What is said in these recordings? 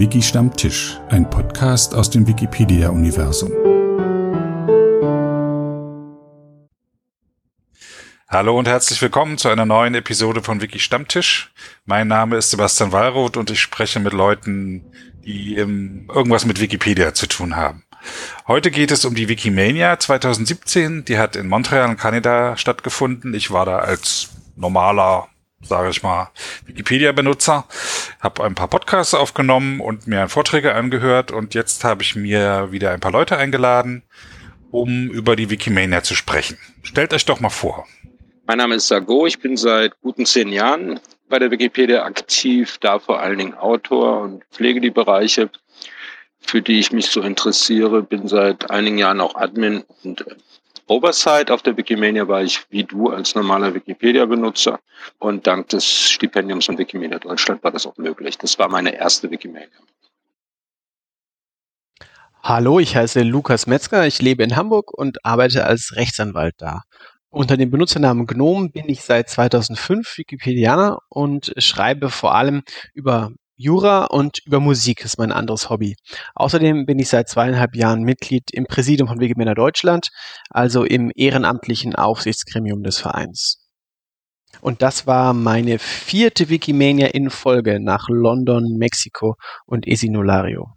Wiki Stammtisch, ein Podcast aus dem Wikipedia-Universum. Hallo und herzlich willkommen zu einer neuen Episode von Wiki Stammtisch. Mein Name ist Sebastian Wallroth und ich spreche mit Leuten, die irgendwas mit Wikipedia zu tun haben. Heute geht es um die Wikimania 2017. Die hat in Montreal, Kanada stattgefunden. Ich war da als normaler sage ich mal, Wikipedia-Benutzer, habe ein paar Podcasts aufgenommen und mir Vorträge angehört und jetzt habe ich mir wieder ein paar Leute eingeladen, um über die Wikimania zu sprechen. Stellt euch doch mal vor. Mein Name ist Sago, ich bin seit guten zehn Jahren bei der Wikipedia aktiv, da vor allen Dingen Autor und pflege die Bereiche, für die ich mich so interessiere, bin seit einigen Jahren auch Admin und Oversight auf der Wikimania war ich wie du als normaler Wikipedia-Benutzer und dank des Stipendiums von Wikimedia Deutschland war das auch möglich. Das war meine erste Wikimania. Hallo, ich heiße Lukas Metzger, ich lebe in Hamburg und arbeite als Rechtsanwalt da. Unter dem Benutzernamen Gnome bin ich seit 2005 Wikipedianer und schreibe vor allem über Jura und über Musik ist mein anderes Hobby. Außerdem bin ich seit zweieinhalb Jahren Mitglied im Präsidium von Wikimedia Deutschland, also im ehrenamtlichen Aufsichtsgremium des Vereins. Und das war meine vierte Wikimania in Folge nach London, Mexiko und Esinolario.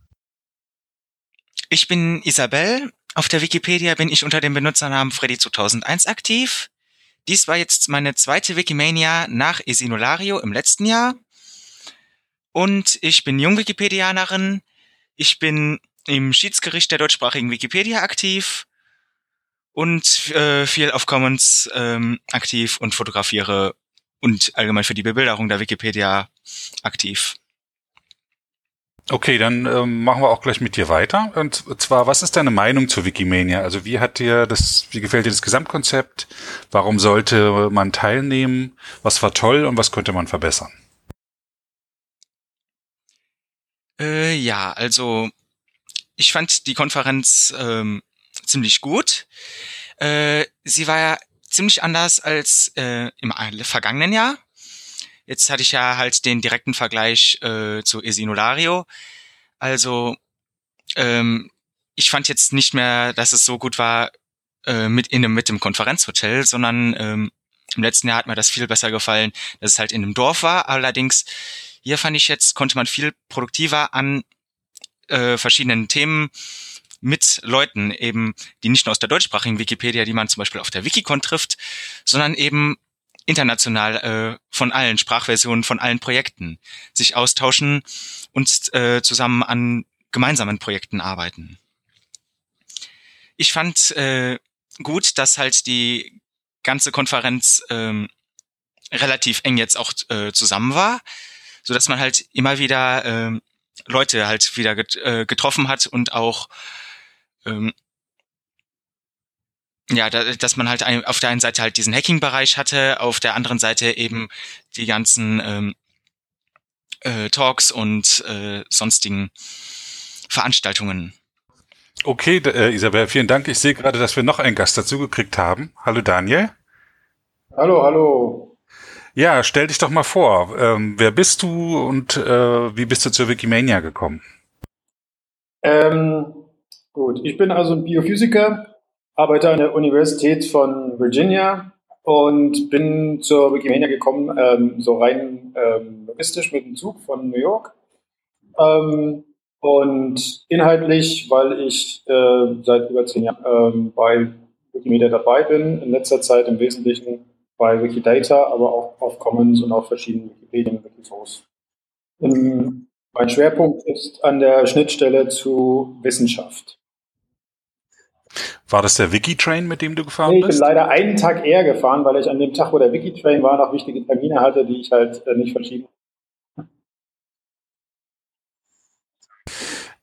Ich bin Isabel. Auf der Wikipedia bin ich unter dem Benutzernamen Freddy2001 aktiv. Dies war jetzt meine zweite Wikimania nach Esinolario im letzten Jahr. Und ich bin Jungwikipedianerin. Ich bin im Schiedsgericht der deutschsprachigen Wikipedia aktiv und äh, viel auf Commons ähm, aktiv und fotografiere und allgemein für die Bebilderung der Wikipedia aktiv. Okay, dann ähm, machen wir auch gleich mit dir weiter. Und zwar, was ist deine Meinung zur Wikimania? Also wie hat dir das, wie gefällt dir das Gesamtkonzept? Warum sollte man teilnehmen? Was war toll und was könnte man verbessern? Äh, ja, also ich fand die Konferenz ähm, ziemlich gut. Äh, sie war ja ziemlich anders als äh, im vergangenen Jahr. Jetzt hatte ich ja halt den direkten Vergleich äh, zu Esinolario. Also ähm, ich fand jetzt nicht mehr, dass es so gut war äh, mit in einem, mit dem Konferenzhotel, sondern ähm, im letzten Jahr hat mir das viel besser gefallen, dass es halt in einem Dorf war. Allerdings hier fand ich jetzt, konnte man viel produktiver an äh, verschiedenen Themen mit Leuten eben, die nicht nur aus der deutschsprachigen Wikipedia, die man zum Beispiel auf der Wikicon trifft, sondern eben international äh, von allen Sprachversionen, von allen Projekten sich austauschen und äh, zusammen an gemeinsamen Projekten arbeiten. Ich fand äh, gut, dass halt die ganze Konferenz ähm, relativ eng jetzt auch äh, zusammen war so dass man halt immer wieder ähm, Leute halt wieder get, äh, getroffen hat und auch ähm, ja, da, dass man halt ein, auf der einen Seite halt diesen Hacking-Bereich hatte, auf der anderen Seite eben die ganzen ähm, äh, Talks und äh, sonstigen Veranstaltungen. Okay, äh, Isabel, vielen Dank. Ich sehe gerade, dass wir noch einen Gast dazu gekriegt haben. Hallo Daniel. Hallo, hallo. Ja, stell dich doch mal vor. Ähm, wer bist du und äh, wie bist du zur Wikimania gekommen? Ähm, gut, ich bin also ein Biophysiker, arbeite an der Universität von Virginia und bin zur Wikimania gekommen, ähm, so rein ähm, logistisch mit dem Zug von New York. Ähm, und inhaltlich, weil ich äh, seit über zehn Jahren ähm, bei Wikimedia dabei bin, in letzter Zeit im Wesentlichen bei Wikidata, aber auch auf Commons und auf verschiedenen Wikipedien, Wikifos. Ähm, mein Schwerpunkt ist an der Schnittstelle zu Wissenschaft. War das der Wikitrain, mit dem du gefahren nee, bist? Ich bin leider einen Tag eher gefahren, weil ich an dem Tag, wo der Wikitrain war, noch wichtige Termine hatte, die ich halt äh, nicht verschieben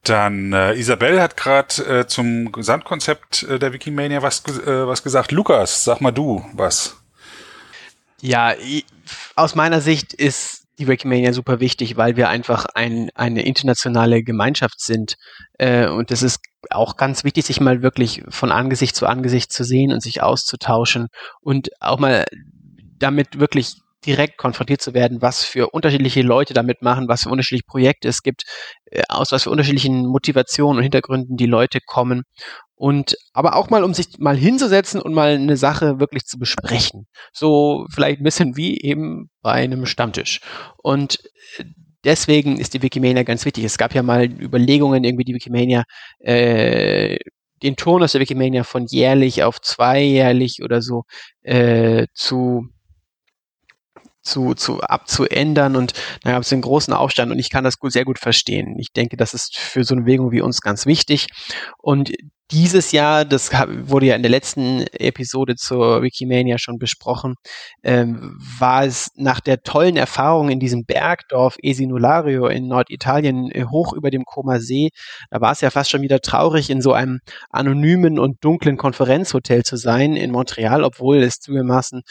Dann äh, Isabel hat gerade äh, zum Gesamtkonzept äh, der Wikimania was, äh, was gesagt. Lukas, sag mal du was. Ja, aus meiner Sicht ist die Wikimania super wichtig, weil wir einfach ein, eine internationale Gemeinschaft sind. Äh, und es ist auch ganz wichtig, sich mal wirklich von Angesicht zu Angesicht zu sehen und sich auszutauschen und auch mal damit wirklich direkt konfrontiert zu werden, was für unterschiedliche Leute damit machen, was für unterschiedliche Projekte es gibt, äh, aus was für unterschiedlichen Motivationen und Hintergründen die Leute kommen. Und aber auch mal, um sich mal hinzusetzen und mal eine Sache wirklich zu besprechen. So vielleicht ein bisschen wie eben bei einem Stammtisch. Und äh, deswegen ist die Wikimania ganz wichtig. Es gab ja mal Überlegungen, irgendwie die Wikimania äh, den Ton aus der Wikimania von jährlich auf zweijährlich oder so äh, zu zu, zu abzuändern und da gab es einen großen Aufstand und ich kann das gut, sehr gut verstehen. Ich denke, das ist für so eine Bewegung wie uns ganz wichtig. Und dieses Jahr, das wurde ja in der letzten Episode zur Wikimania schon besprochen, ähm, war es nach der tollen Erfahrung in diesem Bergdorf Esinulario in Norditalien äh, hoch über dem Koma See, da war es ja fast schon wieder traurig, in so einem anonymen und dunklen Konferenzhotel zu sein in Montreal, obwohl es zugegebenermaßen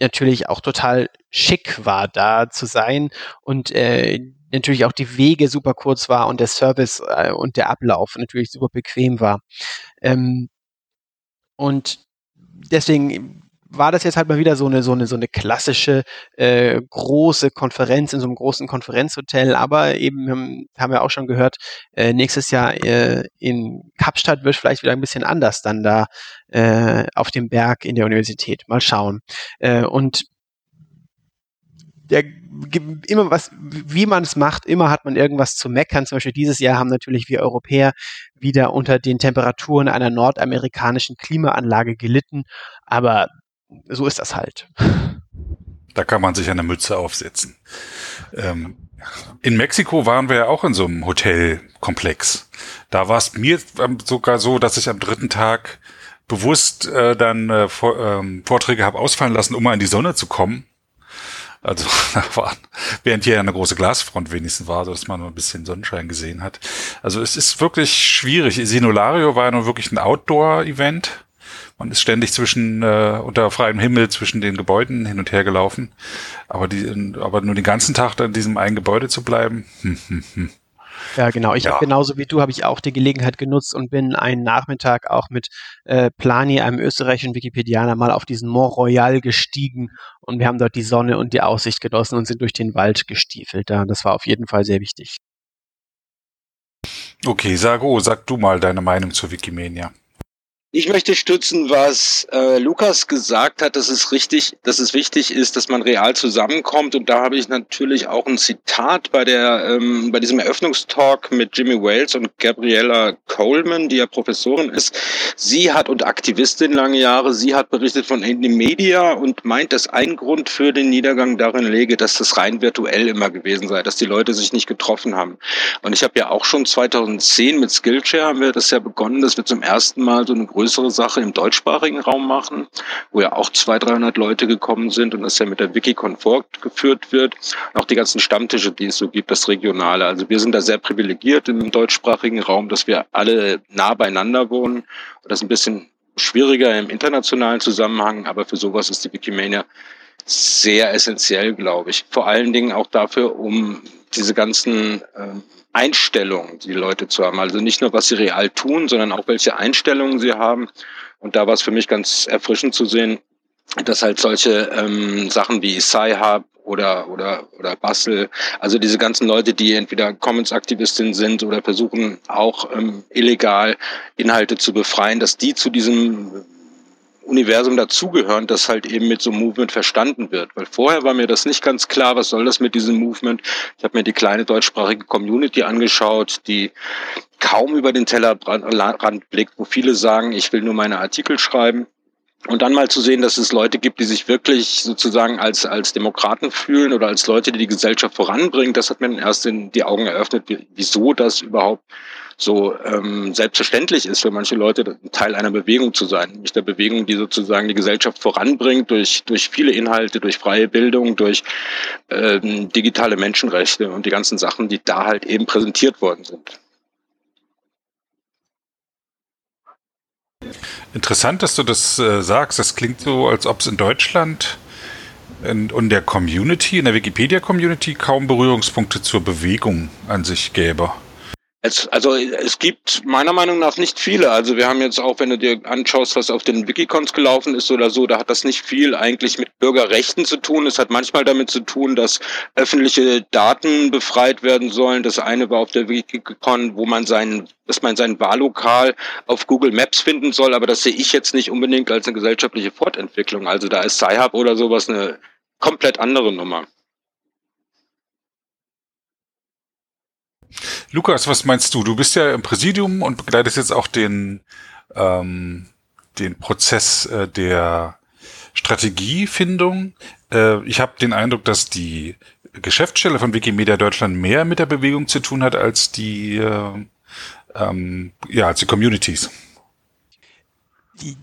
natürlich auch total schick war, da zu sein und äh, natürlich auch die Wege super kurz war und der Service äh, und der Ablauf natürlich super bequem war. Ähm, und deswegen war das jetzt halt mal wieder so eine so eine so eine klassische äh, große Konferenz in so einem großen Konferenzhotel, aber eben haben wir auch schon gehört, äh, nächstes Jahr äh, in Kapstadt wird vielleicht wieder ein bisschen anders dann da äh, auf dem Berg in der Universität. Mal schauen. Äh, und der immer was, wie man es macht, immer hat man irgendwas zu meckern. Zum Beispiel dieses Jahr haben natürlich wir Europäer wieder unter den Temperaturen einer nordamerikanischen Klimaanlage gelitten. Aber so ist das halt. Da kann man sich eine Mütze aufsetzen. Ähm, in Mexiko waren wir ja auch in so einem Hotelkomplex. Da war es mir sogar so, dass ich am dritten Tag bewusst äh, dann äh, vor, ähm, Vorträge habe ausfallen lassen, um mal in die Sonne zu kommen also während hier eine große Glasfront wenigstens war, so dass man ein bisschen Sonnenschein gesehen hat. Also es ist wirklich schwierig. Sinolario war ja nur wirklich ein Outdoor-Event. Man ist ständig zwischen äh, unter freiem Himmel zwischen den Gebäuden hin und her gelaufen. Aber die, aber nur den ganzen Tag in diesem einen Gebäude zu bleiben, hm, hm, hm. Ja, genau. Ich ja. habe genauso wie du habe ich auch die Gelegenheit genutzt und bin einen Nachmittag auch mit äh, Plani, einem österreichischen Wikipedianer, mal auf diesen Mont Royal gestiegen und wir haben dort die Sonne und die Aussicht genossen und sind durch den Wald gestiefelt. Ja, das war auf jeden Fall sehr wichtig. Okay, Sago, sag du mal deine Meinung zur Wikimania. Ich möchte stützen, was äh, Lukas gesagt hat, dass es richtig, dass es wichtig ist, dass man real zusammenkommt. Und da habe ich natürlich auch ein Zitat bei der, ähm, bei diesem Eröffnungstalk mit Jimmy Wales und Gabriella Coleman, die ja Professorin ist. Sie hat und Aktivistin lange Jahre. Sie hat berichtet von Indie Media und meint, dass ein Grund für den Niedergang darin läge, dass das rein virtuell immer gewesen sei, dass die Leute sich nicht getroffen haben. Und ich habe ja auch schon 2010 mit Skillshare haben wir das ja begonnen, dass wir zum ersten Mal so eine größere Sache im deutschsprachigen Raum machen, wo ja auch 200, 300 Leute gekommen sind und das ja mit der Wikicon fortgeführt wird. Und auch die ganzen Stammtische, die es so gibt, das Regionale. Also wir sind da sehr privilegiert im deutschsprachigen Raum, dass wir alle nah beieinander wohnen. Und das ist ein bisschen schwieriger im internationalen Zusammenhang, aber für sowas ist die Wikimania sehr essentiell, glaube ich. Vor allen Dingen auch dafür, um diese ganzen äh, Einstellungen, die Leute zu haben. Also nicht nur, was sie real tun, sondern auch welche Einstellungen sie haben. Und da war es für mich ganz erfrischend zu sehen, dass halt solche ähm, Sachen wie Sci-Hub oder, oder, oder Basel, also diese ganzen Leute, die entweder Commons-Aktivistinnen sind oder versuchen auch ähm, illegal Inhalte zu befreien, dass die zu diesem Universum dazugehören, das halt eben mit so einem Movement verstanden wird. Weil vorher war mir das nicht ganz klar, was soll das mit diesem Movement. Ich habe mir die kleine deutschsprachige Community angeschaut, die kaum über den Tellerrand blickt, wo viele sagen, ich will nur meine Artikel schreiben. Und dann mal zu sehen, dass es Leute gibt, die sich wirklich sozusagen als, als Demokraten fühlen oder als Leute, die die Gesellschaft voranbringen, das hat mir erst in die Augen eröffnet, wieso das überhaupt so ähm, selbstverständlich ist für manche Leute, Teil einer Bewegung zu sein. Nämlich der Bewegung, die sozusagen die Gesellschaft voranbringt durch, durch viele Inhalte, durch freie Bildung, durch ähm, digitale Menschenrechte und die ganzen Sachen, die da halt eben präsentiert worden sind. Interessant, dass du das äh, sagst. Das klingt so, als ob es in Deutschland in, in der Community, in der Wikipedia-Community kaum Berührungspunkte zur Bewegung an sich gäbe. Es, also es gibt meiner Meinung nach nicht viele. Also wir haben jetzt auch, wenn du dir anschaust, was auf den Wikicons gelaufen ist oder so, da hat das nicht viel eigentlich mit Bürgerrechten zu tun. Es hat manchmal damit zu tun, dass öffentliche Daten befreit werden sollen. Das eine war auf der Wikicon, wo man seinen, dass man sein Wahllokal auf Google Maps finden soll, aber das sehe ich jetzt nicht unbedingt als eine gesellschaftliche Fortentwicklung. Also da ist Sci-Hub oder sowas eine komplett andere Nummer. Lukas, was meinst du? Du bist ja im Präsidium und begleitest jetzt auch den, ähm, den Prozess äh, der Strategiefindung. Äh, ich habe den Eindruck, dass die Geschäftsstelle von Wikimedia Deutschland mehr mit der Bewegung zu tun hat als die, äh, ähm, ja, als die Communities.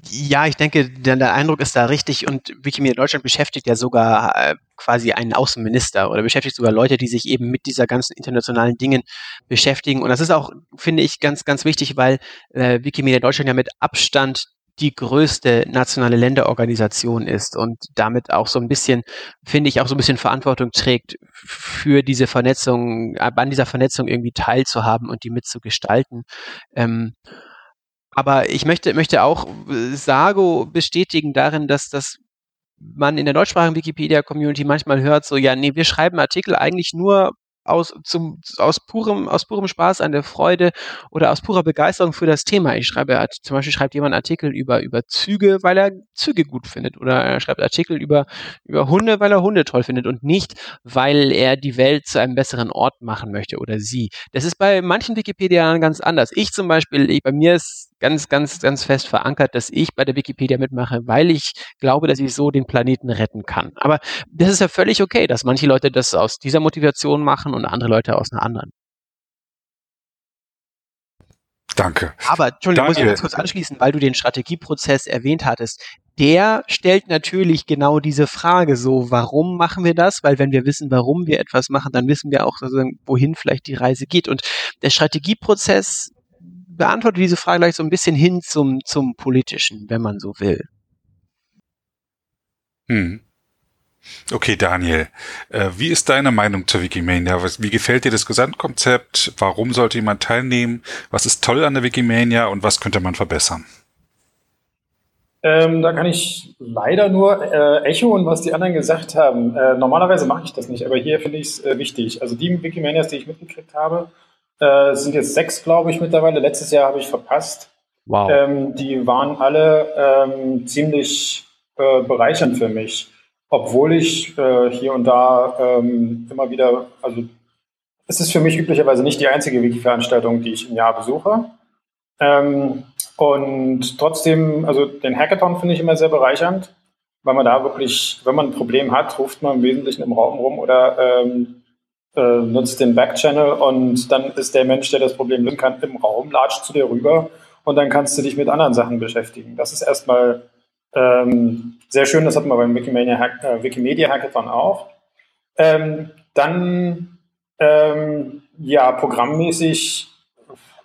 Ja, ich denke, der, Eindruck ist da richtig und Wikimedia Deutschland beschäftigt ja sogar äh, quasi einen Außenminister oder beschäftigt sogar Leute, die sich eben mit dieser ganzen internationalen Dingen beschäftigen. Und das ist auch, finde ich, ganz, ganz wichtig, weil äh, Wikimedia Deutschland ja mit Abstand die größte nationale Länderorganisation ist und damit auch so ein bisschen, finde ich, auch so ein bisschen Verantwortung trägt, für diese Vernetzung, an dieser Vernetzung irgendwie teilzuhaben und die mitzugestalten. Ähm, aber ich möchte, möchte auch äh, Sago bestätigen darin, dass das man in der deutschsprachigen Wikipedia-Community manchmal hört, so, ja, nee, wir schreiben Artikel eigentlich nur aus, zum, aus, purem, aus purem Spaß an der Freude oder aus purer Begeisterung für das Thema. Ich schreibe, zum Beispiel schreibt jemand Artikel über, über Züge, weil er Züge gut findet. Oder er schreibt Artikel über, über Hunde, weil er Hunde toll findet und nicht, weil er die Welt zu einem besseren Ort machen möchte oder sie. Das ist bei manchen Wikipedianern ganz anders. Ich zum Beispiel, ich, bei mir ist ganz, ganz, ganz fest verankert, dass ich bei der Wikipedia mitmache, weil ich glaube, dass ich so den Planeten retten kann. Aber das ist ja völlig okay, dass manche Leute das aus dieser Motivation machen und andere Leute aus einer anderen. Danke. Aber, Entschuldigung, muss ich ganz kurz anschließen, weil du den Strategieprozess erwähnt hattest. Der stellt natürlich genau diese Frage so, warum machen wir das? Weil wenn wir wissen, warum wir etwas machen, dann wissen wir auch, wohin vielleicht die Reise geht. Und der Strategieprozess beantwortet diese Frage gleich so ein bisschen hin zum, zum Politischen, wenn man so will. Hm. Okay, Daniel, äh, wie ist deine Meinung zur Wikimania? wie gefällt dir das Gesamtkonzept? Warum sollte jemand teilnehmen? Was ist toll an der Wikimania und was könnte man verbessern? Ähm, da kann ich leider nur äh, echoen, was die anderen gesagt haben. Äh, normalerweise mache ich das nicht, aber hier finde ich es äh, wichtig. Also die Wikimanias, die ich mitgekriegt habe, äh, sind jetzt sechs, glaube ich, mittlerweile. Letztes Jahr habe ich verpasst. Wow. Ähm, die waren alle ähm, ziemlich äh, bereichernd für mich, obwohl ich äh, hier und da ähm, immer wieder, also es ist für mich üblicherweise nicht die einzige Wiki-Veranstaltung, die ich im Jahr besuche. Ähm, und trotzdem, also den Hackathon finde ich immer sehr bereichernd, weil man da wirklich, wenn man ein Problem hat, ruft man im Wesentlichen im Raum rum oder ähm, äh, nutzt den Backchannel und dann ist der Mensch, der das Problem lösen kann, im Raum, latscht zu dir rüber und dann kannst du dich mit anderen Sachen beschäftigen. Das ist erstmal ähm, sehr schön, das hatten wir beim Wikimedia, Hack, äh, Wikimedia Hackathon auch. Ähm, dann, ähm, ja, programmmäßig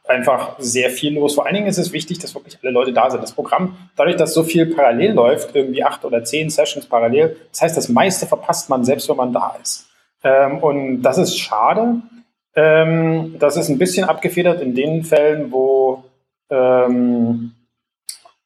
einfach sehr viel los. Vor allen Dingen ist es wichtig, dass wirklich alle Leute da sind. Das Programm, dadurch, dass so viel parallel läuft, irgendwie acht oder zehn Sessions parallel, das heißt, das meiste verpasst man selbst, wenn man da ist. Ähm, und das ist schade. Ähm, das ist ein bisschen abgefedert in den Fällen, wo, ähm,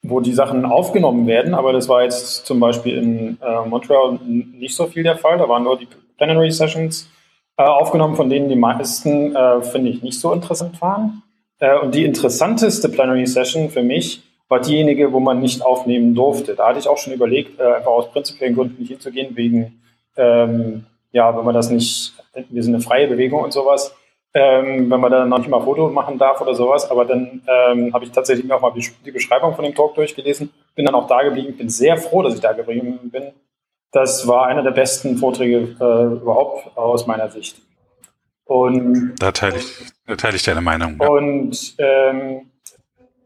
wo die Sachen aufgenommen werden. Aber das war jetzt zum Beispiel in äh, Montreal nicht so viel der Fall. Da waren nur die Plenary Sessions äh, aufgenommen, von denen die meisten, äh, finde ich, nicht so interessant waren. Äh, und die interessanteste Plenary Session für mich war diejenige, wo man nicht aufnehmen durfte. Da hatte ich auch schon überlegt, äh, einfach aus prinzipiellen Gründen nicht hinzugehen, wegen ähm, ja, wenn man das nicht, wir sind eine freie Bewegung und sowas, ähm, wenn man dann noch nicht mal Foto machen darf oder sowas, aber dann ähm, habe ich tatsächlich mir auch mal die, die, Beschreibung von dem Talk durchgelesen, bin dann auch da geblieben, bin sehr froh, dass ich da geblieben bin. Das war einer der besten Vorträge äh, überhaupt aus meiner Sicht. Und da teile ich, da teile ich deine Meinung. Ja. Und ähm,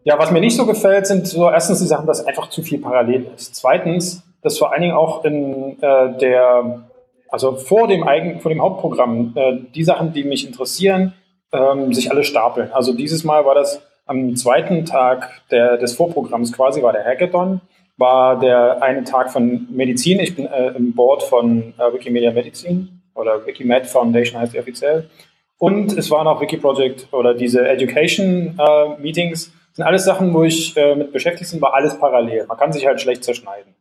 ja, was mir nicht so gefällt, sind so erstens die Sachen, dass einfach zu viel parallel ist. Zweitens, dass vor allen Dingen auch in äh, der also vor dem, Eigen, vor dem Hauptprogramm, äh, die Sachen, die mich interessieren, ähm, sich alle stapeln. Also dieses Mal war das am zweiten Tag der, des Vorprogramms quasi, war der Hackathon, war der eine Tag von Medizin. Ich bin äh, im Board von äh, Wikimedia Medizin oder Wikimed Foundation heißt die offiziell. Und es waren auch Wikiproject oder diese Education-Meetings. Äh, sind alles Sachen, wo ich äh, mit beschäftigt bin, war alles parallel. Man kann sich halt schlecht zerschneiden.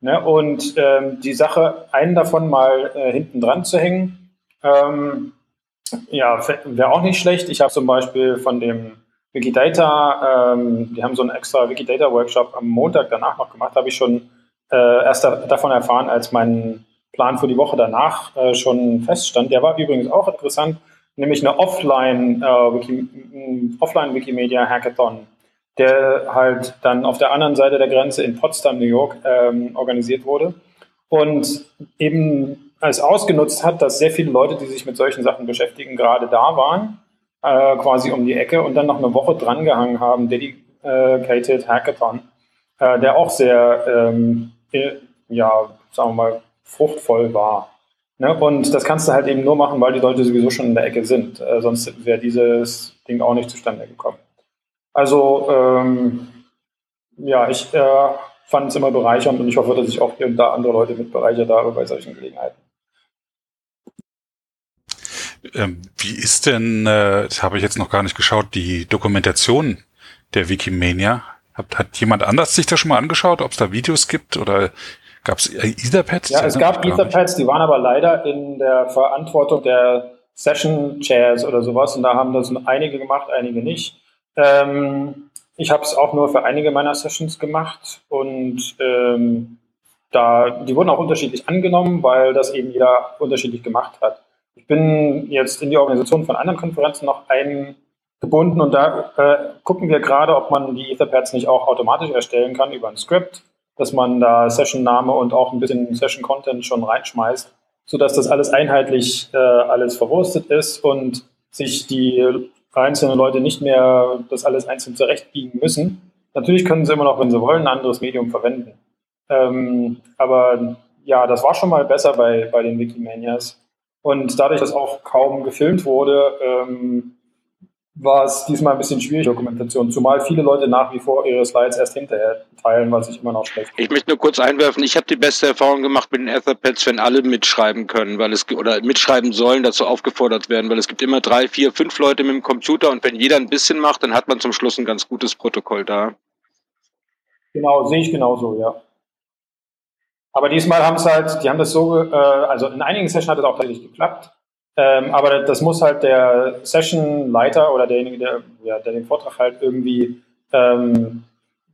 Ne? Und ähm, die Sache, einen davon mal äh, hinten dran zu hängen, ähm, ja, wäre auch nicht schlecht. Ich habe zum Beispiel von dem Wikidata, ähm, die haben so einen extra Wikidata-Workshop am Montag danach noch gemacht, habe ich schon äh, erst da, davon erfahren, als mein Plan für die Woche danach äh, schon feststand. Der war übrigens auch interessant, nämlich eine Offline, äh, Wiki, Offline Hackathon, der halt dann auf der anderen Seite der Grenze in Potsdam, New York ähm, organisiert wurde und eben es ausgenutzt hat, dass sehr viele Leute, die sich mit solchen Sachen beschäftigen, gerade da waren, äh, quasi um die Ecke und dann noch eine Woche drangehangen haben, Dedicated Hackathon, äh, der auch sehr, ähm, ja, sagen wir mal, fruchtvoll war. Ne? Und das kannst du halt eben nur machen, weil die Leute sowieso schon in der Ecke sind. Äh, sonst wäre dieses Ding auch nicht zustande gekommen. Also, ähm, ja, ich äh, fand es immer bereichernd und ich hoffe, dass ich auch hier und da andere Leute mit bereichert habe bei solchen Gelegenheiten. Ähm, wie ist denn, äh, das habe ich jetzt noch gar nicht geschaut, die Dokumentation der Wikimania? Hat, hat jemand anders sich das schon mal angeschaut, ob es da Videos gibt oder gab es Etherpads? Ja, es gab Etherpads, die waren aber leider in der Verantwortung der Session Chairs oder sowas und da haben das einige gemacht, einige nicht. Ähm, ich habe es auch nur für einige meiner Sessions gemacht und ähm, da, die wurden auch unterschiedlich angenommen, weil das eben jeder unterschiedlich gemacht hat. Ich bin jetzt in die Organisation von anderen Konferenzen noch eingebunden und da äh, gucken wir gerade, ob man die Etherpads nicht auch automatisch erstellen kann über ein Script, dass man da Session-Name und auch ein bisschen Session-Content schon reinschmeißt, sodass das alles einheitlich äh, alles verwurstet ist und sich die einzelnen Leute nicht mehr das alles einzeln zurechtbiegen müssen. Natürlich können sie immer noch, wenn sie wollen, ein anderes Medium verwenden. Ähm, aber ja, das war schon mal besser bei, bei den Wikimanias. Und dadurch, dass auch kaum gefilmt wurde, ähm, war es diesmal ein bisschen schwierig, Dokumentation, zumal viele Leute nach wie vor ihre Slides erst hinterher teilen, was ich immer noch schlecht Ich möchte nur kurz einwerfen, ich habe die beste Erfahrung gemacht mit den Etherpads, wenn alle mitschreiben können, weil es oder mitschreiben sollen, dazu aufgefordert werden, weil es gibt immer drei, vier, fünf Leute mit dem Computer und wenn jeder ein bisschen macht, dann hat man zum Schluss ein ganz gutes Protokoll da. Genau, sehe ich genauso, ja. Aber diesmal haben es halt, die haben das so, äh, also in einigen Sessions hat es auch tatsächlich geklappt. Ähm, aber das muss halt der Session-Leiter oder derjenige, der, ja, der den Vortrag halt irgendwie ähm,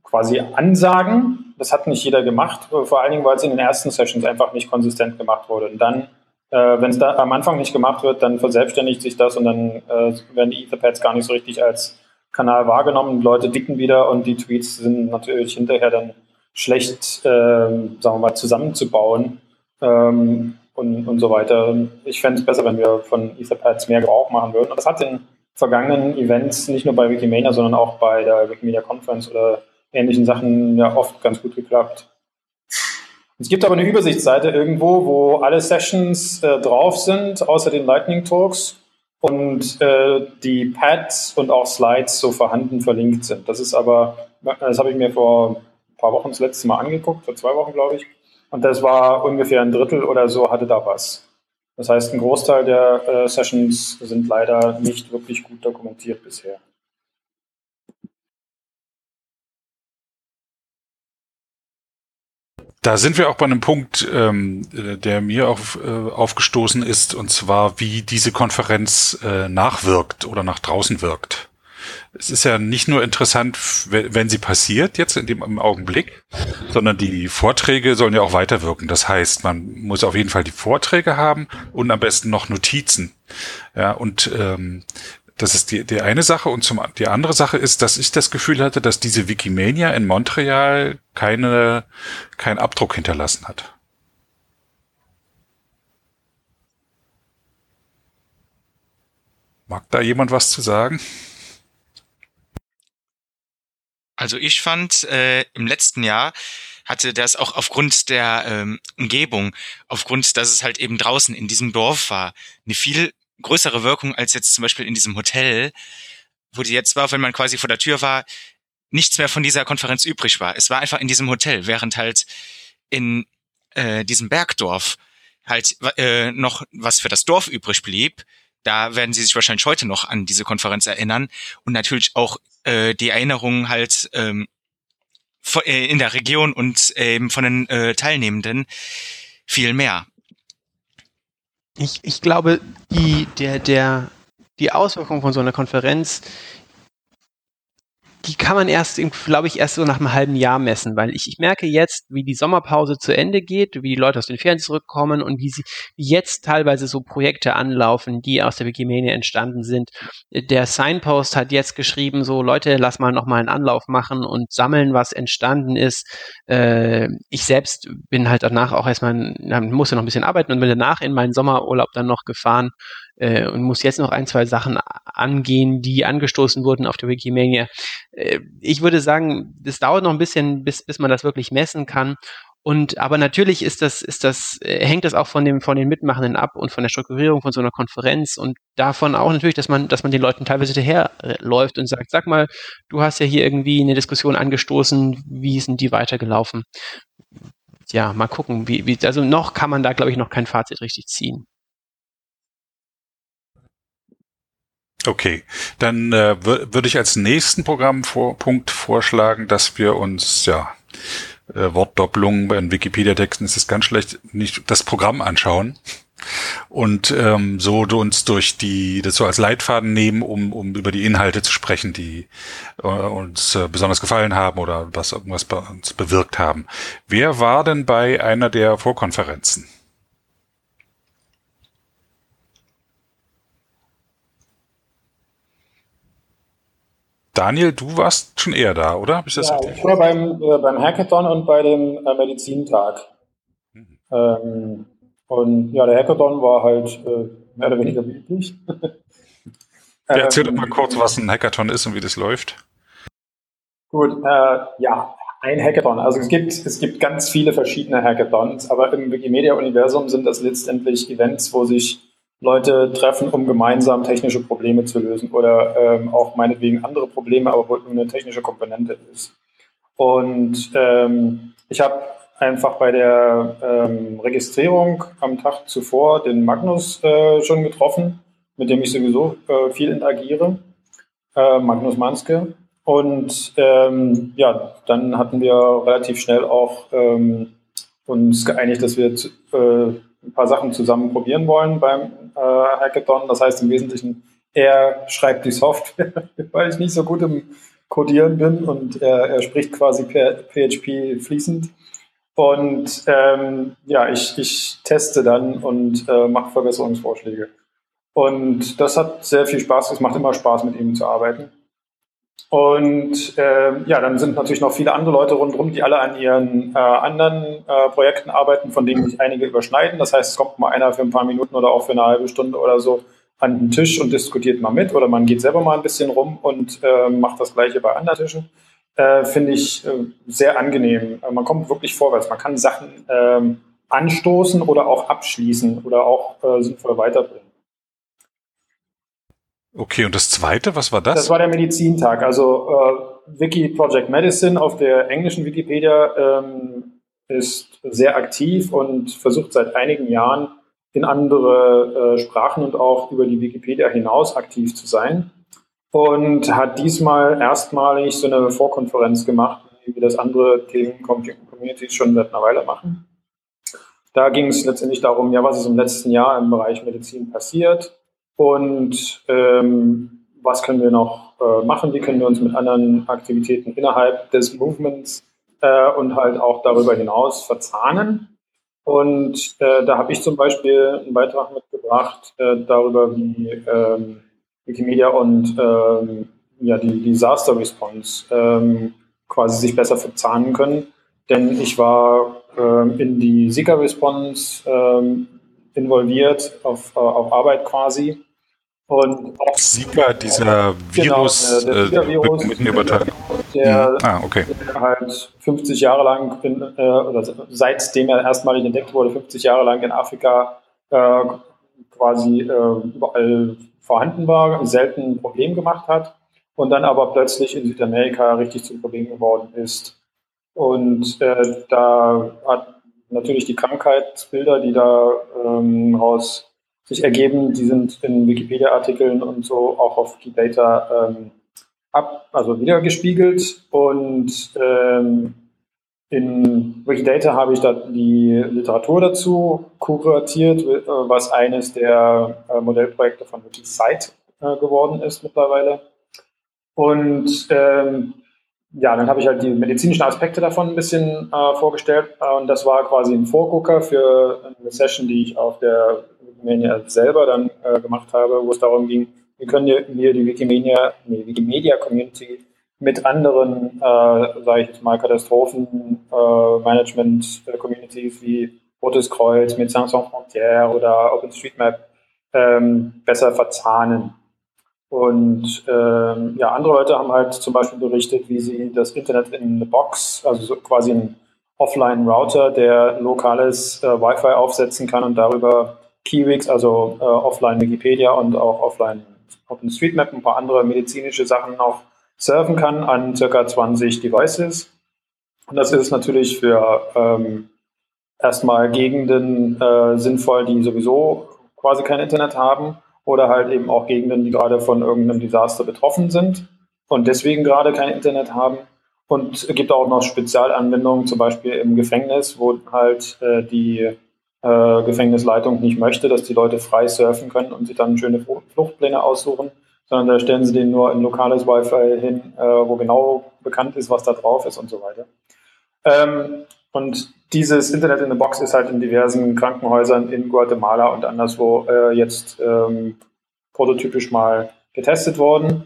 quasi ansagen. Das hat nicht jeder gemacht, vor allen Dingen, weil es in den ersten Sessions einfach nicht konsistent gemacht wurde. Und dann, äh, wenn es da am Anfang nicht gemacht wird, dann verselbstständigt sich das und dann äh, werden die Etherpads gar nicht so richtig als Kanal wahrgenommen. Leute dicken wieder und die Tweets sind natürlich hinterher dann schlecht, äh, sagen wir mal, zusammenzubauen ähm, und, und so weiter. Ich fände es besser, wenn wir von Etherpads mehr Gebrauch machen würden. Und das hat in vergangenen Events, nicht nur bei Wikimania, sondern auch bei der Wikimedia Conference oder ähnlichen Sachen ja oft ganz gut geklappt. Es gibt aber eine Übersichtsseite irgendwo, wo alle Sessions äh, drauf sind, außer den Lightning Talks und äh, die Pads und auch Slides so vorhanden verlinkt sind. Das ist aber, das habe ich mir vor ein paar Wochen das letzte Mal angeguckt, vor zwei Wochen glaube ich. Und das war ungefähr ein Drittel oder so hatte da was. Das heißt, ein Großteil der äh, Sessions sind leider nicht wirklich gut dokumentiert bisher. Da sind wir auch bei einem Punkt, ähm, der mir auch äh, aufgestoßen ist, und zwar, wie diese Konferenz äh, nachwirkt oder nach draußen wirkt es ist ja nicht nur interessant, wenn sie passiert jetzt in dem im Augenblick, sondern die Vorträge sollen ja auch weiterwirken. Das heißt, man muss auf jeden Fall die Vorträge haben und am besten noch Notizen. Ja, und ähm, das ist die, die eine Sache. Und zum, die andere Sache ist, dass ich das Gefühl hatte, dass diese Wikimania in Montreal keine, keinen Abdruck hinterlassen hat. Mag da jemand was zu sagen? Also ich fand, äh, im letzten Jahr hatte das auch aufgrund der ähm, Umgebung, aufgrund, dass es halt eben draußen in diesem Dorf war, eine viel größere Wirkung als jetzt zum Beispiel in diesem Hotel, wo die jetzt war, wenn man quasi vor der Tür war, nichts mehr von dieser Konferenz übrig war. Es war einfach in diesem Hotel, während halt in äh, diesem Bergdorf halt äh, noch was für das Dorf übrig blieb, da werden Sie sich wahrscheinlich heute noch an diese Konferenz erinnern und natürlich auch äh, die Erinnerungen halt ähm, äh, in der Region und eben von den äh, Teilnehmenden viel mehr. Ich, ich glaube, die, der, der, die Auswirkung von so einer Konferenz die kann man erst, glaube ich, erst so nach einem halben Jahr messen, weil ich, ich merke jetzt, wie die Sommerpause zu Ende geht, wie die Leute aus den Ferien zurückkommen und wie sie jetzt teilweise so Projekte anlaufen, die aus der Wikimania entstanden sind. Der Signpost hat jetzt geschrieben, so Leute, lass mal nochmal einen Anlauf machen und sammeln, was entstanden ist. Äh, ich selbst bin halt danach auch erstmal, musste noch ein bisschen arbeiten und bin danach in meinen Sommerurlaub dann noch gefahren äh, und muss jetzt noch ein, zwei Sachen angehen, die angestoßen wurden auf der Wikimania. Äh, ich würde sagen, es dauert noch ein bisschen, bis, bis man das wirklich messen kann. Und aber natürlich ist das, ist das, äh, hängt das auch von dem, von den Mitmachenden ab und von der Strukturierung von so einer Konferenz und davon auch natürlich, dass man, dass man den Leuten teilweise hinterherläuft und sagt, sag mal, du hast ja hier irgendwie eine Diskussion angestoßen, wie sind die weitergelaufen? Ja, mal gucken, wie, wie, also noch kann man da, glaube ich, noch kein Fazit richtig ziehen. Okay, dann äh, würde ich als nächsten Programmpunkt vorschlagen, dass wir uns ja äh, Wortdoppelungen bei Wikipedia-Texten ist es ganz schlecht, nicht das Programm anschauen und ähm, so uns durch die das so als Leitfaden nehmen, um, um über die Inhalte zu sprechen, die äh, uns äh, besonders gefallen haben oder was irgendwas bei uns bewirkt haben. Wer war denn bei einer der Vorkonferenzen? Daniel, du warst schon eher da, oder? Hab ich das ja, ich war beim, äh, beim Hackathon und bei dem äh, Medizintag. Mhm. Ähm, und ja, der Hackathon war halt äh, mehr oder weniger üblich. ja, erzähl doch mal kurz, was ein Hackathon ist und wie das läuft. Gut, äh, ja, ein Hackathon. Also es gibt, es gibt ganz viele verschiedene Hackathons, aber im Wikimedia-Universum sind das letztendlich Events, wo sich Leute treffen, um gemeinsam technische Probleme zu lösen oder ähm, auch meinetwegen andere Probleme, aber wo nur eine technische Komponente ist. Und ähm, ich habe einfach bei der ähm, Registrierung am Tag zuvor den Magnus äh, schon getroffen, mit dem ich sowieso äh, viel interagiere, äh, Magnus Manske. Und ähm, ja, dann hatten wir relativ schnell auch ähm, uns geeinigt, dass wir äh, ein paar Sachen zusammen probieren wollen beim äh, Hackathon. Das heißt im Wesentlichen, er schreibt die Software, weil ich nicht so gut im Codieren bin und er, er spricht quasi per PHP fließend. Und ähm, ja, ich, ich teste dann und äh, mache Verbesserungsvorschläge. Und das hat sehr viel Spaß. Es macht immer Spaß, mit ihm zu arbeiten. Und äh, ja, dann sind natürlich noch viele andere Leute rundherum, die alle an ihren äh, anderen äh, Projekten arbeiten, von denen sich einige überschneiden. Das heißt, es kommt mal einer für ein paar Minuten oder auch für eine halbe Stunde oder so an den Tisch und diskutiert mal mit oder man geht selber mal ein bisschen rum und äh, macht das gleiche bei anderen Tischen. Äh, Finde ich äh, sehr angenehm. Äh, man kommt wirklich vorwärts. Man kann Sachen äh, anstoßen oder auch abschließen oder auch äh, sinnvoll weiterbringen. Okay, und das zweite, was war das? Das war der Medizintag. Also äh, Wiki Project Medicine auf der englischen Wikipedia ähm, ist sehr aktiv und versucht seit einigen Jahren in andere äh, Sprachen und auch über die Wikipedia hinaus aktiv zu sein. Und hat diesmal erstmalig so eine Vorkonferenz gemacht, wie das andere Themen-Communities schon seit einer Weile machen. Da ging es letztendlich darum, ja, was ist im letzten Jahr im Bereich Medizin passiert und ähm, was können wir noch äh, machen, wie können wir uns mit anderen Aktivitäten innerhalb des Movements äh, und halt auch darüber hinaus verzahnen. Und äh, da habe ich zum Beispiel einen Beitrag mitgebracht äh, darüber, wie ähm, Wikimedia und ähm, ja, die Disaster Response ähm, quasi sich besser verzahnen können. Denn ich war ähm, in die Zika Response ähm, involviert, auf, äh, auf Arbeit quasi. Und auch Zika, dieser genau, Virus, der, der Virus äh, mit mir übertragen. Der, mhm. ah, okay. der halt 50 Jahre lang, in, äh, oder seitdem er erstmalig entdeckt wurde, 50 Jahre lang in Afrika äh, quasi äh, überall vorhanden war, selten ein Problem gemacht hat und dann aber plötzlich in Südamerika richtig zum Problem geworden ist. Und äh, da hat natürlich die Krankheitsbilder, die da ähm, raus sich ergeben, die sind in Wikipedia-Artikeln und so auch auf Wikidata ähm, ab, also wiedergespiegelt. Und ähm, in Wikidata habe ich da die Literatur dazu kuratiert, äh, was eines der äh, Modellprojekte von Wikisite äh, geworden ist mittlerweile. Und ähm, ja, dann habe ich halt die medizinischen Aspekte davon ein bisschen äh, vorgestellt. Und das war quasi ein Vorgucker für eine Session, die ich auf der Wikimedia selber dann äh, gemacht habe, wo es darum ging, wie können wir die Wikimedia, nee, Wikimedia Community mit anderen, äh, sage ich jetzt mal, Katastrophen-Management-Communities äh, wie Rotes Kreuz, Médecins Sans Frontières oder OpenStreetMap ähm, besser verzahnen. Und ähm, ja, andere Leute haben halt zum Beispiel berichtet, wie sie das Internet in eine Box, also so quasi ein Offline-Router, der lokales äh, Wi-Fi aufsetzen kann und darüber Keyweeks, also äh, offline Wikipedia und auch offline OpenStreetMap, ein paar andere medizinische Sachen noch surfen kann an circa 20 Devices. Und das ist natürlich für ähm, erstmal Gegenden äh, sinnvoll, die sowieso quasi kein Internet haben oder halt eben auch Gegenden, die gerade von irgendeinem Desaster betroffen sind und deswegen gerade kein Internet haben. Und es gibt auch noch Spezialanwendungen, zum Beispiel im Gefängnis, wo halt äh, die äh, Gefängnisleitung nicht möchte, dass die Leute frei surfen können und sich dann schöne Fluchtpläne aussuchen, sondern da stellen sie denen nur ein lokales Wi-Fi hin, äh, wo genau bekannt ist, was da drauf ist und so weiter. Ähm, und dieses Internet in the Box ist halt in diversen Krankenhäusern in Guatemala und anderswo äh, jetzt ähm, prototypisch mal getestet worden.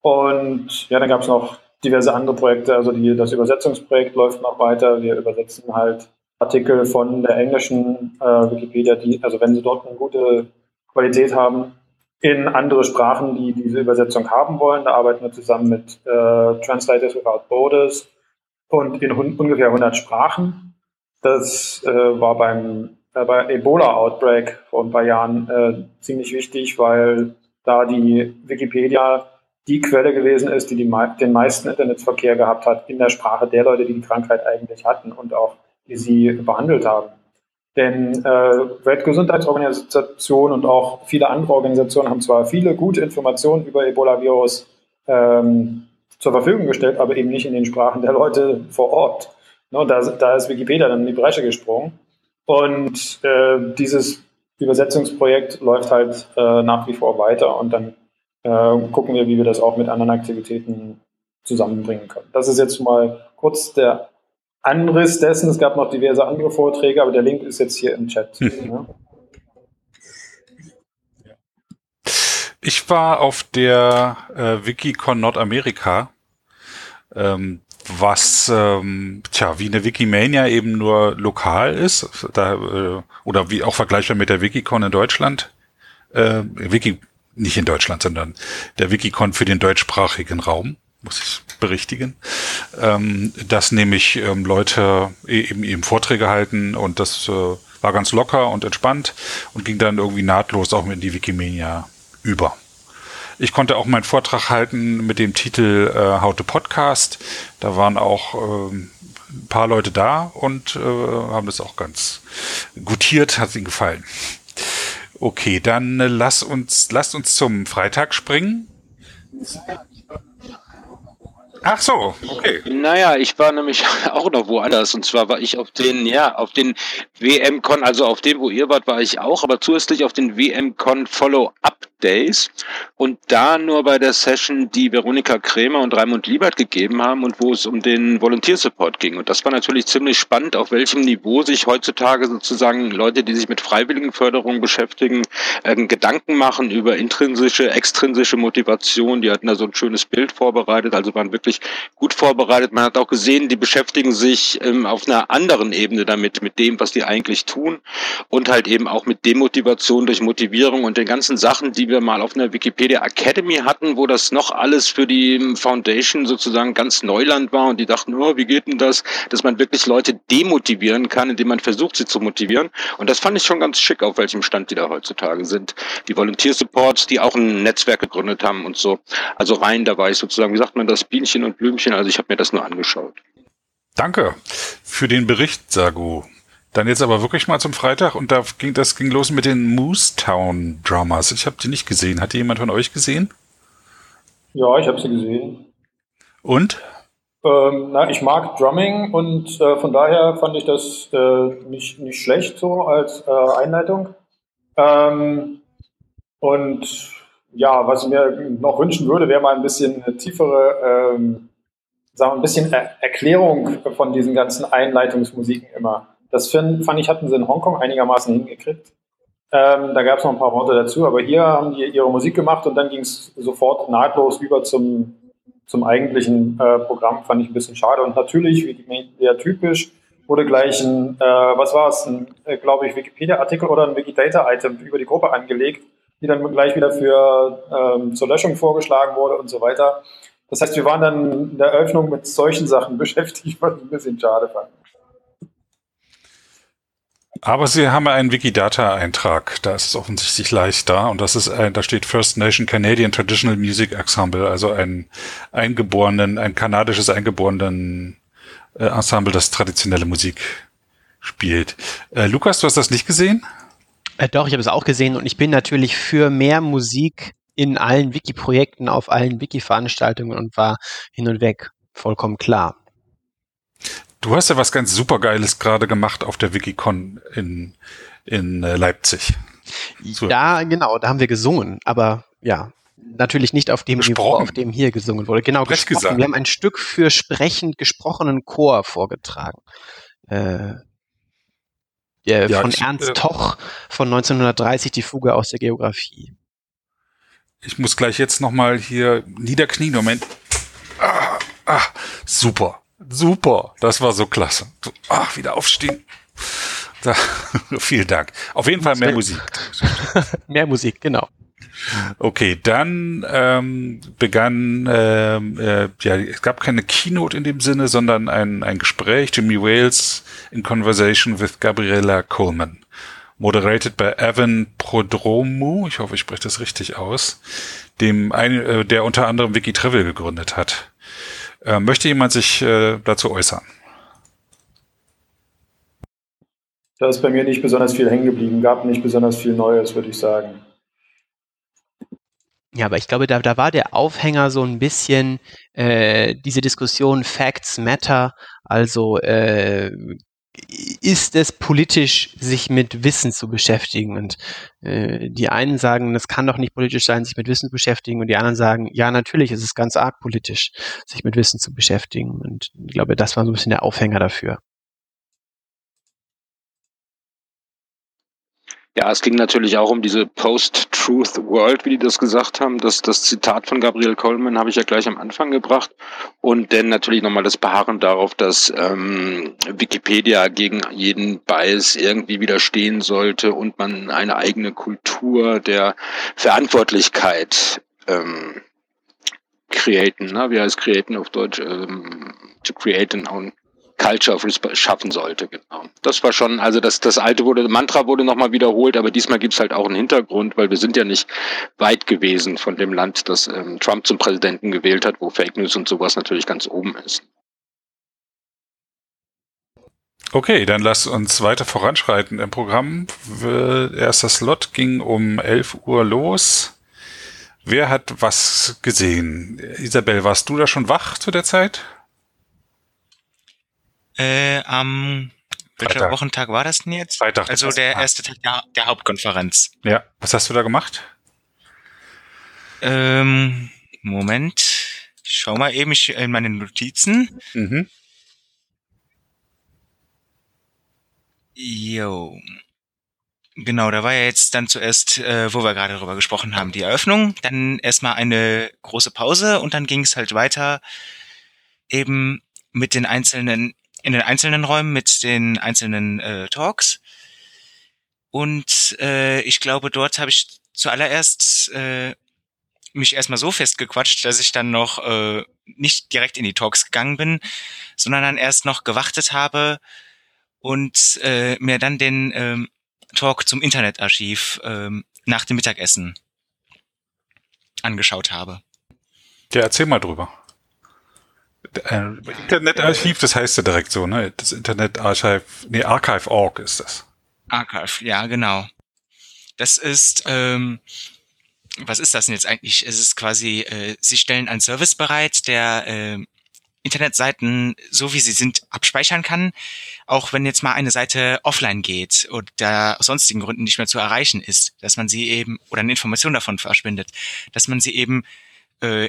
Und ja, dann gab es noch diverse andere Projekte. Also die, das Übersetzungsprojekt läuft noch weiter. Wir übersetzen halt Artikel von der englischen äh, Wikipedia, die, also wenn sie dort eine gute Qualität haben, in andere Sprachen, die diese Übersetzung haben wollen. Da arbeiten wir zusammen mit äh, Translators Without Borders und in ungefähr 100 Sprachen. Das äh, war beim äh, bei Ebola-Outbreak vor ein paar Jahren äh, ziemlich wichtig, weil da die Wikipedia die Quelle gewesen ist, die, die den meisten Internetverkehr gehabt hat in der Sprache der Leute, die die Krankheit eigentlich hatten und auch die sie behandelt haben. Denn äh, Weltgesundheitsorganisation und auch viele andere Organisationen haben zwar viele gute Informationen über Ebola-Virus ähm, zur Verfügung gestellt, aber eben nicht in den Sprachen der Leute vor Ort. Ne, da, da ist Wikipedia dann in die Bresche gesprungen. Und äh, dieses Übersetzungsprojekt läuft halt äh, nach wie vor weiter und dann äh, gucken wir, wie wir das auch mit anderen Aktivitäten zusammenbringen können. Das ist jetzt mal kurz der Anriss dessen. Es gab noch diverse andere Vorträge, aber der Link ist jetzt hier im Chat. Hm. Ich war auf der äh, Wikicon Nordamerika, ähm, was ähm, tja wie eine Wikimania eben nur lokal ist, da, äh, oder wie auch vergleichbar mit der Wikicon in Deutschland. Äh, Wiki nicht in Deutschland, sondern der Wikicon für den deutschsprachigen Raum muss ich berichtigen, ähm, dass nämlich ähm, Leute e-, eben eben Vorträge halten und das äh, war ganz locker und entspannt und ging dann irgendwie nahtlos auch in die Wikimania über. Ich konnte auch meinen Vortrag halten mit dem Titel äh, How to Podcast. Da waren auch äh, ein paar Leute da und äh, haben das auch ganz gutiert, hat ihnen gefallen. Okay, dann äh, lass uns, lasst uns zum Freitag springen. Ach so, okay. Naja, ich war nämlich auch noch woanders. Und zwar war ich auf den, ja, auf den WM-Con, also auf dem, wo ihr wart, war ich auch, aber zusätzlich auf den WM-Con Follow-Up Days und da nur bei der Session, die Veronika Krämer und Raimund Liebert gegeben haben und wo es um den Volunteer Support ging. Und das war natürlich ziemlich spannend, auf welchem Niveau sich heutzutage sozusagen Leute, die sich mit Freiwilligenförderung beschäftigen, äh, Gedanken machen über intrinsische, extrinsische Motivation. Die hatten da so ein schönes Bild vorbereitet, also waren wirklich gut vorbereitet. Man hat auch gesehen, die beschäftigen sich ähm, auf einer anderen Ebene damit, mit dem, was die eigentlich tun und halt eben auch mit Demotivation durch Motivierung und den ganzen Sachen, die wir mal auf einer Wikipedia Academy hatten, wo das noch alles für die Foundation sozusagen ganz Neuland war und die dachten, oh, wie geht denn das, dass man wirklich Leute demotivieren kann, indem man versucht, sie zu motivieren. Und das fand ich schon ganz schick, auf welchem Stand die da heutzutage sind. Die Volunteer Supports, die auch ein Netzwerk gegründet haben und so. Also rein, da war ich sozusagen, wie sagt man das, Bienchen und Blümchen. Also ich habe mir das nur angeschaut. Danke für den Bericht, Sagu. Dann jetzt aber wirklich mal zum Freitag und da ging das ging los mit den Moose Town Dramas. Ich habe die nicht gesehen. Hat die jemand von euch gesehen? Ja, ich habe sie gesehen. Und? Ähm, na, ich mag Drumming und äh, von daher fand ich das äh, nicht, nicht schlecht so als äh, Einleitung. Ähm, und ja, was ich mir noch wünschen würde, wäre mal ein bisschen eine tiefere, ähm, sagen wir, ein bisschen er Erklärung von diesen ganzen Einleitungsmusiken immer. Das find, fand ich, hatten sie in Hongkong einigermaßen hingekriegt. Ähm, da gab es noch ein paar Worte dazu, aber hier haben die ihre Musik gemacht und dann ging es sofort nahtlos über zum, zum eigentlichen äh, Programm, fand ich ein bisschen schade. Und natürlich, Wikimedia typisch, wurde gleich ein, äh, was war es, ein, äh, glaube ich, Wikipedia-Artikel oder ein Wikidata-Item über die Gruppe angelegt, die dann gleich wieder für ähm, zur Löschung vorgeschlagen wurde und so weiter. Das heißt, wir waren dann in der Eröffnung mit solchen Sachen beschäftigt, was ich ein bisschen schade fand. Aber Sie haben einen Wikidata-Eintrag, da ist es offensichtlich leichter und das ist ein, da steht First Nation Canadian Traditional Music Ensemble, also ein eingeborenen, ein kanadisches eingeborenen äh, Ensemble, das traditionelle Musik spielt. Äh, Lukas, du hast das nicht gesehen? Äh, doch, ich habe es auch gesehen und ich bin natürlich für mehr Musik in allen Wiki-Projekten, auf allen Wiki-Veranstaltungen und war hin und weg. Vollkommen klar. Du hast ja was ganz supergeiles gerade gemacht auf der Wikicon in, in äh, Leipzig. So. Ja, genau, da haben wir gesungen, aber ja, natürlich nicht auf dem gesprochen. Niveau, auf dem hier gesungen wurde. Genau, Recht gesprochen. Gesagt. Wir haben ein Stück für sprechend gesprochenen Chor vorgetragen. Äh, ja, ja, von ich, Ernst äh, Toch von 1930, die Fuge aus der Geografie. Ich muss gleich jetzt nochmal hier niederknien. Moment. Ah, ah, super. Super. Das war so klasse. Ach, wieder aufstehen. Da, vielen Dank. Auf jeden Fall mehr Musik. mehr Musik, genau. Okay, dann ähm, begann, ähm, äh, ja, es gab keine Keynote in dem Sinne, sondern ein, ein Gespräch, Jimmy Wales in Conversation with Gabriella Coleman. Moderated by Evan Prodromu, ich hoffe, ich spreche das richtig aus, dem ein, äh, der unter anderem Wiki Travel gegründet hat. Äh, möchte jemand sich äh, dazu äußern? Da ist bei mir nicht besonders viel hängen geblieben, gab nicht besonders viel Neues, würde ich sagen. Ja, aber ich glaube, da, da war der Aufhänger so ein bisschen äh, diese Diskussion Facts Matter, also äh, ist es politisch, sich mit Wissen zu beschäftigen? Und äh, die einen sagen, es kann doch nicht politisch sein, sich mit Wissen zu beschäftigen, und die anderen sagen, ja, natürlich ist es ganz arg politisch, sich mit Wissen zu beschäftigen. Und ich glaube, das war so ein bisschen der Aufhänger dafür. Ja, es ging natürlich auch um diese Post-Truth World, wie die das gesagt haben. Das, das Zitat von Gabriel Coleman habe ich ja gleich am Anfang gebracht. Und dann natürlich nochmal das Beharren darauf, dass ähm, Wikipedia gegen jeden Bias irgendwie widerstehen sollte und man eine eigene Kultur der Verantwortlichkeit ähm, createn, ne? wie heißt createn auf Deutsch? Ähm, to create an own Culture of Respect schaffen sollte. Genau. Das war schon, also das, das alte wurde, Mantra wurde nochmal wiederholt, aber diesmal gibt's halt auch einen Hintergrund, weil wir sind ja nicht weit gewesen von dem Land, das ähm, Trump zum Präsidenten gewählt hat, wo Fake News und sowas natürlich ganz oben ist. Okay, dann lass uns weiter voranschreiten im Programm. Erster Slot ging um 11 Uhr los. Wer hat was gesehen? Isabel, warst du da schon wach zu der Zeit? Äh, am welcher Freitag. Wochentag war das denn jetzt? Freitag. Also der erste Tag der, der, Hauptkonferenz. Ja. Was hast du da gemacht? Ähm, Moment. Ich schau mal eben in meine Notizen. Mhm. Jo. Genau, da war ja jetzt dann zuerst, äh, wo wir gerade darüber gesprochen haben, die Eröffnung, dann erstmal eine große Pause und dann ging es halt weiter eben mit den einzelnen in den einzelnen Räumen mit den einzelnen äh, Talks. Und äh, ich glaube, dort habe ich zuallererst äh, mich erstmal so festgequatscht, dass ich dann noch äh, nicht direkt in die Talks gegangen bin, sondern dann erst noch gewartet habe und äh, mir dann den ähm, Talk zum Internetarchiv ähm, nach dem Mittagessen angeschaut habe. Ja, erzähl mal drüber. Äh, Internetarchiv, das heißt ja direkt so, ne? Das Internetarchiv, nee, Archive.org ist das. Archive, ja, genau. Das ist, ähm, was ist das denn jetzt eigentlich? Es ist quasi, äh, sie stellen einen Service bereit, der äh, Internetseiten, so wie sie sind, abspeichern kann, auch wenn jetzt mal eine Seite offline geht oder aus sonstigen Gründen nicht mehr zu erreichen ist, dass man sie eben, oder eine Information davon verschwindet, dass man sie eben äh,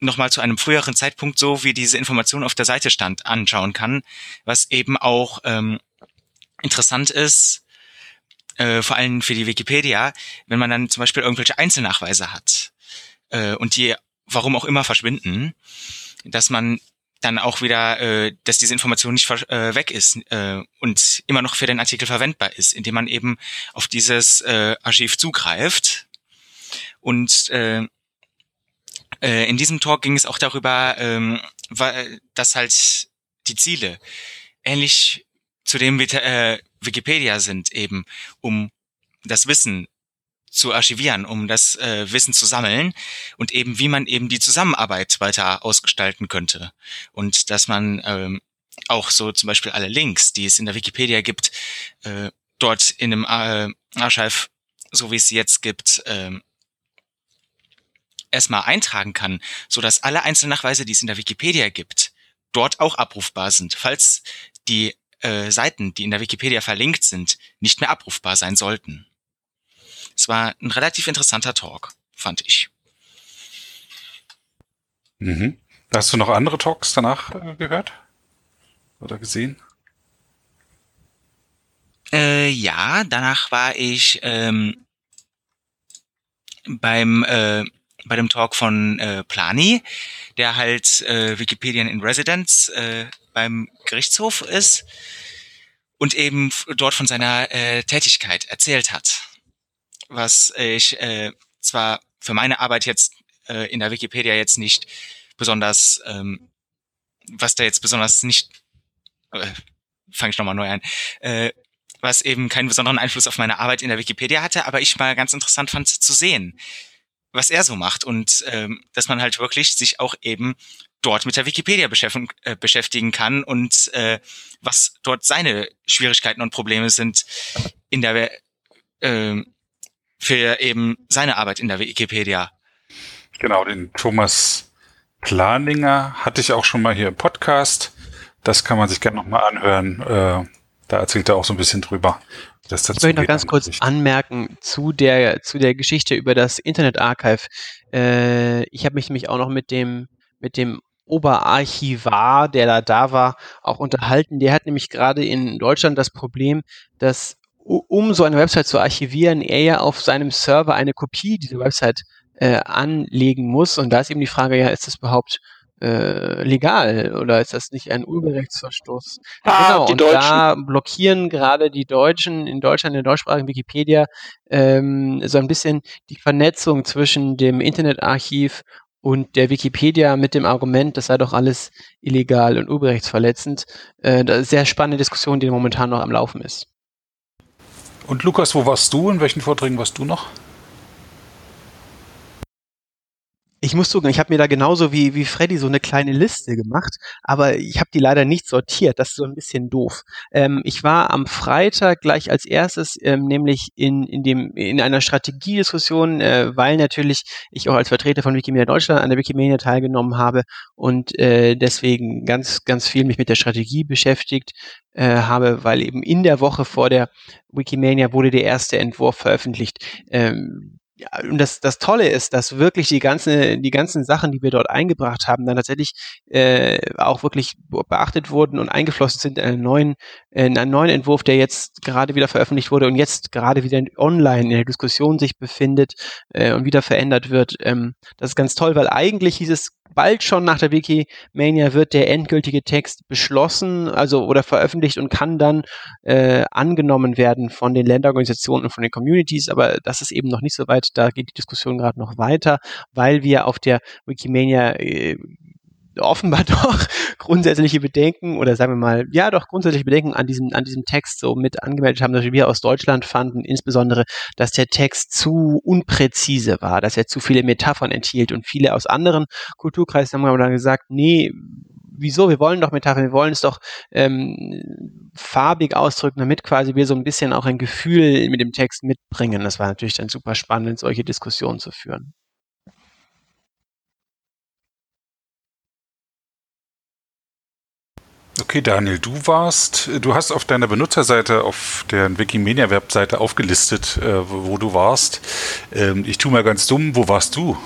nochmal zu einem früheren Zeitpunkt, so wie diese Information auf der Seite stand, anschauen kann, was eben auch ähm, interessant ist, äh, vor allem für die Wikipedia, wenn man dann zum Beispiel irgendwelche Einzelnachweise hat äh, und die warum auch immer verschwinden, dass man dann auch wieder, äh, dass diese Information nicht äh, weg ist äh, und immer noch für den Artikel verwendbar ist, indem man eben auf dieses äh, Archiv zugreift. Und äh, äh, in diesem Talk ging es auch darüber, ähm, dass halt die Ziele ähnlich zu dem äh, Wikipedia sind, eben um das Wissen zu archivieren, um das äh, Wissen zu sammeln und eben wie man eben die Zusammenarbeit weiter ausgestalten könnte. Und dass man ähm, auch so zum Beispiel alle Links, die es in der Wikipedia gibt, äh, dort in einem äh, Archive, so wie es jetzt gibt, äh, erstmal eintragen kann, so dass alle Einzelnachweise, die es in der Wikipedia gibt, dort auch abrufbar sind, falls die äh, Seiten, die in der Wikipedia verlinkt sind, nicht mehr abrufbar sein sollten. Es war ein relativ interessanter Talk, fand ich. Mhm. Hast du noch andere Talks danach äh, gehört oder gesehen? Äh, ja, danach war ich ähm, beim äh, bei dem Talk von äh, Plani, der halt äh, Wikipedian in Residence äh, beim Gerichtshof ist und eben dort von seiner äh, Tätigkeit erzählt hat. Was ich äh, zwar für meine Arbeit jetzt äh, in der Wikipedia jetzt nicht besonders, ähm, was da jetzt besonders nicht, äh, fange ich nochmal neu an, äh, was eben keinen besonderen Einfluss auf meine Arbeit in der Wikipedia hatte, aber ich mal ganz interessant fand zu sehen, was er so macht und ähm, dass man halt wirklich sich auch eben dort mit der Wikipedia beschäftigen, äh, beschäftigen kann und äh, was dort seine Schwierigkeiten und Probleme sind in der äh, für eben seine Arbeit in der Wikipedia. Genau, den Thomas Planinger hatte ich auch schon mal hier im Podcast. Das kann man sich gerne nochmal anhören. Äh, da erzählt er auch so ein bisschen drüber. Das dazu ich möchte noch ganz kurz anmerken zu der, zu der Geschichte über das Internet Archive. Äh, ich habe mich nämlich auch noch mit dem, mit dem Oberarchivar, der da da war, auch unterhalten. Der hat nämlich gerade in Deutschland das Problem, dass um so eine Website zu archivieren, er ja auf seinem Server eine Kopie dieser Website äh, anlegen muss. Und da ist eben die Frage, ja, ist das überhaupt äh, legal oder ist das nicht ein Urheberrechtsverstoß? Ah, genau, und Deutschen. da blockieren gerade die Deutschen in Deutschland, in der deutschsprachigen Wikipedia, ähm, so ein bisschen die Vernetzung zwischen dem Internetarchiv und der Wikipedia mit dem Argument, das sei doch alles illegal und urheberrechtsverletzend. Äh, das ist eine sehr spannende Diskussion, die momentan noch am Laufen ist. Und Lukas, wo warst du? In welchen Vorträgen warst du noch? Ich muss zugeben, ich habe mir da genauso wie, wie Freddy so eine kleine Liste gemacht, aber ich habe die leider nicht sortiert. Das ist so ein bisschen doof. Ähm, ich war am Freitag gleich als erstes ähm, nämlich in, in, dem, in einer Strategiediskussion, äh, weil natürlich ich auch als Vertreter von Wikimedia Deutschland an der Wikimedia teilgenommen habe und äh, deswegen ganz, ganz viel mich mit der Strategie beschäftigt äh, habe, weil eben in der Woche vor der Wikimania wurde der erste Entwurf veröffentlicht. Ähm, ja, und das, das Tolle ist, dass wirklich die ganzen, die ganzen Sachen, die wir dort eingebracht haben, dann tatsächlich äh, auch wirklich beachtet wurden und eingeflossen sind in einen neuen, in einen neuen Entwurf, der jetzt gerade wieder veröffentlicht wurde und jetzt gerade wieder online in der Diskussion sich befindet äh, und wieder verändert wird. Ähm, das ist ganz toll, weil eigentlich hieß es bald schon nach der Wikimania wird der endgültige Text beschlossen, also oder veröffentlicht und kann dann äh, angenommen werden von den Länderorganisationen und von den Communities, aber das ist eben noch nicht so weit, da geht die Diskussion gerade noch weiter, weil wir auf der Wikimania äh, offenbar doch grundsätzliche Bedenken oder sagen wir mal, ja doch grundsätzliche Bedenken an diesem, an diesem Text so mit angemeldet haben, dass wir aus Deutschland fanden, insbesondere, dass der Text zu unpräzise war, dass er zu viele Metaphern enthielt und viele aus anderen Kulturkreisen haben dann gesagt, nee, wieso? Wir wollen doch Metaphern, wir wollen es doch ähm, farbig ausdrücken, damit quasi wir so ein bisschen auch ein Gefühl mit dem Text mitbringen. Das war natürlich dann super spannend, solche Diskussionen zu führen. Okay, Daniel, du warst, du hast auf deiner Benutzerseite, auf der Wikimedia-Webseite aufgelistet, äh, wo, du warst. Ähm, ich tue mal ganz dumm, wo warst du?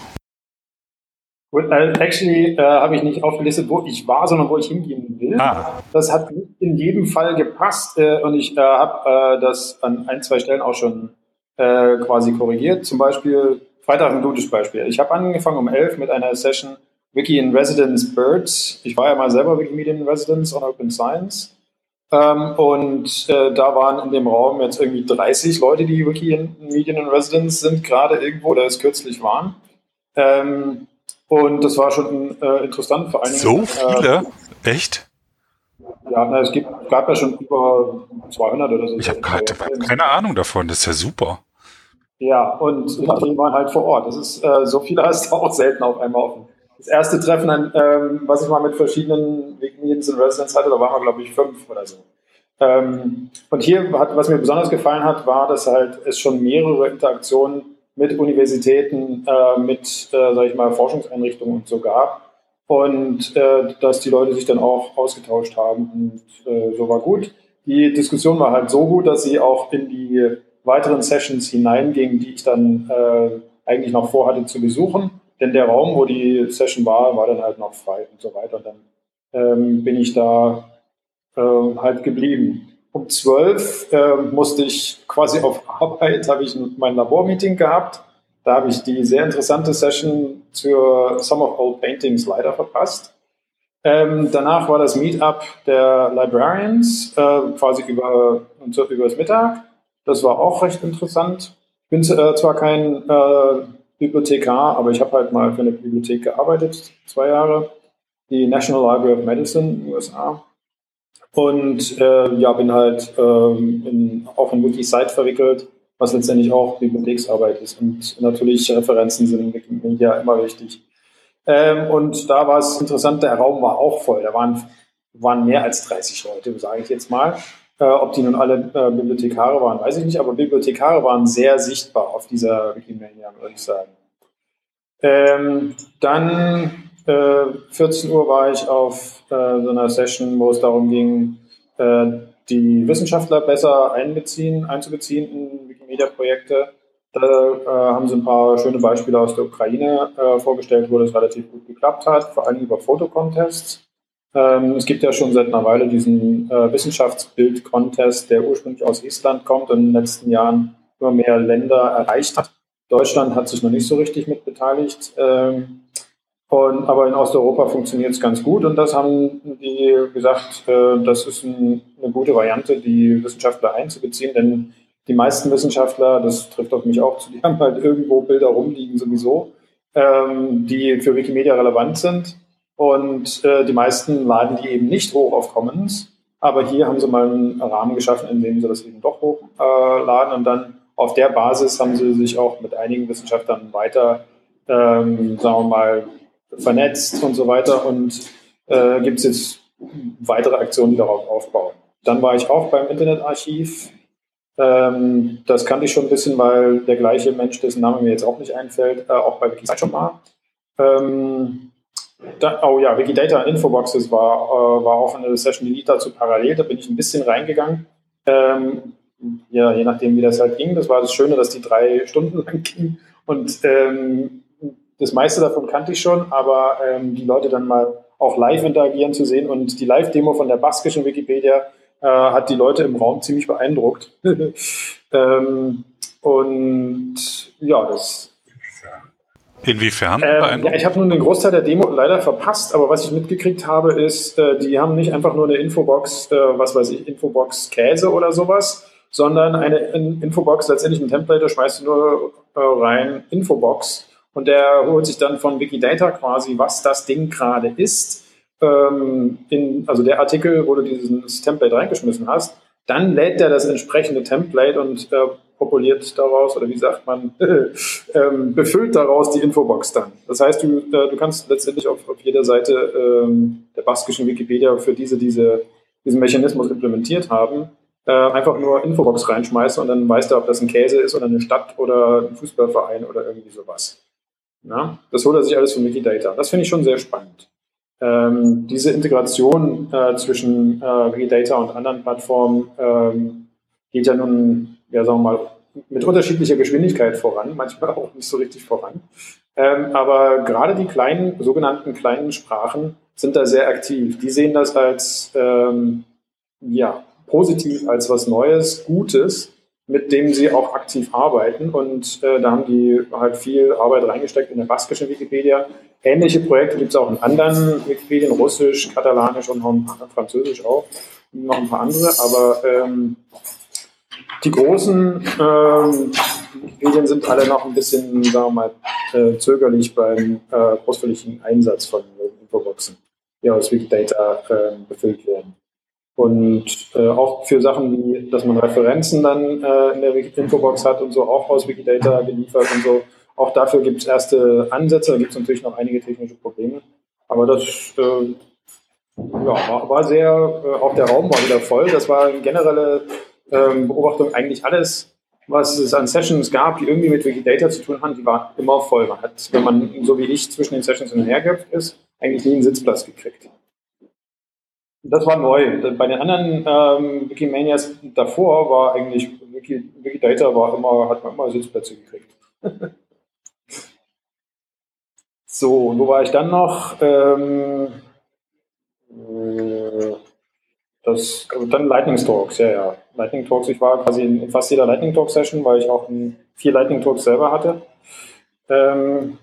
Well, äh, actually äh, habe ich nicht aufgelistet, wo ich war, sondern wo ich hingehen will. Ah. Das hat nicht in jedem Fall gepasst äh, und ich äh, habe äh, das an ein, zwei Stellen auch schon quasi korrigiert. Zum Beispiel, Freitag ein gutes Beispiel. Ich habe angefangen um elf mit einer Session Wiki in Residence Birds. Ich war ja mal selber Wikimedia in Residence on Open Science. Ähm, und äh, da waren in dem Raum jetzt irgendwie 30 Leute, die Wiki in Residence sind, gerade irgendwo oder es kürzlich waren. Ähm, und das war schon äh, interessant vor allem. So viele? Äh, Echt? Ja, na, es gibt, gab ja schon über 200 oder so. Ich habe keine Ahnung davon, das ist ja super. Ja, und die waren halt vor Ort. Das ist, äh, so viele hast du auch selten auf einmal offen das erste Treffen, ähm, was ich mal mit verschiedenen Wikimedians in Residence hatte, da waren wir, glaube ich, fünf oder so. Ähm, und hier, hat, was mir besonders gefallen hat, war, dass halt es schon mehrere Interaktionen mit Universitäten, äh, mit, äh, sage ich mal, Forschungseinrichtungen und so gab. Und äh, dass die Leute sich dann auch ausgetauscht haben und äh, so war gut. Die Diskussion war halt so gut, dass sie auch in die weiteren Sessions hineinging, die ich dann äh, eigentlich noch vorhatte zu besuchen. Denn der Raum, wo die Session war, war dann halt noch frei und so weiter. Und dann ähm, bin ich da äh, halt geblieben. Um zwölf äh, musste ich quasi auf Arbeit, habe ich mein Labormeeting gehabt. Da habe ich die sehr interessante Session zur Some of Old Paintings leider verpasst. Ähm, danach war das Meetup der Librarians, äh, quasi über, über das Mittag. Das war auch recht interessant. Ich bin äh, zwar kein äh, Bibliothekar, aber ich habe halt mal für eine Bibliothek gearbeitet, zwei Jahre, die National Library of Medicine USA. Und äh, ja, bin halt ähm, in, auch in Wiki-Site verwickelt, was letztendlich auch Bibliotheksarbeit ist. Und natürlich Referenzen sind in Wikimedia immer wichtig. Ähm, und da war es interessant, der Raum war auch voll. Da waren, waren mehr als 30 Leute, sage ich jetzt mal. Äh, ob die nun alle äh, Bibliothekare waren, weiß ich nicht, aber Bibliothekare waren sehr sichtbar auf dieser Wikimania, würde ich sagen. Ähm, dann äh, 14 Uhr war ich auf äh, so einer Session, wo es darum ging, äh, die Wissenschaftler besser einbeziehen, einzubeziehen in Wikimedia-Projekte. Da äh, haben sie ein paar schöne Beispiele aus der Ukraine vorgestellt, wo das relativ gut geklappt hat, vor allem über Fotocontests. Ähm, es gibt ja schon seit einer Weile diesen äh, Wissenschaftsbild-Contest, der ursprünglich aus Island kommt und in den letzten Jahren immer mehr Länder erreicht hat. Deutschland hat sich noch nicht so richtig mit beteiligt. Ähm, und, aber in Osteuropa funktioniert es ganz gut und das haben die gesagt, äh, das ist ein, eine gute Variante, die Wissenschaftler einzubeziehen, denn die meisten Wissenschaftler, das trifft auf mich auch zu, die haben halt irgendwo Bilder rumliegen sowieso, ähm, die für Wikimedia relevant sind und äh, die meisten laden die eben nicht hoch auf Commons. Aber hier haben sie mal einen Rahmen geschaffen, in dem sie das eben doch hochladen. Äh, und dann auf der Basis haben sie sich auch mit einigen Wissenschaftlern weiter, ähm, sagen wir mal, vernetzt und so weiter. Und äh, gibt es jetzt weitere Aktionen, die darauf aufbauen. Dann war ich auch beim Internetarchiv. Ähm, das kannte ich schon ein bisschen, weil der gleiche Mensch, dessen Name mir jetzt auch nicht einfällt, äh, auch bei Wikisite schon war. Ähm, da, oh ja, Wikidata Infoboxes war, äh, war auch eine Session, die lief dazu parallel. Da bin ich ein bisschen reingegangen. Ähm, ja, je nachdem, wie das halt ging. Das war das Schöne, dass die drei Stunden lang ging. Und ähm, das meiste davon kannte ich schon, aber ähm, die Leute dann mal auch live interagieren zu sehen. Und die Live-Demo von der baskischen Wikipedia äh, hat die Leute im Raum ziemlich beeindruckt. ähm, und ja, das Inwiefern? Ähm, ja, ich habe nun den Großteil der Demo leider verpasst, aber was ich mitgekriegt habe, ist, äh, die haben nicht einfach nur eine Infobox, äh, was weiß ich, Infobox Käse oder sowas, sondern eine Infobox, letztendlich ein Template, da schmeißt du nur äh, rein Infobox und der holt sich dann von Wikidata quasi, was das Ding gerade ist, ähm, in, also der Artikel, wo du dieses Template reingeschmissen hast, dann lädt der das entsprechende Template und äh, populiert daraus oder wie sagt man, ähm, befüllt daraus die Infobox dann. Das heißt, du, äh, du kannst letztendlich auf, auf jeder Seite ähm, der baskischen Wikipedia für diese, diese, diesen Mechanismus implementiert haben, äh, einfach nur Infobox reinschmeißen und dann weißt du, ob das ein Käse ist oder eine Stadt oder ein Fußballverein oder irgendwie sowas. Ja? Das holt er sich alles von Wikidata. Das finde ich schon sehr spannend. Ähm, diese Integration äh, zwischen äh, Wikidata und anderen Plattformen ähm, geht ja nun, ja, sagen wir mal, mit unterschiedlicher Geschwindigkeit voran, manchmal auch nicht so richtig voran. Ähm, aber gerade die kleinen, sogenannten kleinen Sprachen sind da sehr aktiv. Die sehen das als ähm, ja, positiv, als was Neues, Gutes, mit dem sie auch aktiv arbeiten. Und äh, da haben die halt viel Arbeit reingesteckt in der baskischen Wikipedia. Ähnliche Projekte gibt es auch in anderen Wikipedien, Russisch, Katalanisch und Französisch auch. Noch ein paar andere, aber ähm, die großen ähm, Medien sind alle noch ein bisschen, sagen wir mal, äh, zögerlich beim äh, großflächigen Einsatz von Infoboxen, die aus Wikidata äh, befüllt werden. Und äh, auch für Sachen wie, dass man Referenzen dann äh, in der Infobox hat und so, auch aus Wikidata geliefert und so. Auch dafür gibt es erste Ansätze, da gibt es natürlich noch einige technische Probleme. Aber das äh, ja, war, war sehr, äh, auch der Raum war wieder voll. Das war eine generelle ähm, Beobachtung, eigentlich alles, was es an Sessions gab, die irgendwie mit Wikidata zu tun haben, die war immer voll. Man hat, wenn man so wie ich zwischen den Sessions hin und her gehüpft ist, eigentlich nie einen Sitzplatz gekriegt. Das war neu. Bei den anderen ähm, Wikimanias davor war eigentlich Wiki, Wikidata war immer, hat man immer Sitzplätze gekriegt. so, und wo war ich dann noch? Ähm, äh, das, dann Lightning Talks, ja, ja. Lightning Talks, ich war quasi in fast jeder Lightning Talk Session, weil ich auch vier Lightning Talks selber hatte. Ähm,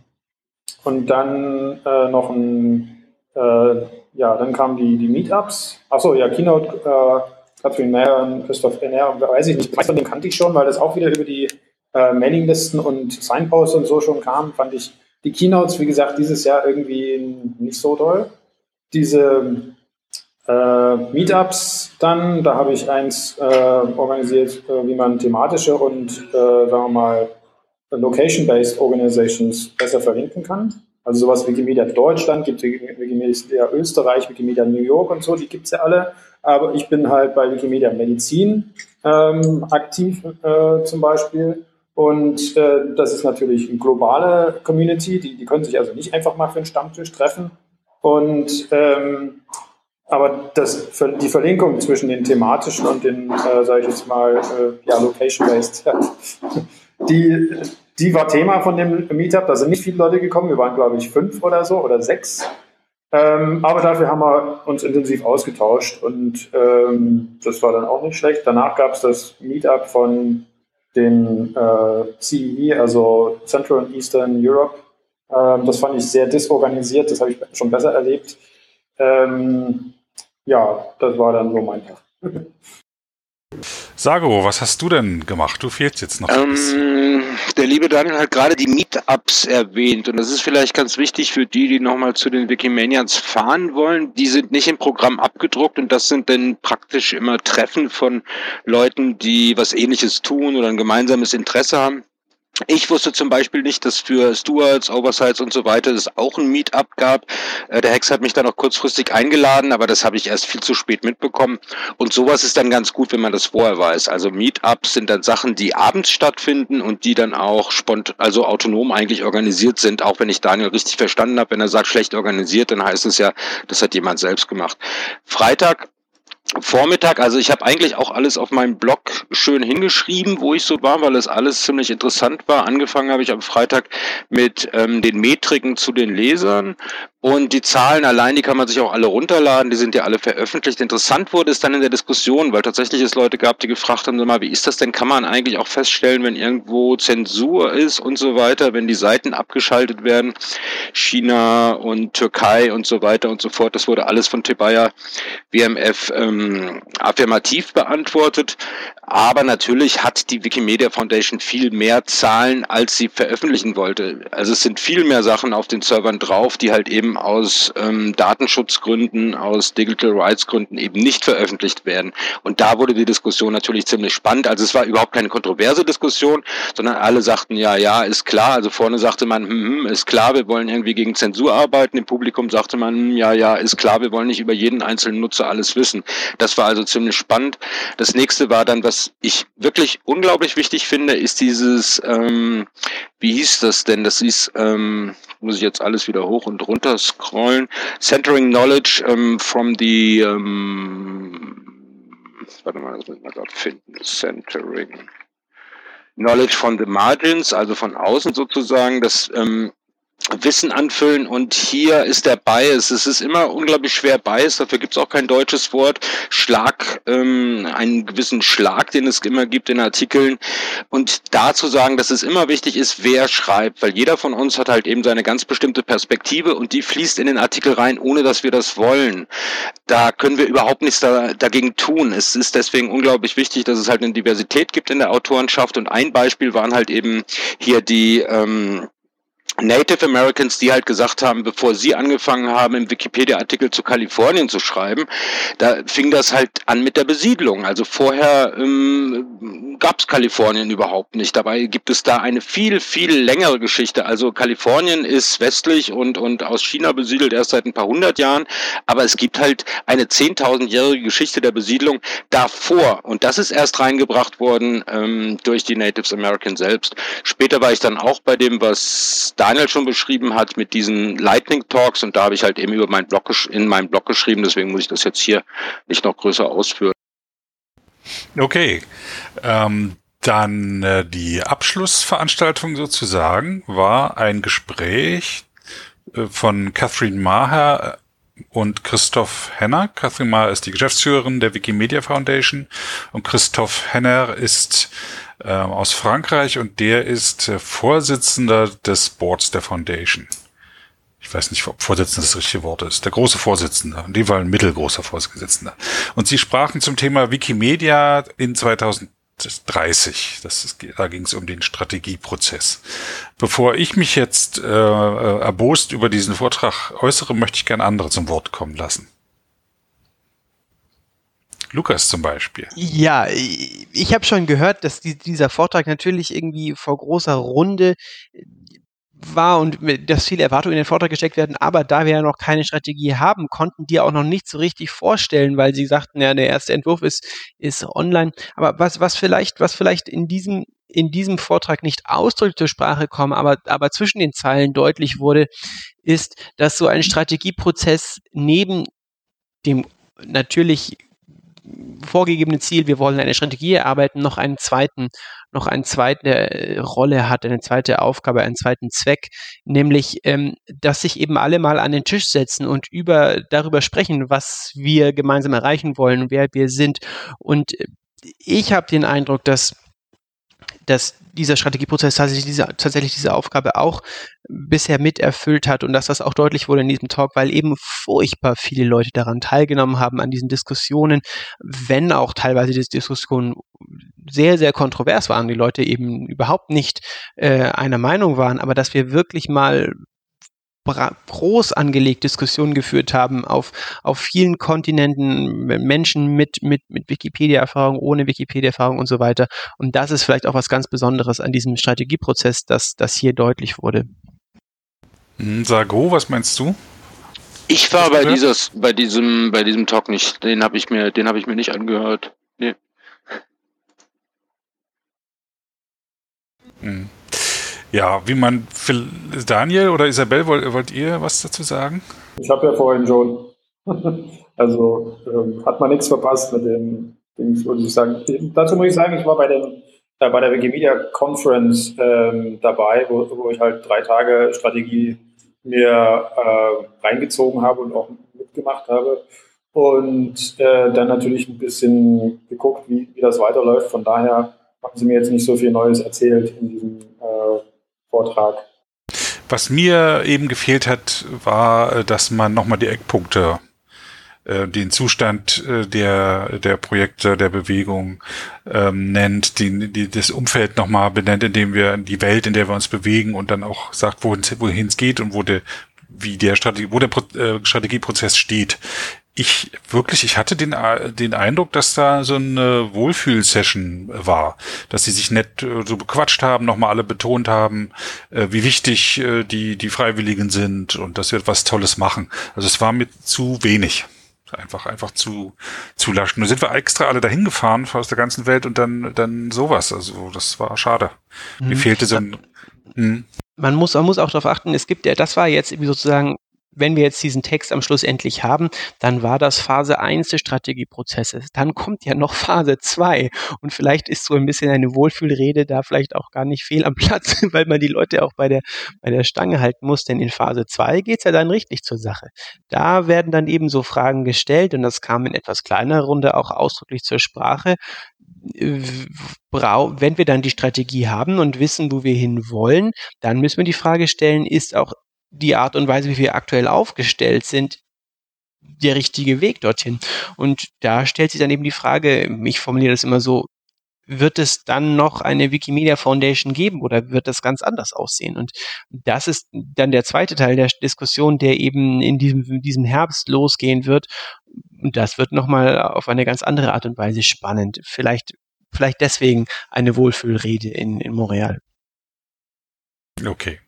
und dann äh, noch ein, äh, ja, dann kamen die, die Meetups. Achso, ja, Keynote, äh, Catherine Mayer und Christoph Enner, weiß ich nicht, von dem kannte ich schon, weil das auch wieder über die äh, Mailinglisten und Signposts und so schon kam, fand ich die Keynotes, wie gesagt, dieses Jahr irgendwie nicht so toll. Diese äh, Meetups dann, da habe ich eins äh, organisiert, äh, wie man thematische und, äh, sagen wir mal, Location-Based Organizations besser verlinken kann. Also sowas wie Wikimedia Deutschland, gibt Wikimedia Österreich, Wikimedia New York und so, die gibt es ja alle. Aber ich bin halt bei Wikimedia Medizin ähm, aktiv äh, zum Beispiel. Und äh, das ist natürlich eine globale Community, die, die können sich also nicht einfach mal für einen Stammtisch treffen. Und ähm, aber das, die Verlinkung zwischen den thematischen und den, äh, sage ich jetzt mal, äh, ja, Location-Based, die, die war Thema von dem Meetup. Da sind nicht viele Leute gekommen. Wir waren, glaube ich, fünf oder so oder sechs. Ähm, aber dafür haben wir uns intensiv ausgetauscht und ähm, das war dann auch nicht schlecht. Danach gab es das Meetup von den äh, CEE, also Central and Eastern Europe. Ähm, das fand ich sehr disorganisiert, das habe ich schon besser erlebt. Ähm, ja, das war dann so mein Tag. Sago, was hast du denn gemacht? Du fehlst jetzt noch. Ähm, der liebe Daniel hat gerade die Meetups erwähnt und das ist vielleicht ganz wichtig für die, die nochmal zu den Wikimanians fahren wollen. Die sind nicht im Programm abgedruckt und das sind dann praktisch immer Treffen von Leuten, die was ähnliches tun oder ein gemeinsames Interesse haben. Ich wusste zum Beispiel nicht, dass für Stewards, Oversights und so weiter es auch ein Meetup gab. Äh, der Hex hat mich dann auch kurzfristig eingeladen, aber das habe ich erst viel zu spät mitbekommen. Und sowas ist dann ganz gut, wenn man das vorher weiß. Also Meetups sind dann Sachen, die abends stattfinden und die dann auch spont also autonom eigentlich organisiert sind. Auch wenn ich Daniel richtig verstanden habe, wenn er sagt schlecht organisiert, dann heißt es ja, das hat jemand selbst gemacht. Freitag Vormittag, also ich habe eigentlich auch alles auf meinem Blog schön hingeschrieben, wo ich so war, weil es alles ziemlich interessant war. Angefangen habe ich am Freitag mit ähm, den Metriken zu den Lesern und die Zahlen allein, die kann man sich auch alle runterladen, die sind ja alle veröffentlicht. Interessant wurde es dann in der Diskussion, weil tatsächlich es Leute gab, die gefragt haben, mal, wie ist das denn? Kann man eigentlich auch feststellen, wenn irgendwo Zensur ist und so weiter, wenn die Seiten abgeschaltet werden? China und Türkei und so weiter und so fort. Das wurde alles von Tebaya WMF ähm, affirmativ beantwortet. Aber natürlich hat die Wikimedia Foundation viel mehr Zahlen, als sie veröffentlichen wollte. Also es sind viel mehr Sachen auf den Servern drauf, die halt eben aus ähm, Datenschutzgründen, aus Digital Rights Gründen eben nicht veröffentlicht werden. Und da wurde die Diskussion natürlich ziemlich spannend. Also es war überhaupt keine kontroverse Diskussion, sondern alle sagten, ja, ja, ist klar. Also vorne sagte man, hm, hm, ist klar, wir wollen irgendwie gegen Zensur arbeiten. Im Publikum sagte man, hm, ja, ja, ist klar, wir wollen nicht über jeden einzelnen Nutzer alles wissen. Das war also ziemlich spannend. Das nächste war dann, was ich wirklich unglaublich wichtig finde, ist dieses, ähm, wie hieß das denn? Das hieß, ähm, muss ich jetzt alles wieder hoch und runter scrollen. Centering Knowledge ähm, from the, ähm, warte mal, das muss ich mal gerade finden. Centering. Knowledge from the Margins, also von außen sozusagen, das ähm, Wissen anfüllen und hier ist der Bias. Es ist immer unglaublich schwer Bias, dafür gibt es auch kein deutsches Wort. Schlag, ähm, einen gewissen Schlag, den es immer gibt in Artikeln. Und da zu sagen, dass es immer wichtig ist, wer schreibt, weil jeder von uns hat halt eben seine ganz bestimmte Perspektive und die fließt in den Artikel rein, ohne dass wir das wollen. Da können wir überhaupt nichts da, dagegen tun. Es ist deswegen unglaublich wichtig, dass es halt eine Diversität gibt in der Autorenschaft und ein Beispiel waren halt eben hier die ähm, Native Americans, die halt gesagt haben, bevor sie angefangen haben, im Wikipedia-Artikel zu Kalifornien zu schreiben, da fing das halt an mit der Besiedlung. Also vorher ähm, gab es Kalifornien überhaupt nicht. Dabei gibt es da eine viel, viel längere Geschichte. Also Kalifornien ist westlich und, und aus China besiedelt erst seit ein paar hundert Jahren, aber es gibt halt eine 10.000-jährige Geschichte der Besiedlung davor. Und das ist erst reingebracht worden ähm, durch die Natives Americans selbst. Später war ich dann auch bei dem, was da Daniel schon beschrieben hat mit diesen Lightning Talks und da habe ich halt eben über meinen Blog in meinem Blog geschrieben, deswegen muss ich das jetzt hier nicht noch größer ausführen. Okay, ähm, dann äh, die Abschlussveranstaltung sozusagen war ein Gespräch äh, von Catherine Maher und Christoph Henner. Catherine Maher ist die Geschäftsführerin der Wikimedia Foundation und Christoph Henner ist äh, aus Frankreich und der ist äh, Vorsitzender des Boards der Foundation. Ich weiß nicht, ob Vorsitzender das richtige Wort ist. Der große Vorsitzende. In dem Fall ein mittelgroßer Vorsitzender. Und sie sprachen zum Thema Wikimedia in 2030. Das ist, da ging es um den Strategieprozess. Bevor ich mich jetzt äh, äh, erbost über diesen Vortrag äußere, möchte ich gerne andere zum Wort kommen lassen. Lukas zum Beispiel. Ja, ich habe schon gehört, dass die, dieser Vortrag natürlich irgendwie vor großer Runde war und dass viele Erwartungen in den Vortrag gesteckt werden, aber da wir ja noch keine Strategie haben, konnten die auch noch nicht so richtig vorstellen, weil sie sagten, ja, der erste Entwurf ist, ist online. Aber was, was vielleicht, was vielleicht in diesem, in diesem Vortrag nicht ausdrücklich zur Sprache kommen, aber, aber zwischen den Zeilen deutlich wurde, ist, dass so ein Strategieprozess neben dem natürlich vorgegebene Ziel, wir wollen eine Strategie erarbeiten, noch einen zweiten, noch eine zweite äh, Rolle hat, eine zweite Aufgabe, einen zweiten Zweck, nämlich, ähm, dass sich eben alle mal an den Tisch setzen und über, darüber sprechen, was wir gemeinsam erreichen wollen, wer wir sind. Und äh, ich habe den Eindruck, dass dass dieser Strategieprozess tatsächlich diese, tatsächlich diese Aufgabe auch bisher miterfüllt hat und dass das auch deutlich wurde in diesem Talk, weil eben furchtbar viele Leute daran teilgenommen haben, an diesen Diskussionen, wenn auch teilweise diese Diskussionen sehr, sehr kontrovers waren, die Leute eben überhaupt nicht äh, einer Meinung waren, aber dass wir wirklich mal groß angelegt Diskussionen geführt haben auf, auf vielen Kontinenten, Menschen mit, mit, mit Wikipedia-Erfahrung, ohne Wikipedia-Erfahrung und so weiter. Und das ist vielleicht auch was ganz Besonderes an diesem Strategieprozess, dass das hier deutlich wurde. Hm, Sago, was meinst du? Ich war bei dieses, bei diesem, bei diesem Talk nicht. Den habe ich mir, den habe ich mir nicht angehört. Nee. Hm. Ja, wie man, Daniel oder Isabel, wollt, wollt ihr was dazu sagen? Ich habe ja vorhin schon, also ähm, hat man nichts verpasst mit dem Dings, würde ich sagen. Dazu muss ich sagen, ich war bei, dem, äh, bei der Wikimedia Conference ähm, dabei, wo, wo ich halt drei Tage Strategie mir äh, reingezogen habe und auch mitgemacht habe. Und äh, dann natürlich ein bisschen geguckt, wie, wie das weiterläuft. Von daher haben sie mir jetzt nicht so viel Neues erzählt in diesem äh, Vortrag. Was mir eben gefehlt hat, war, äh, dass man nochmal die Eckpunkte, äh, den Zustand äh, der, der Projekte, der Bewegung ähm, nennt, die, die, das Umfeld nochmal benennt, in dem wir die Welt, in der wir uns bewegen und dann auch sagt, wohin es geht und wo der wie der Strategie, wo der Pro äh, Strategieprozess steht. Ich wirklich, ich hatte den, äh, den Eindruck, dass da so eine Wohlfühl-Session war, dass sie sich nett äh, so bequatscht haben, nochmal alle betont haben, äh, wie wichtig die, die Freiwilligen sind und dass wir etwas Tolles machen. Also es war mir zu wenig einfach einfach zu zu laschen. Nun sind wir extra alle dahin gefahren aus der ganzen Welt und dann dann sowas. Also das war schade. Mhm. Mir fehlte so ein. Mh. Man muss man muss auch darauf achten. Es gibt ja, das war jetzt sozusagen wenn wir jetzt diesen Text am Schluss endlich haben, dann war das Phase 1 des Strategieprozesses. Dann kommt ja noch Phase 2 und vielleicht ist so ein bisschen eine Wohlfühlrede da vielleicht auch gar nicht fehl am Platz, weil man die Leute auch bei der, bei der Stange halten muss, denn in Phase 2 geht's ja dann richtig zur Sache. Da werden dann eben so Fragen gestellt und das kam in etwas kleinerer Runde auch ausdrücklich zur Sprache, wenn wir dann die Strategie haben und wissen, wo wir hin wollen, dann müssen wir die Frage stellen, ist auch die Art und Weise, wie wir aktuell aufgestellt sind, der richtige Weg dorthin. Und da stellt sich dann eben die Frage, ich formuliere das immer so, wird es dann noch eine Wikimedia Foundation geben oder wird das ganz anders aussehen? Und das ist dann der zweite Teil der Diskussion, der eben in diesem, in diesem Herbst losgehen wird. Und das wird nochmal auf eine ganz andere Art und Weise spannend. Vielleicht, vielleicht deswegen eine Wohlfühlrede in, in Montreal. Okay.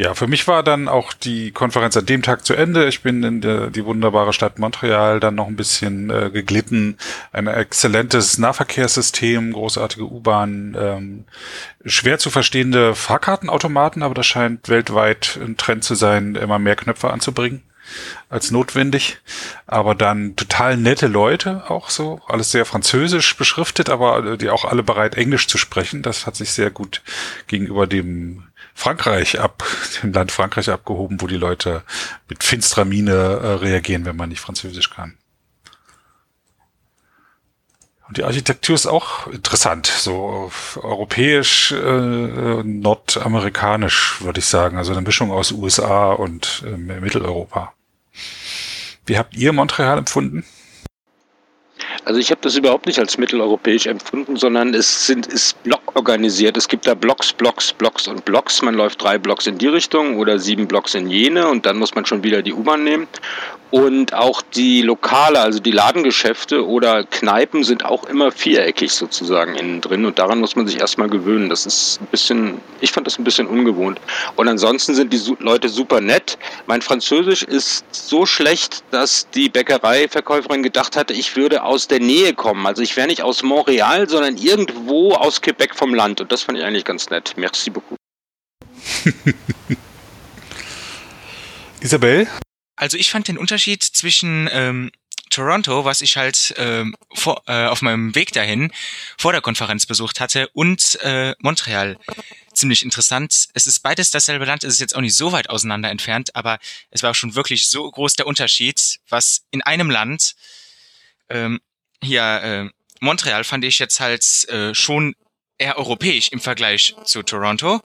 Ja, für mich war dann auch die Konferenz an dem Tag zu Ende. Ich bin in der, die wunderbare Stadt Montreal dann noch ein bisschen äh, geglitten. Ein exzellentes Nahverkehrssystem, großartige U-Bahn, ähm, schwer zu verstehende Fahrkartenautomaten, aber das scheint weltweit ein Trend zu sein, immer mehr Knöpfe anzubringen als notwendig. Aber dann total nette Leute auch so, alles sehr französisch beschriftet, aber die auch alle bereit, Englisch zu sprechen. Das hat sich sehr gut gegenüber dem Frankreich ab, dem Land Frankreich abgehoben, wo die Leute mit finsterer Miene äh, reagieren, wenn man nicht Französisch kann. Und die Architektur ist auch interessant, so europäisch, äh, nordamerikanisch, würde ich sagen. Also eine Mischung aus USA und äh, Mitteleuropa. Wie habt ihr Montreal empfunden? Also ich habe das überhaupt nicht als mitteleuropäisch empfunden, sondern es sind ist blockorganisiert. Es gibt da Blocks, Blocks, Blocks und Blocks. Man läuft drei Blocks in die Richtung oder sieben Blocks in jene und dann muss man schon wieder die U-Bahn nehmen. Und auch die Lokale, also die Ladengeschäfte oder Kneipen sind auch immer viereckig sozusagen innen drin. Und daran muss man sich erstmal gewöhnen. Das ist ein bisschen, ich fand das ein bisschen ungewohnt. Und ansonsten sind die Leute super nett. Mein Französisch ist so schlecht, dass die Bäckereiverkäuferin gedacht hatte, ich würde aus der Nähe kommen. Also ich wäre nicht aus Montreal, sondern irgendwo aus Quebec vom Land. Und das fand ich eigentlich ganz nett. Merci beaucoup. Isabel? Also ich fand den Unterschied zwischen ähm, Toronto, was ich halt ähm, vor, äh, auf meinem Weg dahin vor der Konferenz besucht hatte, und äh, Montreal ziemlich interessant. Es ist beides dasselbe Land, es ist jetzt auch nicht so weit auseinander entfernt, aber es war schon wirklich so groß der Unterschied, was in einem Land ähm, hier äh, Montreal fand ich jetzt halt äh, schon eher europäisch im Vergleich zu Toronto,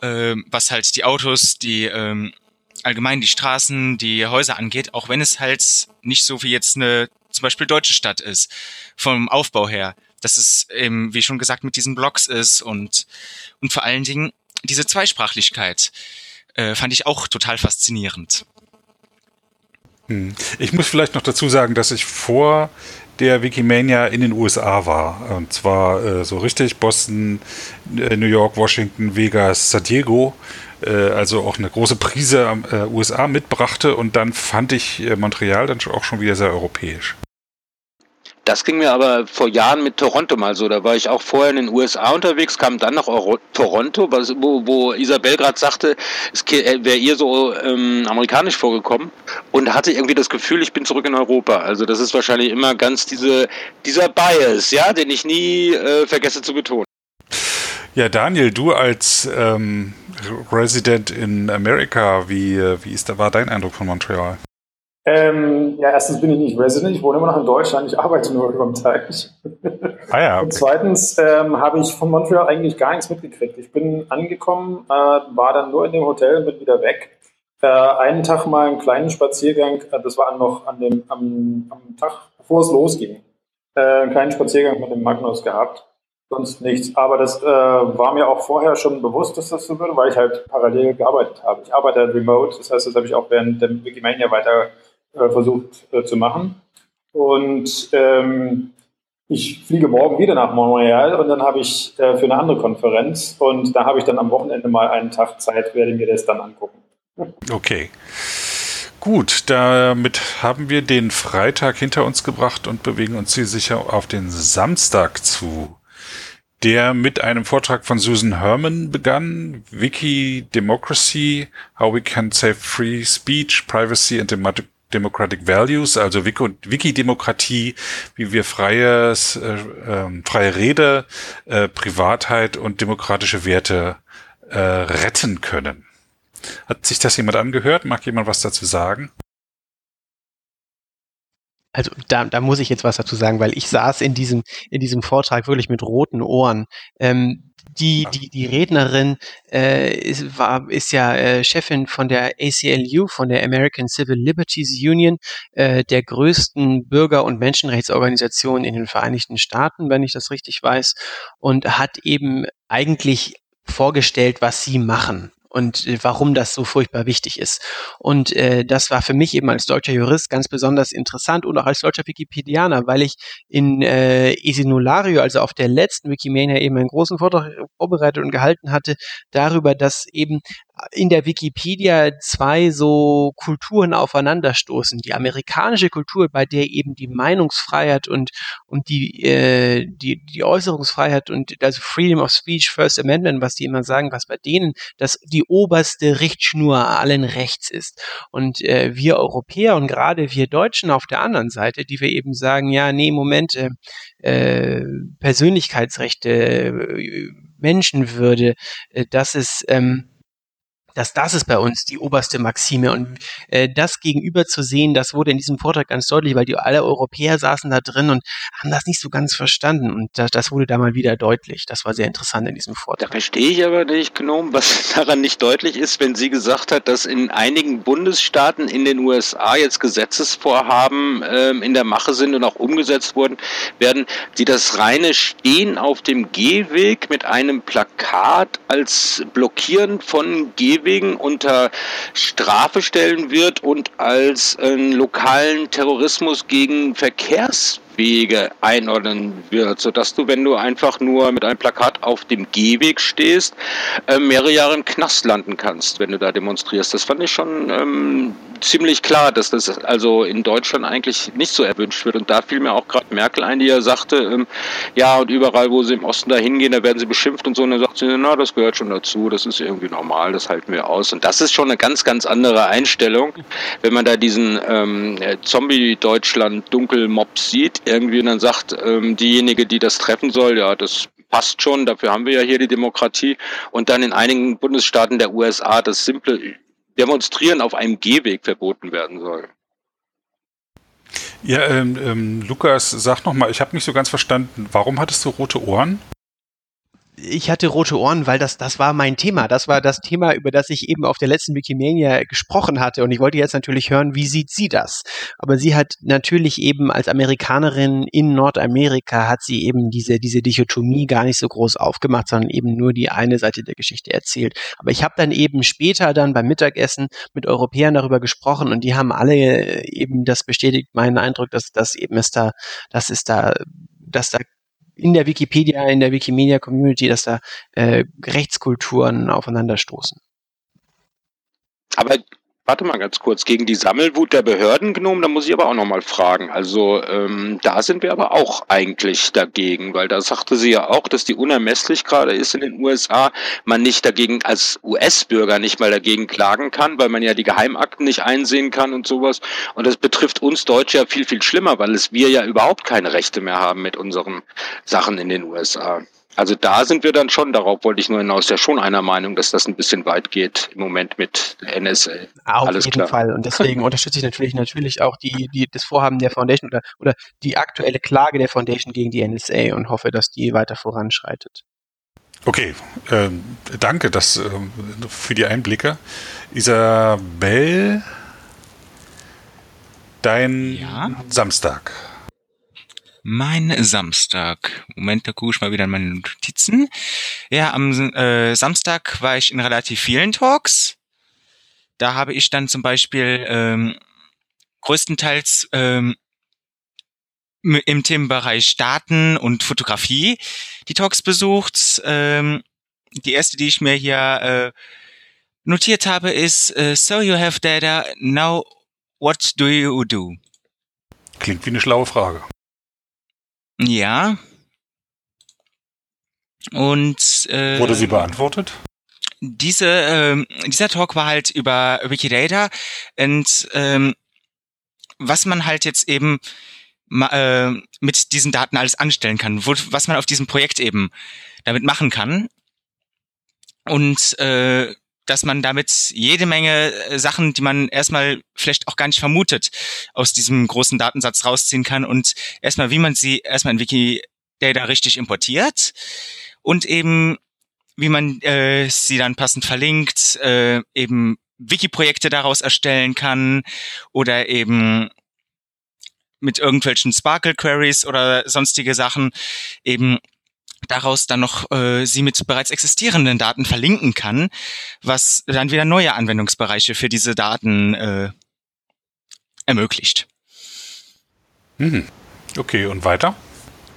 äh, was halt die Autos, die ähm, allgemein die Straßen, die Häuser angeht, auch wenn es halt nicht so wie jetzt eine zum Beispiel deutsche Stadt ist, vom Aufbau her. Dass es eben, wie schon gesagt, mit diesen Blocks ist und, und vor allen Dingen diese Zweisprachlichkeit äh, fand ich auch total faszinierend. Hm. Ich muss vielleicht noch dazu sagen, dass ich vor der Wikimania in den USA war. Und zwar äh, so richtig Boston, äh, New York, Washington, Vegas, San Diego äh, also auch eine große Prise äh, USA mitbrachte und dann fand ich äh, Montreal dann auch schon wieder sehr europäisch. Das ging mir aber vor Jahren mit Toronto mal so. Da war ich auch vorher in den USA unterwegs, kam dann nach Euro Toronto, wo, wo Isabel gerade sagte, es äh, wäre ihr so ähm, amerikanisch vorgekommen und hatte irgendwie das Gefühl, ich bin zurück in Europa. Also das ist wahrscheinlich immer ganz diese, dieser Bias, ja, den ich nie äh, vergesse zu betonen. Ja, Daniel, du als ähm, Resident in America, wie, wie ist da war dein Eindruck von Montreal? Ähm, ja, erstens bin ich nicht Resident, ich wohne immer noch in Deutschland, ich arbeite nur über dem Teich. Ah ja, okay. Und zweitens ähm, habe ich von Montreal eigentlich gar nichts mitgekriegt. Ich bin angekommen, äh, war dann nur in dem Hotel und bin wieder weg. Äh, einen Tag mal einen kleinen Spaziergang, äh, das war noch an dem, am, am Tag, bevor es losging, äh, einen kleinen Spaziergang mit dem Magnus gehabt. sonst nichts. Aber das äh, war mir auch vorher schon bewusst, dass das so würde, weil ich halt parallel gearbeitet habe. Ich arbeite halt remote, das heißt, das habe ich auch während der Wikimania weiter äh, versucht äh, zu machen. Und ähm, ich fliege morgen wieder nach Montreal und dann habe ich äh, für eine andere Konferenz und da habe ich dann am Wochenende mal einen Tag Zeit, werde mir das dann angucken. Okay. Gut, damit haben wir den Freitag hinter uns gebracht und bewegen uns hier sicher auf den Samstag zu, der mit einem Vortrag von Susan Herman begann, Wiki Democracy, How We Can Save Free Speech, Privacy and Democratic Values, also Wiki-Demokratie, wie wir freies, äh, äh, freie Rede, äh, Privatheit und demokratische Werte äh, retten können. Hat sich das jemand angehört? Mag jemand was dazu sagen? Also da, da muss ich jetzt was dazu sagen, weil ich saß in diesem, in diesem Vortrag wirklich mit roten Ohren. Ähm, die, die, die Rednerin äh, ist, war, ist ja äh, Chefin von der ACLU, von der American Civil Liberties Union, äh, der größten Bürger- und Menschenrechtsorganisation in den Vereinigten Staaten, wenn ich das richtig weiß, und hat eben eigentlich vorgestellt, was sie machen und äh, warum das so furchtbar wichtig ist. Und äh, das war für mich eben als deutscher Jurist ganz besonders interessant und auch als deutscher Wikipedianer, weil ich in äh, Esinulario, also auf der letzten Wikimania eben einen großen Vortrag vorbereitet und gehalten hatte, darüber, dass eben in der Wikipedia zwei so Kulturen aufeinanderstoßen. Die amerikanische Kultur, bei der eben die Meinungsfreiheit und, und die, äh, die, die Äußerungsfreiheit und also Freedom of Speech, First Amendment, was die immer sagen, was bei denen das die oberste Richtschnur allen Rechts ist. Und äh, wir Europäer und gerade wir Deutschen auf der anderen Seite, die wir eben sagen, ja, nee, Moment, äh, äh, Persönlichkeitsrechte, äh, Menschenwürde, äh, das ist ähm, dass das ist bei uns die oberste Maxime. Und äh, das gegenüber zu sehen, das wurde in diesem Vortrag ganz deutlich, weil die alle Europäer saßen da drin und haben das nicht so ganz verstanden. Und das, das wurde da mal wieder deutlich. Das war sehr interessant in diesem Vortrag. Da verstehe ich aber nicht, Gnome, was daran nicht deutlich ist, wenn sie gesagt hat, dass in einigen Bundesstaaten in den USA jetzt Gesetzesvorhaben ähm, in der Mache sind und auch umgesetzt wurden, werden, die das reine Stehen auf dem Gehweg mit einem Plakat als Blockieren von Gehweg deswegen unter Strafe stellen wird und als äh, lokalen Terrorismus gegen Verkehrs Wege einordnen wird, sodass du, wenn du einfach nur mit einem Plakat auf dem Gehweg stehst, äh, mehrere Jahre im Knast landen kannst, wenn du da demonstrierst. Das fand ich schon ähm, ziemlich klar, dass das also in Deutschland eigentlich nicht so erwünscht wird. Und da fiel mir auch gerade Merkel ein, die ja sagte, ähm, ja, und überall, wo sie im Osten da hingehen, da werden sie beschimpft und so. Und dann sagt sie, na, das gehört schon dazu, das ist irgendwie normal, das halten wir aus. Und das ist schon eine ganz, ganz andere Einstellung, wenn man da diesen ähm, Zombie-Deutschland-Dunkelmob sieht, irgendwie und dann sagt ähm, diejenige, die das treffen soll, ja, das passt schon, dafür haben wir ja hier die Demokratie. Und dann in einigen Bundesstaaten der USA das simple Demonstrieren auf einem Gehweg verboten werden soll. Ja, ähm, ähm, Lukas, sag nochmal, ich habe nicht so ganz verstanden, warum hattest du rote Ohren? Ich hatte rote Ohren, weil das, das war mein Thema. Das war das Thema, über das ich eben auf der letzten Wikimania gesprochen hatte. Und ich wollte jetzt natürlich hören, wie sieht sie das? Aber sie hat natürlich eben als Amerikanerin in Nordamerika hat sie eben diese, diese Dichotomie gar nicht so groß aufgemacht, sondern eben nur die eine Seite der Geschichte erzählt. Aber ich habe dann eben später dann beim Mittagessen mit Europäern darüber gesprochen und die haben alle eben das bestätigt, meinen Eindruck, dass das eben ist da, das ist da dass da in der Wikipedia, in der Wikimedia-Community, dass da äh, Rechtskulturen aufeinanderstoßen. Aber Warte mal ganz kurz, gegen die Sammelwut der Behörden genommen, da muss ich aber auch nochmal fragen. Also ähm, da sind wir aber auch eigentlich dagegen, weil da sagte sie ja auch, dass die unermesslich gerade ist in den USA, man nicht dagegen als US-Bürger nicht mal dagegen klagen kann, weil man ja die Geheimakten nicht einsehen kann und sowas. Und das betrifft uns Deutsche ja viel, viel schlimmer, weil es wir ja überhaupt keine Rechte mehr haben mit unseren Sachen in den USA. Also da sind wir dann schon, darauf wollte ich nur hinaus, ja schon einer Meinung, dass das ein bisschen weit geht im Moment mit der NSA. Auf Alles jeden klar. Fall. Und deswegen unterstütze ich natürlich natürlich auch die, die, das Vorhaben der Foundation oder, oder die aktuelle Klage der Foundation gegen die NSA und hoffe, dass die weiter voranschreitet. Okay, ähm, danke das, ähm, für die Einblicke. Isabel, dein ja? Samstag. Mein Samstag. Moment, da gucke ich mal wieder in meine Notizen. Ja, am äh, Samstag war ich in relativ vielen Talks. Da habe ich dann zum Beispiel ähm, größtenteils ähm, im Themenbereich Daten und Fotografie die Talks besucht. Ähm, die erste, die ich mir hier äh, notiert habe, ist uh, So you have data, now what do you do? Klingt wie eine schlaue Frage. Ja. Und äh, wurde sie beantwortet? Diese ähm, dieser Talk war halt über Wikidata und ähm, was man halt jetzt eben äh, mit diesen Daten alles anstellen kann, wo, was man auf diesem Projekt eben damit machen kann. Und äh, dass man damit jede Menge äh, Sachen, die man erstmal vielleicht auch gar nicht vermutet, aus diesem großen Datensatz rausziehen kann und erstmal, wie man sie erstmal in Wikidata richtig importiert und eben, wie man äh, sie dann passend verlinkt, äh, eben Wiki-Projekte daraus erstellen kann oder eben mit irgendwelchen Sparkle-Queries oder sonstige Sachen eben daraus dann noch äh, sie mit bereits existierenden Daten verlinken kann, was dann wieder neue Anwendungsbereiche für diese Daten äh, ermöglicht. Mhm. Okay, und weiter?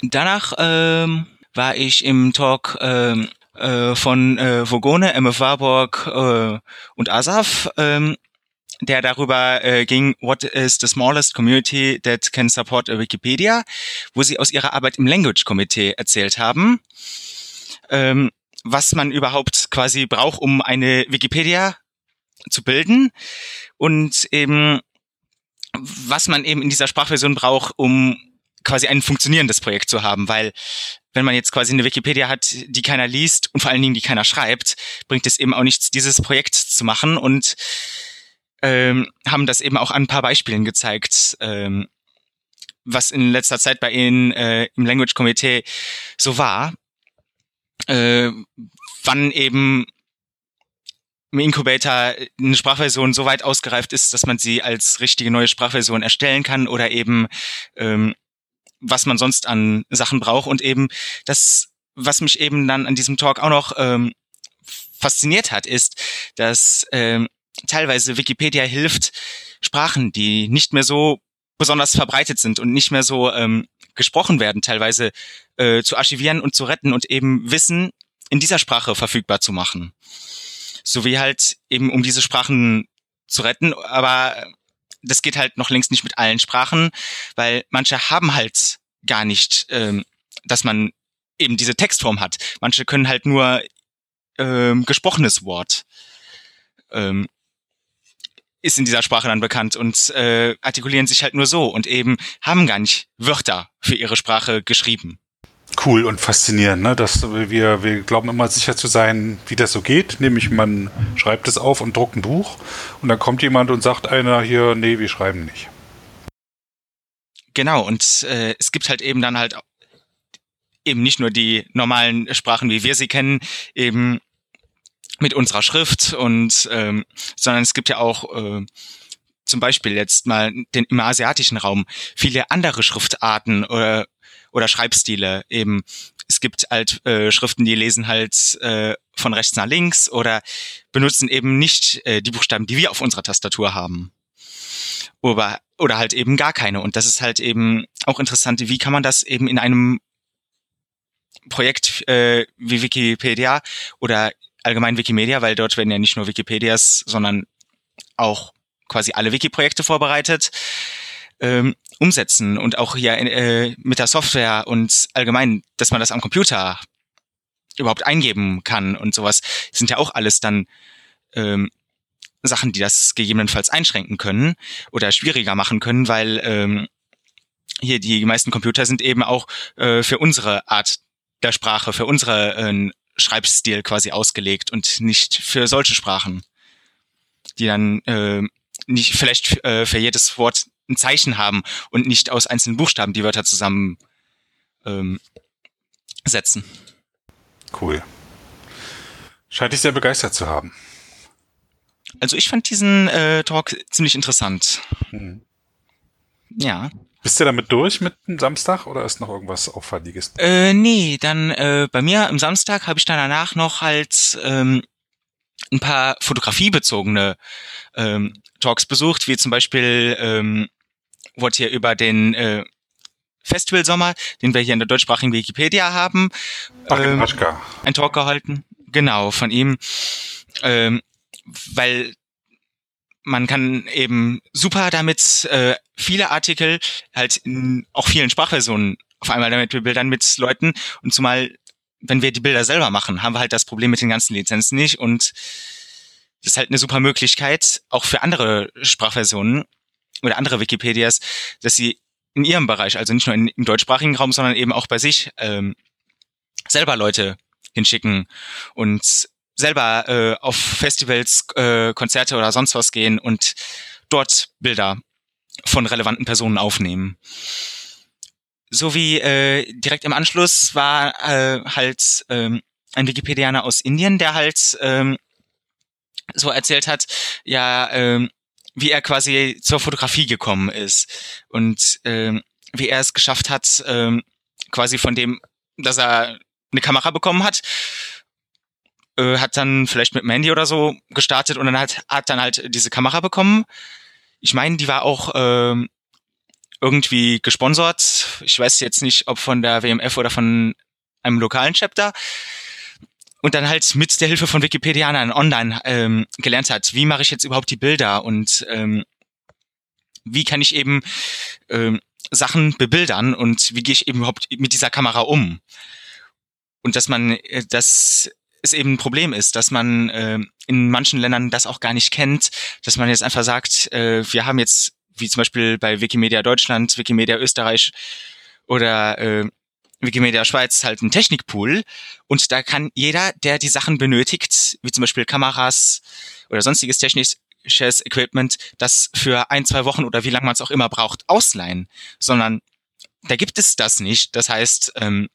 Danach ähm, war ich im Talk ähm, äh, von äh, Vogone, MF Warburg äh, und Asaf ähm, der darüber äh, ging, What is the smallest community that can support a Wikipedia, wo sie aus ihrer Arbeit im Language Committee erzählt haben, ähm, was man überhaupt quasi braucht, um eine Wikipedia zu bilden und eben was man eben in dieser Sprachversion braucht, um quasi ein funktionierendes Projekt zu haben, weil wenn man jetzt quasi eine Wikipedia hat, die keiner liest und vor allen Dingen die keiner schreibt, bringt es eben auch nichts, dieses Projekt zu machen und ähm, haben das eben auch an ein paar Beispielen gezeigt, ähm, was in letzter Zeit bei Ihnen äh, im Language Komitee so war. Äh, wann eben im Incubator eine Sprachversion so weit ausgereift ist, dass man sie als richtige neue Sprachversion erstellen kann oder eben ähm, was man sonst an Sachen braucht und eben das, was mich eben dann an diesem Talk auch noch ähm, fasziniert hat, ist, dass ähm, teilweise Wikipedia hilft, Sprachen, die nicht mehr so besonders verbreitet sind und nicht mehr so ähm, gesprochen werden, teilweise äh, zu archivieren und zu retten und eben Wissen in dieser Sprache verfügbar zu machen. So wie halt eben um diese Sprachen zu retten, aber das geht halt noch längst nicht mit allen Sprachen, weil manche haben halt gar nicht, ähm, dass man eben diese Textform hat. Manche können halt nur ähm, gesprochenes Wort. Ähm, ist in dieser Sprache dann bekannt und äh, artikulieren sich halt nur so und eben haben gar nicht Wörter für ihre Sprache geschrieben. Cool und faszinierend, ne? Dass wir, wir glauben immer sicher zu sein, wie das so geht. Nämlich man schreibt es auf und druckt ein Buch und dann kommt jemand und sagt einer hier, nee, wir schreiben nicht. Genau, und äh, es gibt halt eben dann halt eben nicht nur die normalen Sprachen, wie wir sie kennen, eben mit unserer Schrift und ähm, sondern es gibt ja auch äh, zum Beispiel jetzt mal den, im asiatischen Raum viele andere Schriftarten oder oder Schreibstile eben. Es gibt halt äh, Schriften, die lesen halt äh, von rechts nach links oder benutzen eben nicht äh, die Buchstaben, die wir auf unserer Tastatur haben. Oder, oder halt eben gar keine. Und das ist halt eben auch interessant, wie kann man das eben in einem Projekt äh, wie Wikipedia oder allgemein Wikimedia, weil dort werden ja nicht nur Wikipedias, sondern auch quasi alle Wiki-Projekte vorbereitet, ähm, umsetzen und auch hier äh, mit der Software und allgemein, dass man das am Computer überhaupt eingeben kann und sowas, sind ja auch alles dann ähm, Sachen, die das gegebenenfalls einschränken können oder schwieriger machen können, weil ähm, hier die meisten Computer sind eben auch äh, für unsere Art der Sprache, für unsere äh, Schreibstil quasi ausgelegt und nicht für solche Sprachen, die dann äh, nicht vielleicht äh, für jedes Wort ein Zeichen haben und nicht aus einzelnen Buchstaben die Wörter zusammen ähm, setzen. Cool. Scheint dich sehr begeistert zu haben. Also ich fand diesen äh, Talk ziemlich interessant. Mhm. Ja. Bist du damit durch mit dem Samstag oder ist noch irgendwas Auffälliges? Äh, nee, dann äh, bei mir am Samstag habe ich dann danach noch halt ähm, ein paar fotografiebezogene ähm, Talks besucht, wie zum Beispiel ähm, wurde hier über den äh, Festivalsommer, den wir hier in der deutschsprachigen Wikipedia haben, Ach, ähm, Aschka. ein Talk gehalten. Genau, von ihm. Ähm, weil man kann eben super damit äh, viele Artikel halt in auch vielen Sprachversionen auf einmal damit bebildern mit Leuten. Und zumal wenn wir die Bilder selber machen, haben wir halt das Problem mit den ganzen Lizenzen nicht. Und das ist halt eine super Möglichkeit auch für andere Sprachversionen oder andere Wikipedias, dass sie in ihrem Bereich, also nicht nur in, im deutschsprachigen Raum, sondern eben auch bei sich ähm, selber Leute hinschicken und selber äh, auf Festivals, äh, Konzerte oder sonst was gehen und dort Bilder von relevanten Personen aufnehmen. So wie äh, direkt im Anschluss war äh, halt ähm, ein Wikipedianer aus Indien, der halt ähm, so erzählt hat, ja, ähm, wie er quasi zur Fotografie gekommen ist und ähm, wie er es geschafft hat, ähm, quasi von dem, dass er eine Kamera bekommen hat, äh, hat dann vielleicht mit dem Handy oder so gestartet und dann hat, hat dann halt diese Kamera bekommen. Ich meine, die war auch ähm, irgendwie gesponsert. Ich weiß jetzt nicht, ob von der WMF oder von einem lokalen Chapter. Und dann halt mit der Hilfe von Wikipedianern online ähm, gelernt hat, wie mache ich jetzt überhaupt die Bilder und ähm, wie kann ich eben ähm, Sachen bebildern und wie gehe ich eben überhaupt mit dieser Kamera um. Und dass man, äh, dass es eben ein Problem ist, dass man äh, in manchen Ländern das auch gar nicht kennt, dass man jetzt einfach sagt, äh, wir haben jetzt, wie zum Beispiel bei Wikimedia Deutschland, Wikimedia Österreich oder äh, Wikimedia Schweiz halt einen Technikpool und da kann jeder, der die Sachen benötigt, wie zum Beispiel Kameras oder sonstiges technisches Equipment, das für ein, zwei Wochen oder wie lange man es auch immer braucht, ausleihen, sondern da gibt es das nicht. Das heißt, ähm,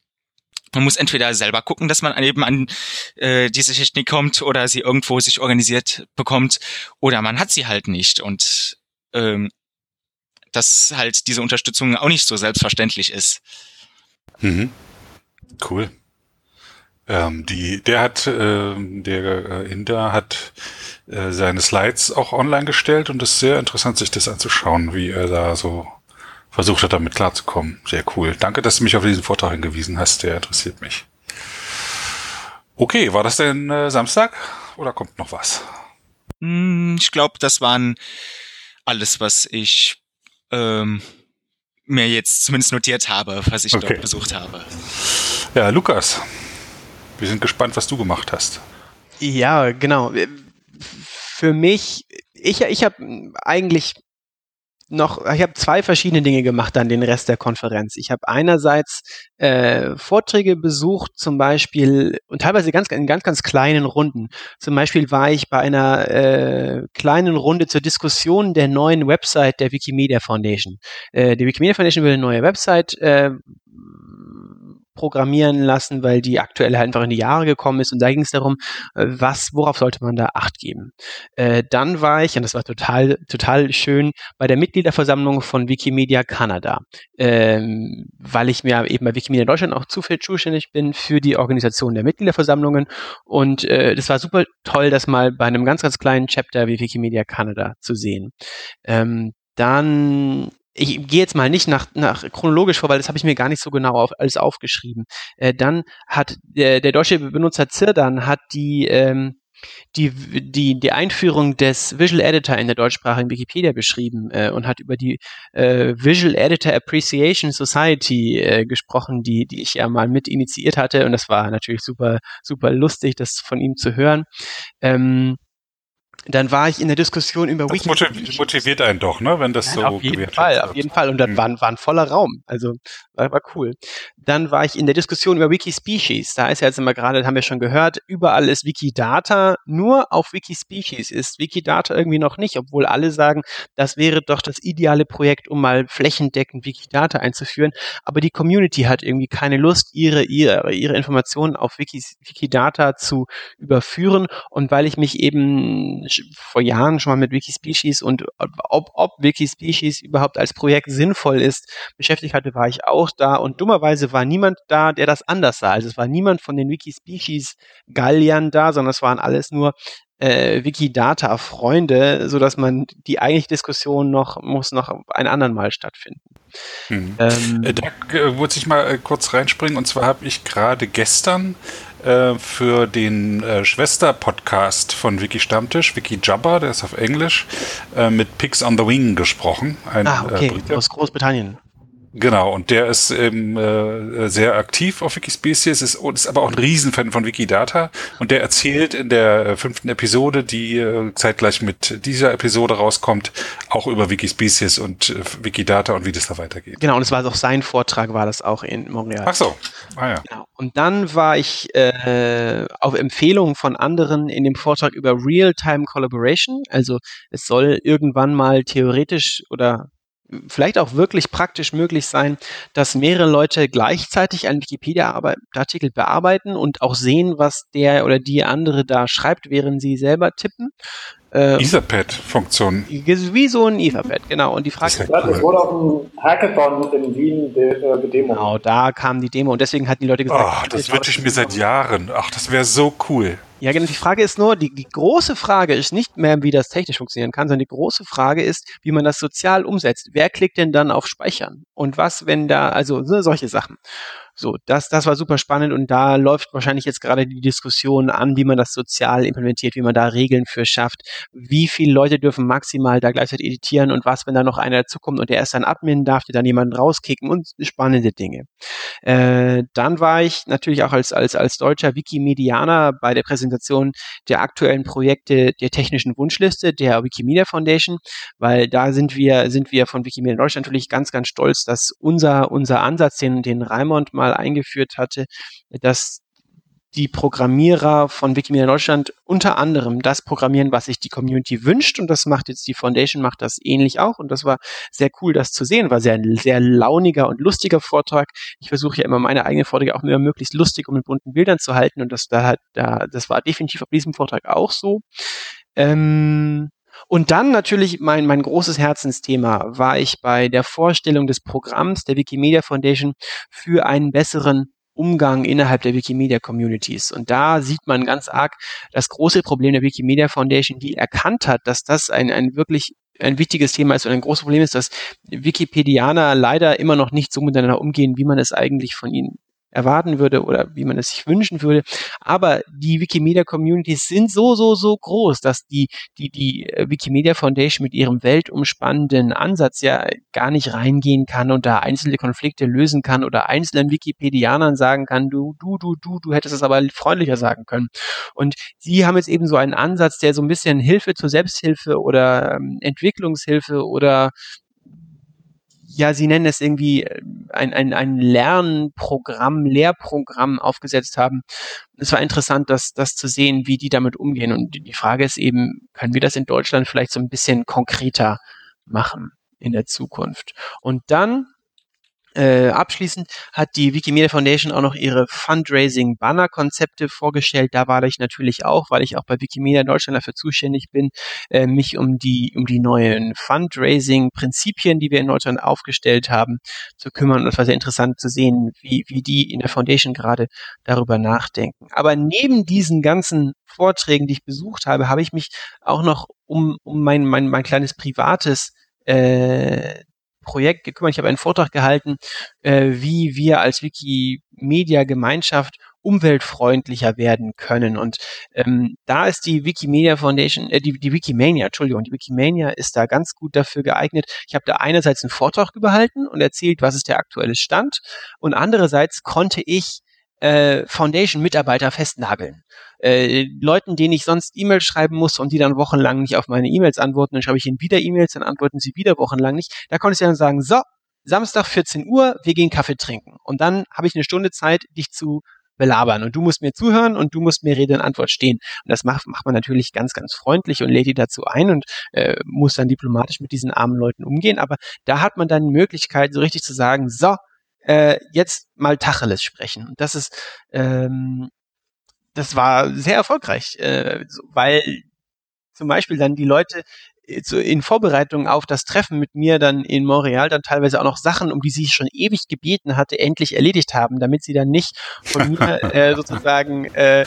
man muss entweder selber gucken, dass man eben an äh, diese Technik kommt oder sie irgendwo sich organisiert bekommt oder man hat sie halt nicht und ähm, dass halt diese Unterstützung auch nicht so selbstverständlich ist. Mhm. Cool. Ähm, die, der hat, äh, der äh, Inder hat äh, seine Slides auch online gestellt und es ist sehr interessant, sich das anzuschauen, wie er da so versucht hat, damit klarzukommen. Sehr cool. Danke, dass du mich auf diesen Vortrag hingewiesen hast. Der interessiert mich. Okay, war das denn äh, Samstag oder kommt noch was? Hm, Ich glaube, das waren alles, was ich ähm, mir jetzt zumindest notiert habe, was ich Okay. dort besucht habe. Ja, Lukas, wir sind gespannt, was du gemacht hast. Ja, genau. Für mich, ich, ich habe eigentlich noch, ich habe zwei verschiedene Dinge gemacht an den Rest der Konferenz. Ich habe einerseits äh, Vorträge besucht, zum Beispiel und teilweise ganz in ganz ganz kleinen Runden. Zum Beispiel war ich bei einer äh, kleinen Runde zur Diskussion der neuen Website der Wikimedia Foundation. Äh, die Wikimedia Foundation will eine neue Website äh, programmieren lassen, weil die aktuell halt einfach in die Jahre gekommen ist und da ging es darum, äh, was, worauf sollte man da Acht geben. Äh, dann war ich, und das war total, total schön, bei der Mitgliederversammlung von Wikimedia Kanada, ähm, weil ich mir eben bei Wikimedia Deutschland auch zufällig zuständig bin für die Organisation der Mitgliederversammlungen und äh, das war super toll, das mal bei einem ganz, ganz kleinen Chapter wie Wikimedia Kanada zu sehen. Ähm, dann ich gehe jetzt mal nicht nach, nach chronologisch vor, weil das habe ich mir gar nicht so genau auf, alles aufgeschrieben. Äh, dann hat der, der deutsche Benutzer Zirdan hat die ähm, die, die, die Einführung des Visual Editor in der deutschsprachigen Wikipedia beschrieben äh, und hat über die äh, Visual Editor Appreciation Society äh, gesprochen, die, die ich ja mal mit initiiert hatte. Und das war natürlich super, super lustig, das von ihm zu hören. Ähm, dann war ich in der Diskussion über Das motiv motiviert einen doch, ne, wenn das so auf jeden Fall, wird. auf jeden Fall. Und dann Mhm. war, war ein voller Raum. Also war, war cool. Dann war ich in der Diskussion über Wikispecies. Da ist ja jetzt immer gerade, haben wir schon gehört, überall ist Wikidata, nur auf Wikispecies ist Wikidata irgendwie noch nicht, obwohl alle sagen, das wäre doch das ideale Projekt, um mal flächendeckend Wikidata einzuführen. Aber die Community hat irgendwie keine Lust, ihre, ihre, ihre Informationen auf Wikis, Wikidata zu überführen. Und weil ich mich eben vor Jahren schon mal mit Wikispecies und ob, ob Wikispecies überhaupt als Projekt sinnvoll ist, beschäftigt hatte, war ich auch da. Und dummerweise war niemand da, der das anders sah. Also es war niemand von den Wikispecies-Galliern da, sondern es waren alles nur äh, Wikidata-Freunde, so dass man die eigentliche Diskussion noch muss noch ein anderen Mal stattfinden. Mhm. Ähm, äh, da äh, muss ich mal äh, kurz reinspringen. Und zwar habe ich gerade gestern äh, für den äh, Schwester-Podcast von Wiki Stammtisch, Wiki Jabba, der ist auf Englisch, äh, mit Pigs on the Wing gesprochen. Ein, ah, okay, aus Großbritannien. Genau, und der ist eben äh, sehr aktiv auf Wikispecies, ist, ist aber auch ein Riesenfan von Wikidata und der erzählt in der äh, fünften Episode, die äh, zeitgleich mit dieser Episode rauskommt, auch über Wikispecies und äh, Wikidata und wie das da weitergeht. Genau, und es war auch sein Vortrag, war das auch in Montreal. Ach so, ah ja. Genau. Und dann war ich äh, auf Empfehlung von anderen in dem Vortrag über Real-Time Collaboration, also es soll irgendwann mal theoretisch oder vielleicht auch wirklich praktisch möglich sein, dass mehrere Leute gleichzeitig einen Wikipedia-Artikel bearbeiten und auch sehen, was der oder die andere da schreibt, während sie selber tippen. Ähm, Etherpad-Funktion. Wie so ein Etherpad, genau. Und die Frage das, ja, das wurde auf dem Hackathon in Wien äh, gedemo. Genau, da kam die Demo und deswegen hatten die Leute gesagt, oh, das wünsche ich mir seit Jahren. Ach, das wäre so cool. Ja, genau. Die Frage ist nur, die, die große Frage ist nicht mehr, wie das technisch funktionieren kann, sondern die große Frage ist, wie man das sozial umsetzt. Wer klickt denn dann auf Speichern? Und was, wenn da, also ne, solche Sachen. So, das, das war super spannend und da läuft wahrscheinlich jetzt gerade die Diskussion an, wie man das sozial implementiert, wie man da Regeln für schafft, wie viele Leute dürfen maximal da gleichzeitig editieren und was, wenn da noch einer dazukommt und der ist dann Admin, darf der dann jemanden rauskicken und spannende Dinge. Äh, dann war ich natürlich auch als, als, als deutscher Wikimedianer bei der Präsentation der aktuellen Projekte der technischen Wunschliste der Wikimedia Foundation, weil da sind wir, sind wir von Wikimedia Deutschland natürlich ganz, ganz stolz, dass unser, unser Ansatz, den, den Raimond mal mal eingeführt hatte, dass die Programmierer von Wikimedia Deutschland unter anderem das programmieren, was sich die Community wünscht. Und das macht jetzt die Foundation, macht das ähnlich auch. Und das war sehr cool, das zu sehen. War sehr, sehr launiger und lustiger Vortrag. Ich versuche ja immer meine eigenen Vorträge auch immer möglichst lustig und mit bunten Bildern zu halten. Und das, da, da, das war definitiv auf diesem Vortrag auch so. Ähm, und dann natürlich mein, mein großes Herzensthema war ich bei der Vorstellung des Programms der Wikimedia Foundation für einen besseren Umgang innerhalb der Wikimedia Communities. Und da sieht man ganz arg das große Problem der Wikimedia Foundation, die erkannt hat, dass das ein, ein wirklich ein wichtiges Thema ist und ein großes Problem ist, dass Wikipedianer leider immer noch nicht so miteinander umgehen, wie man es eigentlich von ihnen erwarten würde oder wie man es sich wünschen würde. Aber die Wikimedia-Communities sind so, so, so groß, dass die, die, die äh, Wikimedia Foundation mit ihrem weltumspannenden Ansatz ja gar nicht reingehen kann und da einzelne Konflikte lösen kann oder einzelnen Wikipedianern sagen kann, du, du, du, du, du hättest es aber freundlicher sagen können. Und sie haben jetzt eben so einen Ansatz, der so ein bisschen Hilfe zur Selbsthilfe oder ähm, Entwicklungshilfe oder ja, sie nennen es irgendwie äh, ein, ein, ein Lernprogramm, Lehrprogramm aufgesetzt haben. Es war interessant, das, das zu sehen, wie die damit umgehen. Und die Frage ist eben, können wir das in Deutschland vielleicht so ein bisschen konkreter machen in der Zukunft? Und dann äh, abschließend hat die Wikimedia Foundation auch noch ihre Fundraising-Banner-Konzepte vorgestellt. Da war ich natürlich auch, weil ich auch bei Wikimedia Deutschland dafür zuständig bin, äh, mich um die, um die neuen Fundraising-Prinzipien, die wir in Deutschland aufgestellt haben, zu kümmern. Und es war sehr interessant zu sehen, wie, wie die in der Foundation gerade darüber nachdenken. Aber neben diesen ganzen Vorträgen, die ich besucht habe, habe ich mich auch noch um, um mein, mein, mein kleines privates äh, Projekt gekümmert. Ich habe einen Vortrag gehalten, äh, wie wir als Wikimedia-Gemeinschaft umweltfreundlicher werden können. Und ähm, da ist die Wikimedia Foundation, äh, die, die Wikimania, Entschuldigung, die Wikimania ist da ganz gut dafür geeignet. Ich habe da einerseits einen Vortrag gehalten und erzählt, was ist der aktuelle Stand. Und andererseits konnte ich äh, Foundation-Mitarbeiter festnageln. Äh, Leuten, denen ich sonst E-Mails schreiben muss und die dann wochenlang nicht auf meine E-Mails antworten, dann schreibe ich ihnen wieder E-Mails, dann antworten sie wieder wochenlang nicht. Da konnte ich dann sagen, so, Samstag 14 Uhr, wir gehen Kaffee trinken. Und dann habe ich eine Stunde Zeit, dich zu belabern und du musst mir zuhören und du musst mir Rede und Antwort stehen. Und das macht, macht man natürlich ganz, ganz freundlich und lädt die dazu ein und äh, muss dann diplomatisch mit diesen armen Leuten umgehen. Aber da hat man dann die Möglichkeit, so richtig zu sagen, so, äh, jetzt mal Tacheles sprechen. Und das ist, ähm, das war sehr erfolgreich, äh, weil zum Beispiel dann die Leute in Vorbereitung auf das Treffen mit mir dann in Montreal dann teilweise auch noch Sachen, um die sie schon ewig gebeten hatte, endlich erledigt haben, damit sie dann nicht von mir äh, sozusagen äh,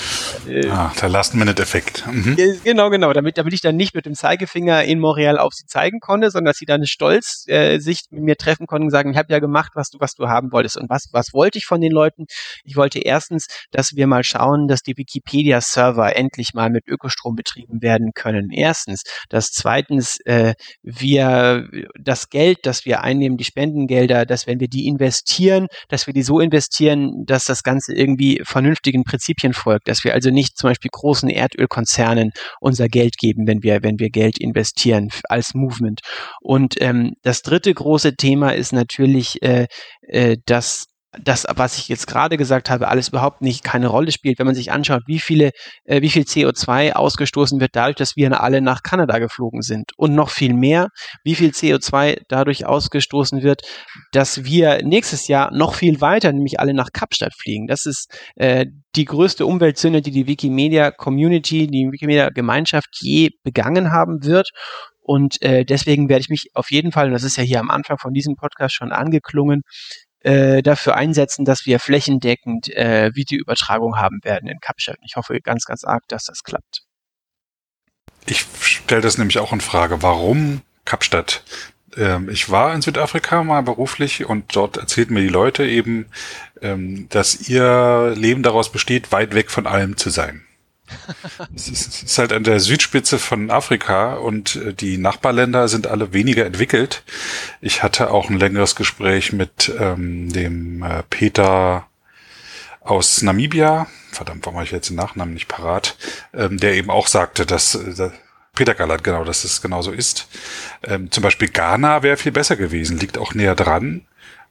äh, ah, der Last-Minute-Effekt. Mhm. Genau, genau, damit, damit ich dann nicht mit dem Zeigefinger in Montreal auf sie zeigen konnte, sondern dass sie dann stolz äh, sich mit mir treffen konnten und sagen, ich habe ja gemacht, was du, was du haben wolltest. Und was, was wollte ich von den Leuten? Ich wollte erstens, dass wir mal schauen, dass die Wikipedia-Server endlich mal mit Ökostrom betrieben werden können. Erstens. Das zweite zweitens, äh, wir das Geld, das wir einnehmen, die Spendengelder, dass wenn wir die investieren, dass wir die so investieren, dass das Ganze irgendwie vernünftigen Prinzipien folgt, dass wir also nicht zum Beispiel großen Erdölkonzernen unser Geld geben, wenn wir, wenn wir Geld investieren als Movement. Und ähm, das dritte große Thema ist natürlich, äh, äh, dass das, was ich jetzt gerade gesagt habe, alles überhaupt nicht keine Rolle spielt, wenn man sich anschaut, wie viele, äh, wie viel CO2 ausgestoßen wird dadurch, dass wir alle nach Kanada geflogen sind und noch viel mehr, wie viel CO2 dadurch ausgestoßen wird, dass wir nächstes Jahr noch viel weiter, nämlich alle nach Kapstadt fliegen. Das ist äh, die größte Umweltsünde, die die Wikimedia Community, die Wikimedia Gemeinschaft je begangen haben wird. Und äh, deswegen werde ich mich auf jeden Fall, und das ist ja hier am Anfang von diesem Podcast schon angeklungen, äh, dafür einsetzen, dass wir flächendeckend äh, Videoübertragung haben werden in Kapstadt. Ich hoffe ganz, ganz arg, dass das klappt. Ich stelle das nämlich auch in Frage. Warum Kapstadt? Ähm, ich war in Südafrika mal beruflich und dort erzählten mir die Leute eben, ähm, dass ihr Leben daraus besteht, weit weg von allem zu sein es, ist, es halt an der Südspitze von Afrika und äh, die Nachbarländer sind alle weniger entwickelt. Ich hatte auch ein längeres Gespräch mit ähm, dem äh, Peter aus Namibia, verdammt, warum habe ich jetzt den Nachnamen nicht parat, ähm, der eben auch sagte, dass äh, Peter Gallert, genau, dass es genauso ist. Ähm, zum Beispiel Ghana wäre viel besser gewesen, liegt auch näher dran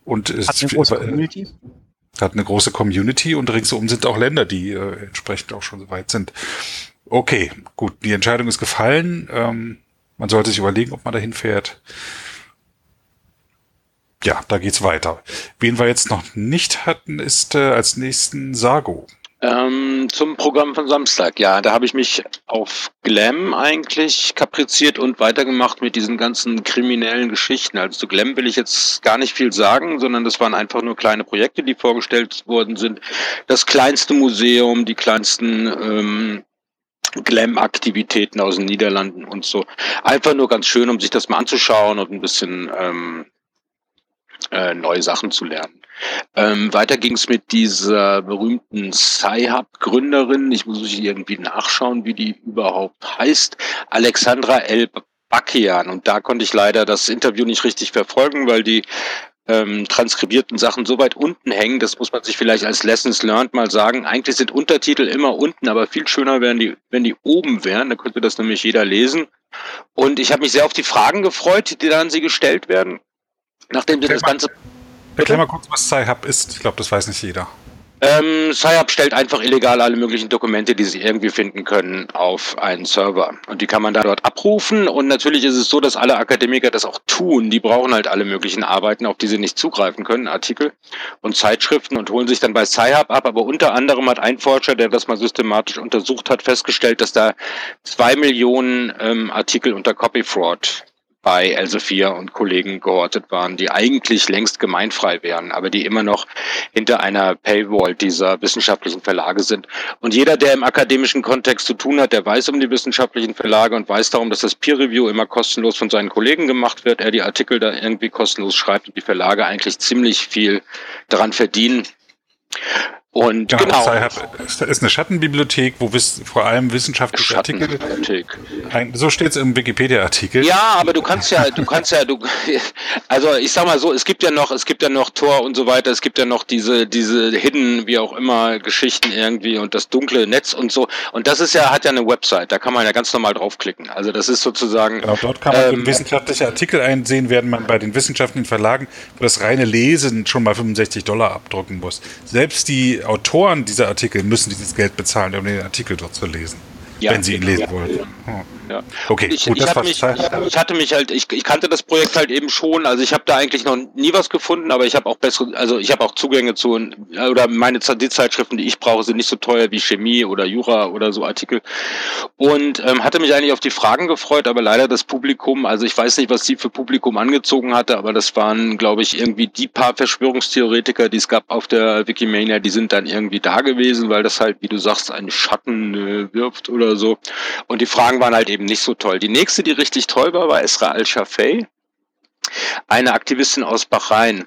und ist Hat eine große äh, Community hat eine große Community und ringsum sind auch Länder, die äh, entsprechend auch schon so weit sind. Okay, gut, die Entscheidung ist gefallen. Ähm, man sollte sich überlegen, ob man dahin fährt. Ja, da geht's weiter. Wen wir jetzt noch nicht hatten, ist äh, als nächsten Sago. Ähm, zum Programm von Samstag, ja, da habe ich mich auf Glam eigentlich kapriziert und weitergemacht mit diesen ganzen kriminellen Geschichten. Also zu Glam will ich jetzt gar nicht viel sagen, sondern das waren einfach nur kleine Projekte, die vorgestellt worden sind. Das kleinste Museum, die kleinsten ähm, Glam-Aktivitäten aus den Niederlanden und so. Einfach nur ganz schön, um sich das mal anzuschauen und ein bisschen ähm, äh, neue Sachen zu lernen. Ähm, weiter ging es mit dieser berühmten Sci-Hub-Gründerin. Ich muss irgendwie nachschauen, wie die überhaupt heißt. Alexandra L. Bakian. Und da konnte ich leider das Interview nicht richtig verfolgen, weil die ähm, transkribierten Sachen so weit unten hängen, das muss man sich vielleicht als Lessons Learned mal sagen. Eigentlich sind Untertitel immer unten, aber viel schöner wären die, wenn die oben wären. Da könnte das nämlich jeder lesen. Und ich habe mich sehr auf die Fragen gefreut, die da an sie gestellt werden. Nachdem sie das Ganze Erklär mal kurz, was Sci-Hub ist. Ich glaube, das weiß nicht jeder. Ähm, Sci-Hub stellt einfach illegal alle möglichen Dokumente, die sie irgendwie finden können, auf einen Server. Und die kann man da dort abrufen. Und natürlich ist es so, dass alle Akademiker das auch tun. Die brauchen halt alle möglichen Arbeiten, auf die sie nicht zugreifen können, Artikel und Zeitschriften und holen sich dann bei Sci-Hub ab. Aber unter anderem hat ein Forscher, der das mal systematisch untersucht hat, festgestellt, dass da zwei Millionen ähm, Artikel unter Copy Fraud bei Elsevier und Kollegen gehortet waren, die eigentlich längst gemeinfrei wären, aber die immer noch hinter einer Paywall dieser wissenschaftlichen Verlage sind. Und jeder, der im akademischen Kontext zu tun hat, der weiß um die wissenschaftlichen Verlage und weiß darum, dass das Peer Review immer kostenlos von seinen Kollegen gemacht wird, er die Artikel da irgendwie kostenlos schreibt und die Verlage eigentlich ziemlich viel daran verdienen, Und Genau, genau. es ist eine Schattenbibliothek, wo wiss, vor allem wissenschaftliche Artikel, ein, so steht es im Wikipedia-Artikel. Ja, aber du kannst ja, du kannst ja, du, also ich sag mal so, es gibt ja noch, es gibt ja noch Tor und so weiter, es gibt ja noch diese, diese Hidden, wie auch immer, Geschichten irgendwie und das dunkle Netz und so. Und das ist ja, hat ja eine Website, da kann man ja ganz normal draufklicken. Also das ist sozusagen. Genau, dort kann man Ähm, wissenschaftliche Artikel einsehen, während man bei den wissenschaftlichen Verlagen für das reine Lesen schon mal 65 Dollar abdrucken muss. Selbst die Autoren dieser Artikel müssen dieses Geld bezahlen, um den Artikel dort zu lesen, Ja, wenn sie ihn lesen Ja. wollen. Hm. Ja. Okay, ich, gut, ich, das hab war mich, ich hatte mich halt, ich, ich kannte das Projekt halt eben schon, also ich habe da eigentlich noch nie was gefunden, aber ich habe auch bessere, also ich habe auch Zugänge zu, oder meine die Zeitschriften, die ich brauche, sind nicht so teuer wie Chemie oder Jura oder so Artikel und ähm, hatte mich eigentlich auf die Fragen gefreut, aber leider das Publikum, also ich weiß nicht, was sie für Publikum angezogen hatte, aber das waren, glaube ich, irgendwie die paar Verschwörungstheoretiker, die es gab auf der Wikimania, die sind dann irgendwie da gewesen, weil das halt, wie du sagst, einen Schatten äh, wirft oder so. Und die Fragen waren halt eben nicht so toll. Die nächste, die richtig toll war, war Esra Al-Shafei, eine Aktivistin aus Bahrain.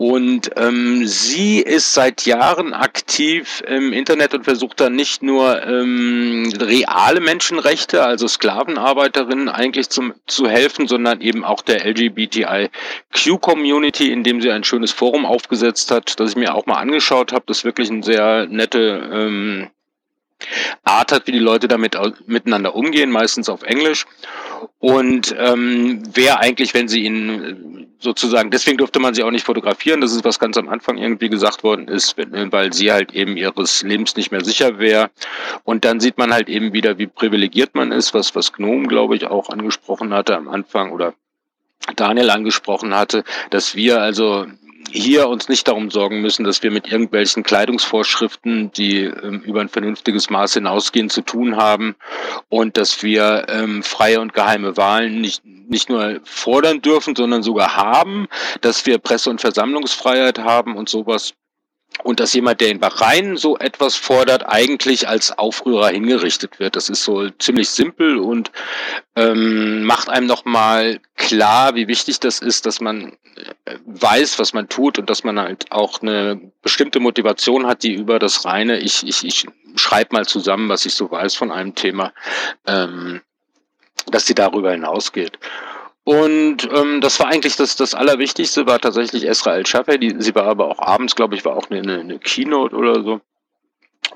Und ähm, sie ist seit Jahren aktiv im Internet und versucht dann nicht nur ähm, reale Menschenrechte, also Sklavenarbeiterinnen eigentlich zum, zu helfen, sondern eben auch der LGBTIQ-Community, indem sie ein schönes Forum aufgesetzt hat, das ich mir auch mal angeschaut habe. Das ist wirklich eine sehr nette ähm, Art hat, wie die Leute damit miteinander umgehen, meistens auf Englisch. Und ähm, wer eigentlich, wenn sie ihn äh, sozusagen, deswegen durfte man sie auch nicht fotografieren, das ist was ganz am Anfang irgendwie gesagt worden ist, äh, weil sie halt eben ihres Lebens nicht mehr sicher wäre. Und dann sieht man halt eben wieder, wie privilegiert man ist, was, was Gnome, glaube ich, auch angesprochen hatte am Anfang oder Daniel angesprochen hatte, dass wir also hier uns nicht darum sorgen müssen, dass wir mit irgendwelchen Kleidungsvorschriften, die ähm, über ein vernünftiges Maß hinausgehen, zu tun haben und dass wir ähm, freie und geheime Wahlen nicht, nicht nur fordern dürfen, sondern sogar haben, dass wir Presse- und Versammlungsfreiheit haben und sowas. Und dass jemand, der in Bahrain so etwas fordert, eigentlich als Aufrührer hingerichtet wird. Das ist so ziemlich simpel und ähm, macht einem nochmal klar, wie wichtig das ist, dass man äh, weiß, was man tut und dass man halt auch eine bestimmte Motivation hat, die über das reine, ich, ich, ich schreibe mal zusammen, was ich so weiß von einem Thema, ähm, dass die darüber hinausgeht. Und ähm, das war eigentlich das, das Allerwichtigste, war tatsächlich Esra El-Shafei. Die- Sie war aber auch abends, glaube ich, war auch eine, eine Keynote oder so.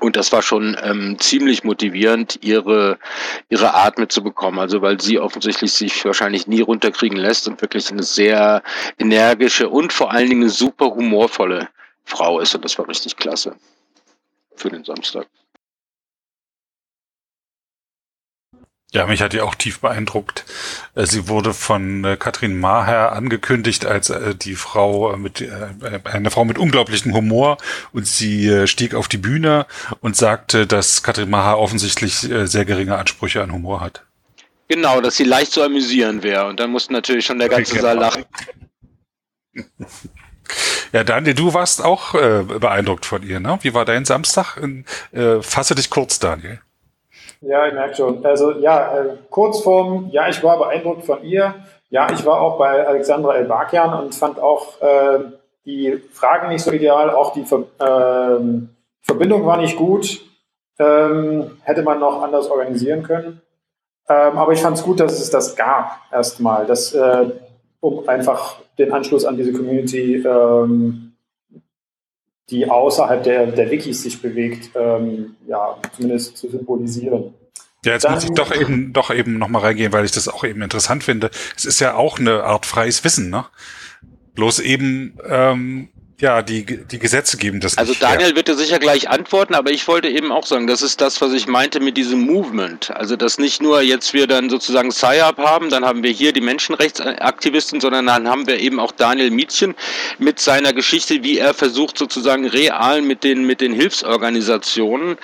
Und das war schon ähm, ziemlich motivierend, ihre, ihre Art mitzubekommen. Also weil sie offensichtlich sich wahrscheinlich nie runterkriegen lässt und wirklich eine sehr energische und vor allen Dingen eine super humorvolle Frau ist. Und das war richtig klasse für den Samstag. Ja, mich hat die auch tief beeindruckt. Äh, Sie wurde von äh, Katrin Maher angekündigt als äh, die Frau mit äh, eine Frau mit unglaublichem Humor und sie stieg auf die Bühne und sagte, dass Katrin Maher offensichtlich sehr geringe Ansprüche an Humor hat. Genau, dass sie leicht zu amüsieren wäre. Und dann musste natürlich schon der ganze Okay, Saal genau. lachen. Ja, Daniel, du warst auch beeindruckt von ihr, ne? Wie war dein Samstag? Fasse dich kurz, Daniel. Ja, ich merke schon. Also ja, äh, Kurzform, ja, ich war beeindruckt von ihr. Ja, ich war auch bei Alexandra Elbakian und fand auch äh, die Fragen nicht so ideal, auch die Ver ähm, Verbindung war nicht gut. Ähm, hätte man noch anders organisieren können. Ähm, aber ich fand es gut, dass es das gab erstmal, äh, um einfach den Anschluss an diese Community, ähm, die außerhalb der, der Wikis sich bewegt, ähm, ja, zumindest zu symbolisieren. Ja, jetzt Dann- muss ich doch eben, doch eben nochmal reingehen, weil ich das auch eben interessant finde. Es ist ja auch eine Art freies Wissen, ne? Bloß eben, ähm, ja, die, die Gesetze geben das Also nicht. Daniel wird dir sicher gleich antworten, aber ich wollte eben auch sagen, das ist das, was ich meinte mit diesem Movement. Also dass nicht nur jetzt wir dann sozusagen SciUp haben, dann haben wir hier die Menschenrechtsaktivisten, sondern dann haben wir eben auch Daniel Mietchen mit seiner Geschichte, wie er versucht sozusagen real mit den mit den Hilfsorganisationen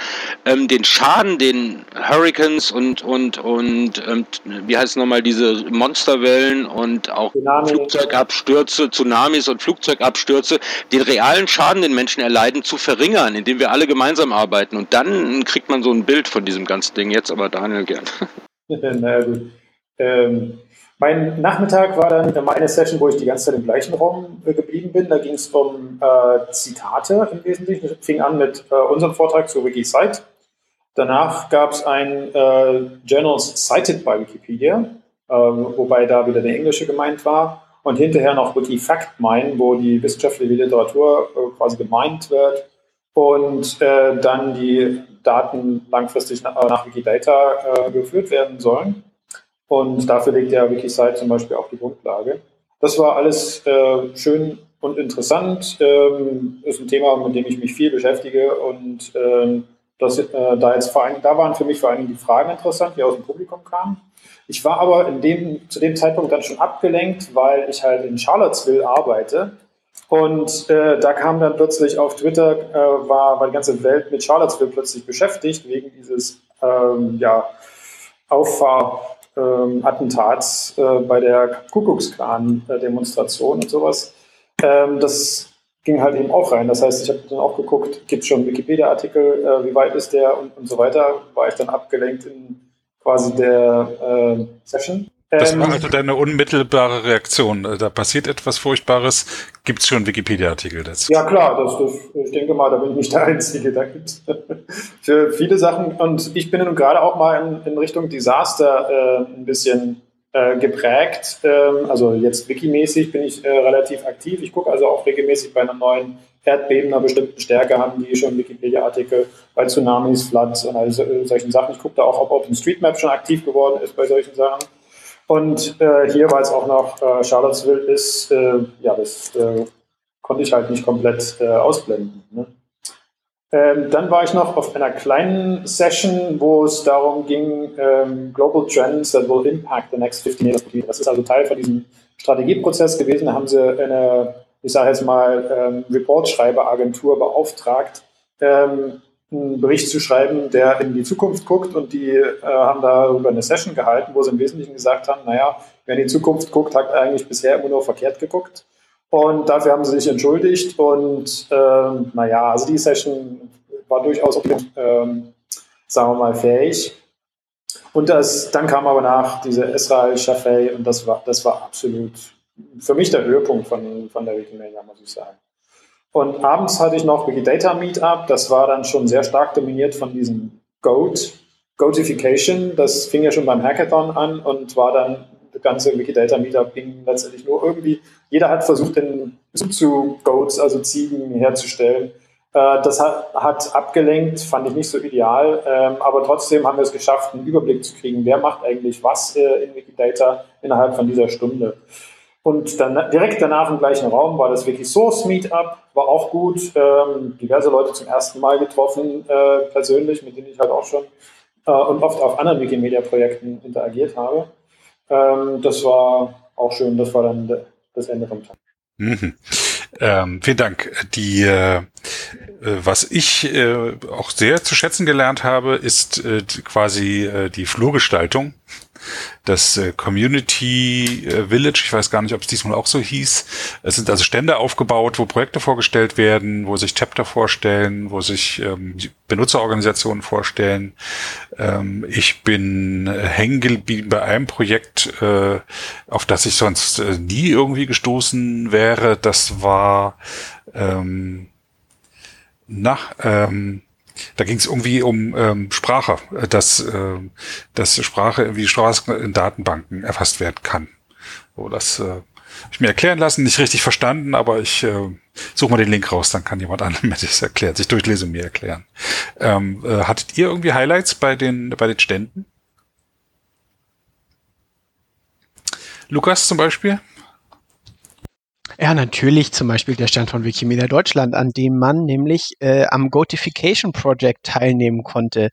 ähm, den Schaden, den Hurricanes und und und ähm, wie heißt es nochmal diese Monsterwellen und auch Tsunami. Flugzeugabstürze, Tsunamis und Flugzeugabstürze, den realen Schaden, den Menschen erleiden, zu verringern, indem wir alle gemeinsam arbeiten. Und dann kriegt man so ein Bild von diesem ganzen Ding. Jetzt aber Daniel gern. naja, gut. Ähm, mein Nachmittag war dann eine Session, wo ich die ganze Zeit im gleichen Raum äh, geblieben bin. Da ging es um äh, Zitate im Wesentlichen. Ich fing an mit äh, unserem Vortrag zu Wikisite. Danach gab es ein äh, Journals Cited by Wikipedia, ähm, wobei da wieder der englische gemeint war. Und hinterher noch WikiFactMine, wo die wissenschaftliche Literatur äh, quasi gemeint wird. Und äh, dann die Daten langfristig nach, nach Wikidata geführt werden sollen. Und dafür legt ja Wikisite zum Beispiel auch die Grundlage. Das war alles äh, schön und interessant. Ähm, ist ein Thema, mit dem ich mich viel beschäftige. Und ähm, das, äh, da, jetzt vor allem, da waren für mich vor allem die Fragen interessant, die aus dem Publikum kamen. Ich war aber in dem, zu dem Zeitpunkt dann schon abgelenkt, weil ich halt in Charlottesville arbeite. Und äh, da kam dann plötzlich auf Twitter, äh, war, war die ganze Welt mit Charlottesville plötzlich beschäftigt, wegen dieses ähm, ja, Auffahr ähm, äh, bei der Kuckucksklan-Demonstration und sowas. Ähm, das ging halt eben auch rein. Das heißt, ich habe dann auch geguckt, gibt es schon Wikipedia-Artikel, äh, wie weit ist der und, und so weiter. War ich dann abgelenkt in quasi der äh, Session. Das war ähm, also deine unmittelbare Reaktion. Da passiert etwas Furchtbares. Gibt es schon Wikipedia-Artikel dazu? Ja klar, das, das, ich denke mal, da bin ich nicht der Einzige. Da gibt es für viele Sachen. Und ich bin gerade auch mal in, in Richtung Desaster äh, ein bisschen äh, geprägt. Ähm, also jetzt wikimäßig bin ich äh, relativ aktiv. Ich gucke also auch regelmäßig bei einem neuen Erdbeben einer bestimmten Stärke haben die schon Wikipedia-Artikel bei Tsunamis, Floods und all solchen Sachen. Ich gucke da auch, ob OpenStreetMap schon aktiv geworden ist bei solchen Sachen. Und äh, hier, weil es auch noch äh, Charlottesville ist, äh, ja, das äh, konnte ich halt nicht komplett äh, ausblenden. Ne? Ähm, dann war ich noch auf einer kleinen Session, wo es darum ging, ähm, Global Trends that will impact the next 15 years. Das ist also Teil von diesem Strategieprozess gewesen. Da haben sie eine, ich sage jetzt mal, ähm, Reportschreiberagentur beauftragt, ähm, einen Bericht zu schreiben, der in die Zukunft guckt und die äh, haben darüber eine Session gehalten, wo sie im Wesentlichen gesagt haben, naja, wer in die Zukunft guckt, hat eigentlich bisher immer nur verkehrt geguckt. Und dafür haben sie sich entschuldigt und ähm, naja, also die Session war durchaus, ähm, sagen wir mal, fähig. Und das, dann kam aber nach diese Israel Shafei und das war, das war absolut für mich der Höhepunkt von, von der Wikimedia, muss ich sagen. Und abends hatte ich noch Wikidata Meetup. Das war dann schon sehr stark dominiert von diesem Goat, Goatification. Das fing ja schon beim Hackathon an und war dann das ganze Wikidata Meetup ging letztendlich nur irgendwie, jeder hat versucht, den Bezug zu Goats, also Ziegen, herzustellen. Äh, das hat, hat, abgelenkt, fand ich nicht so ideal, ähm, aber trotzdem haben wir es geschafft, einen Überblick zu kriegen, wer macht eigentlich was äh, in Wikidata innerhalb von dieser Stunde. Und dann direkt danach im gleichen Raum war das Wikisource Meetup, war auch gut. Ähm, diverse Leute zum ersten Mal getroffen, äh, persönlich, mit denen ich halt auch schon äh, und oft auf anderen Wikimedia-Projekten interagiert habe. Ähm, das war auch schön, das war dann das Ende vom Tag. Mhm. Ähm, vielen Dank. Die, äh, was ich äh, auch sehr zu schätzen gelernt habe, ist äh, quasi äh, die Flurgestaltung das äh, Community äh, Village, ich weiß gar nicht, ob es diesmal auch so hieß. Es sind also Stände aufgebaut, wo Projekte vorgestellt werden, wo sich Chapter vorstellen, wo sich ähm, Benutzerorganisationen vorstellen. Ähm, ich bin äh, hängen geblieben bei einem Projekt, äh, auf das ich sonst äh, nie irgendwie gestoßen wäre. Das war ähm, na, ähm, da ging es irgendwie um ähm, Sprache, dass, äh, dass Sprache wie Sprache in Datenbanken erfasst werden kann. So, das äh, ich mir erklären lassen, nicht richtig verstanden, aber ich äh, suche mal den Link raus, dann kann jemand anderem mir das erklären, sich durchlesen und mir erklären. Ähm, äh, hattet ihr irgendwie Highlights bei den bei den Ständen? Lukas zum Beispiel? Ja, natürlich zum Beispiel der Stand von Wikimedia Deutschland, an dem man nämlich äh, am Gotification Project teilnehmen konnte.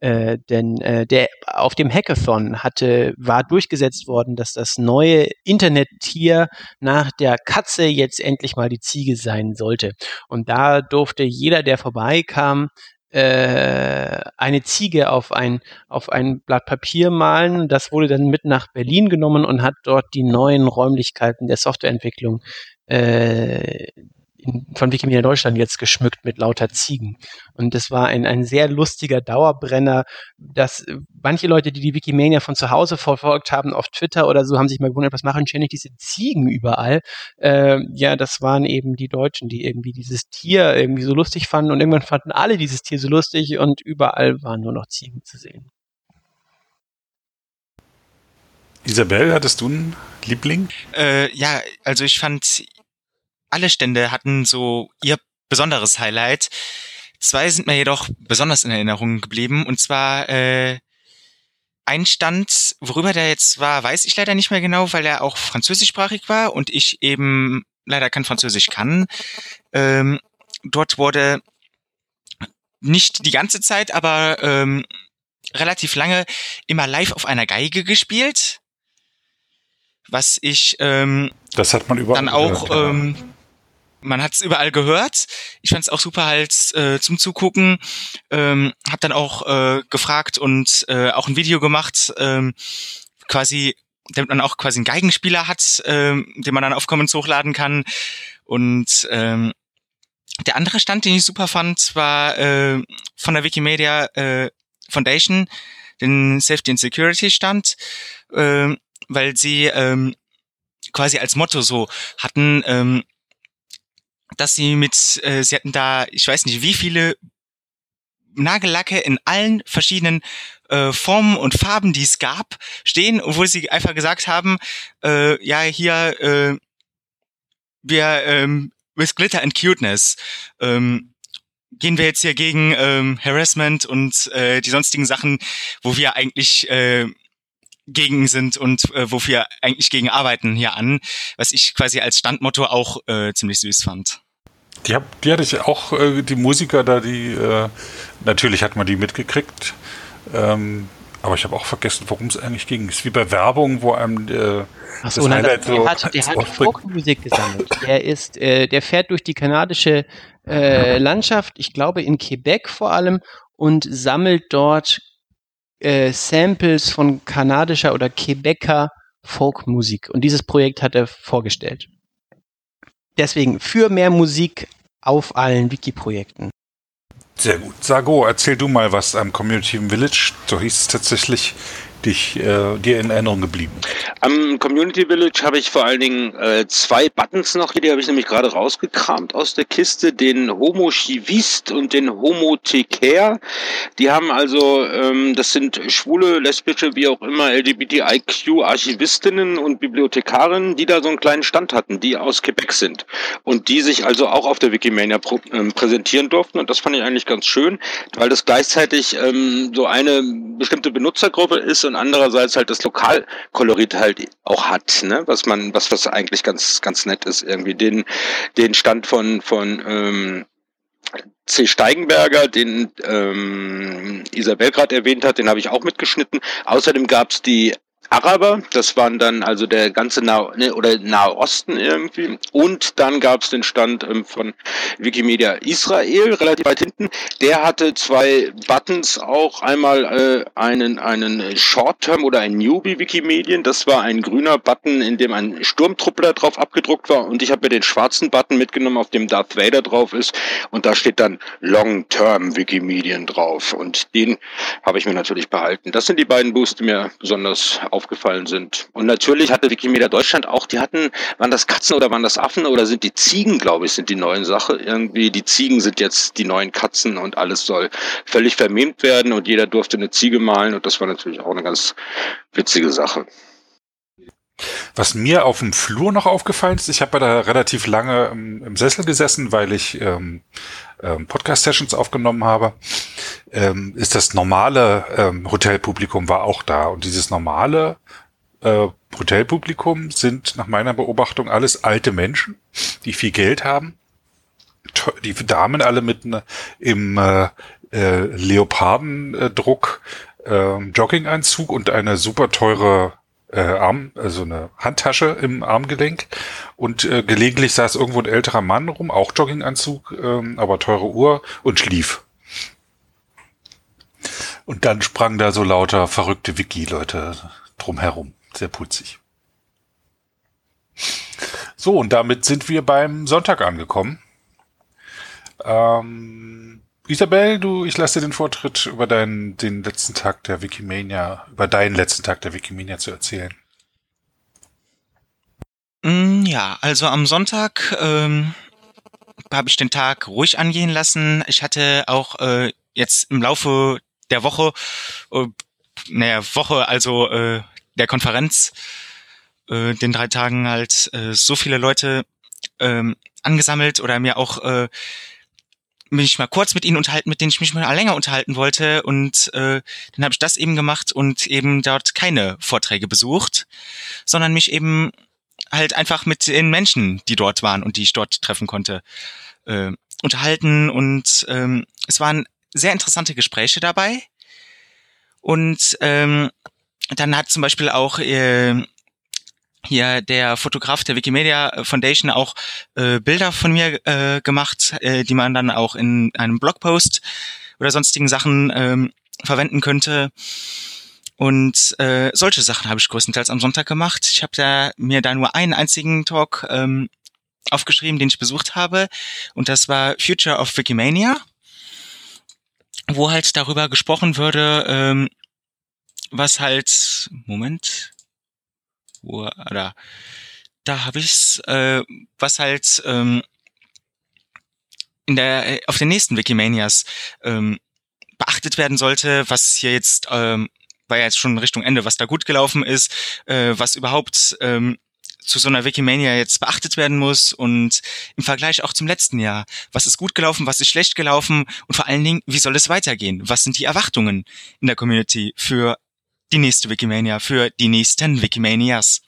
Äh, denn äh, der auf dem Hackathon hatte war durchgesetzt worden, dass das neue Internettier nach der Katze jetzt endlich mal die Ziege sein sollte. Und da durfte jeder, der vorbeikam, äh, eine Ziege auf ein, auf ein Blatt Papier malen. Das wurde dann mit nach Berlin genommen und hat dort die neuen Räumlichkeiten der Softwareentwicklung äh, in, von Wikimedia Deutschland jetzt geschmückt mit lauter Ziegen. Und das war ein, ein sehr lustiger Dauerbrenner, dass äh, manche Leute, die die Wikimania von zu Hause verfolgt haben auf Twitter oder so, haben sich mal gewundert, was machen ständig diese Ziegen überall. Äh, ja, das waren eben die Deutschen, die irgendwie dieses Tier irgendwie so lustig fanden und irgendwann fanden alle dieses Tier so lustig und überall waren nur noch Ziegen zu sehen. Isabel, hattest du einen Liebling? Äh, ja, also ich fand alle Stände hatten so ihr besonderes Highlight. Zwei sind mir jedoch besonders in Erinnerung geblieben. Und zwar äh, ein Stand, worüber der jetzt war, weiß ich leider nicht mehr genau, weil er auch französischsprachig war und ich eben leider kein Französisch kann. Ähm, dort wurde nicht die ganze Zeit, aber ähm, relativ lange immer live auf einer Geige gespielt. Was ich ähm, das hat man überall dann auch gehört, ähm, man hat es überall gehört. Ich fand es auch super halt äh, zum Zugucken. Ähm, hab dann auch äh, gefragt und äh, auch ein Video gemacht, ähm, quasi, damit man auch quasi einen Geigenspieler hat, ähm, den man dann auf Commons hochladen kann. Und ähm, der andere Stand, den ich super fand, war äh, von der Wikimedia äh, Foundation, den Safety and Security Stand, äh, weil sie ähm, quasi als Motto so hatten, ähm, dass sie mit, äh, sie hatten da, ich weiß nicht, wie viele Nagellacke in allen verschiedenen äh, Formen und Farben, die es gab, stehen, obwohl sie einfach gesagt haben, äh, ja, hier, äh, wir, ähm, with Glitter and Cuteness, ähm, gehen wir jetzt hier gegen ähm, Harassment und äh, die sonstigen Sachen, wo wir eigentlich äh, gegen sind und äh, wofür eigentlich gegen arbeiten hier an, was ich quasi als Standmotto auch äh, ziemlich süß fand. Die, hab, die hatte ich auch, äh, die Musiker da, die, äh, natürlich hat man die mitgekriegt, ähm, aber ich habe auch vergessen, worum es eigentlich ging. Es ist wie bei Werbung, wo einem äh, Ach so, nein, der, so hat, der hat Folkmusik gesammelt. Der ist, äh, der fährt durch die kanadische äh, Landschaft, ich glaube in Quebec vor allem, und sammelt dort äh, Samples von kanadischer oder Quebecer Folkmusik. Und dieses Projekt hat er vorgestellt. Deswegen für mehr Musik auf allen Wiki-Projekten. Sehr gut. Sago, erzähl du mal was am Community Village. So hieß es tatsächlich dich, äh, dir in Erinnerung geblieben? Am Community Village habe ich vor allen Dingen äh, zwei Buttons noch hier, die habe ich nämlich gerade rausgekramt aus der Kiste, den Homo Chivist und den Homo Teker. Die haben also, ähm, das sind schwule, lesbische, wie auch immer, LGBTIQ-Archivistinnen und Bibliothekarinnen, die da so einen kleinen Stand hatten, die aus Quebec sind und die sich also auch auf der Wikimania äh, präsentieren durften und das fand ich eigentlich ganz schön, weil das gleichzeitig ähm, so eine bestimmte Benutzergruppe ist und andererseits halt das Lokalkolorit halt auch hat, ne? Was man, was was eigentlich ganz ganz nett ist irgendwie den den Stand von von ähm, C. Steigenberger, den ähm, Isabel gerade erwähnt hat, den habe ich auch mitgeschnitten. Außerdem gab es die Araber, das waren dann also der ganze Nah ne, oder Nahe Osten irgendwie. Und dann gab es den Stand ähm, von Wikimedia Israel, relativ weit hinten. Der hatte zwei Buttons auch, einmal äh, einen, einen Short-Term oder ein Newbie Wikimedien. Das war ein grüner Button, in dem ein Sturmtruppler drauf abgedruckt war. Und ich habe mir den schwarzen Button mitgenommen, auf dem Darth Vader drauf ist. Und da steht dann Long-Term Wikimedien drauf. Und den habe ich mir natürlich behalten. Das sind die beiden Boosts, die mir besonders auf aufgefallen sind. Und natürlich hatte Wikimedia Deutschland auch, die hatten, waren das Katzen oder waren das Affen oder sind die Ziegen, glaube ich, sind die neuen Sache. Irgendwie, die Ziegen sind jetzt die neuen Katzen und alles soll völlig vermemt werden und jeder durfte eine Ziege malen und das war natürlich auch eine ganz witzige Sache. Was mir auf dem Flur noch aufgefallen ist, ich habe da relativ lange im, im, Sessel gesessen, weil ich ähm, ähm, Podcast-Sessions aufgenommen habe, ähm, ist das normale ähm, Hotelpublikum war auch da. Und dieses normale äh, Hotelpublikum sind nach meiner Beobachtung alles alte Menschen, die viel Geld haben. Die Damen alle mit ne, im äh, äh, Leopardendruck äh, Jogginganzug und eine super teure äh, Arm, also eine Handtasche im Armgelenk und äh, gelegentlich saß irgendwo ein älterer Mann rum, auch Jogginganzug, ähm, aber teure Uhr und schlief. Und dann sprang da so lauter verrückte Wiki-Leute drumherum. Sehr putzig. So, und damit sind wir beim Sonntag angekommen. Ähm, Isabel, du, ich lasse dir den Vortritt über deinen, den letzten Tag der Wikimania, über deinen letzten Tag der Wikimania zu erzählen. Mm, ja, also am Sonntag ähm, habe ich den Tag ruhig angehen lassen. Ich hatte auch äh, jetzt im Laufe der Woche, äh, naja, Woche, also äh, der Konferenz, äh, den drei Tagen halt äh, so viele Leute ähm, angesammelt oder mir auch äh, mich mal kurz mit ihnen unterhalten, mit denen ich mich mal länger unterhalten wollte. Und äh, dann habe ich das eben gemacht und eben dort keine Vorträge besucht, sondern mich eben halt einfach mit den Menschen, die dort waren und die ich dort treffen konnte, äh, unterhalten. Und ähm, es waren sehr interessante Gespräche dabei. Und ähm, dann hat zum Beispiel auch äh, hier der Fotograf der Wikimedia Foundation auch äh, Bilder von mir äh, gemacht, äh, die man dann auch in einem Blogpost oder sonstigen Sachen ähm, verwenden könnte. Und äh, solche Sachen habe ich größtenteils am Sonntag gemacht. Ich habe da mir da nur einen einzigen Talk ähm, aufgeschrieben, den ich besucht habe. Und das war Future of Wikimania, wo halt darüber gesprochen würde, ähm, was halt, Moment, wo, da, da habe ich's, äh, was halt ähm, in der, auf den nächsten Wikimanias ähm, beachtet werden sollte, was hier jetzt, ähm, war ja jetzt schon Richtung Ende, was da gut gelaufen ist, äh, was überhaupt ähm, zu so einer Wikimania jetzt beachtet werden muss und im Vergleich auch zum letzten Jahr. Was ist gut gelaufen, was ist schlecht gelaufen und vor allen Dingen, wie soll es weitergehen? Was sind die Erwartungen in der Community für die nächste Wikimania, für die nächsten Wikimanias.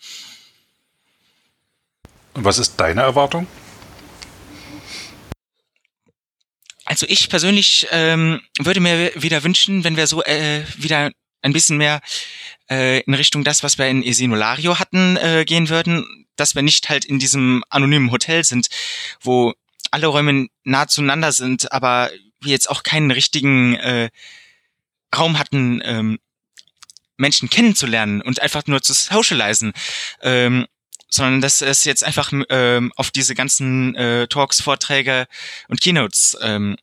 Und was ist deine Erwartung? Also ich persönlich ähm, würde mir wieder wünschen, wenn wir so äh, wieder ein bisschen mehr äh, in Richtung das, was wir in Esinolario hatten, äh, gehen würden, dass wir nicht halt in diesem anonymen Hotel sind, wo alle Räume nah zueinander sind, aber wir jetzt auch keinen richtigen äh, Raum hatten, ähm, Menschen kennenzulernen und einfach nur zu socialisen. Ähm, sondern dass es jetzt einfach ähm, auf diese ganzen äh, Talks, Vorträge und Keynotes ähm,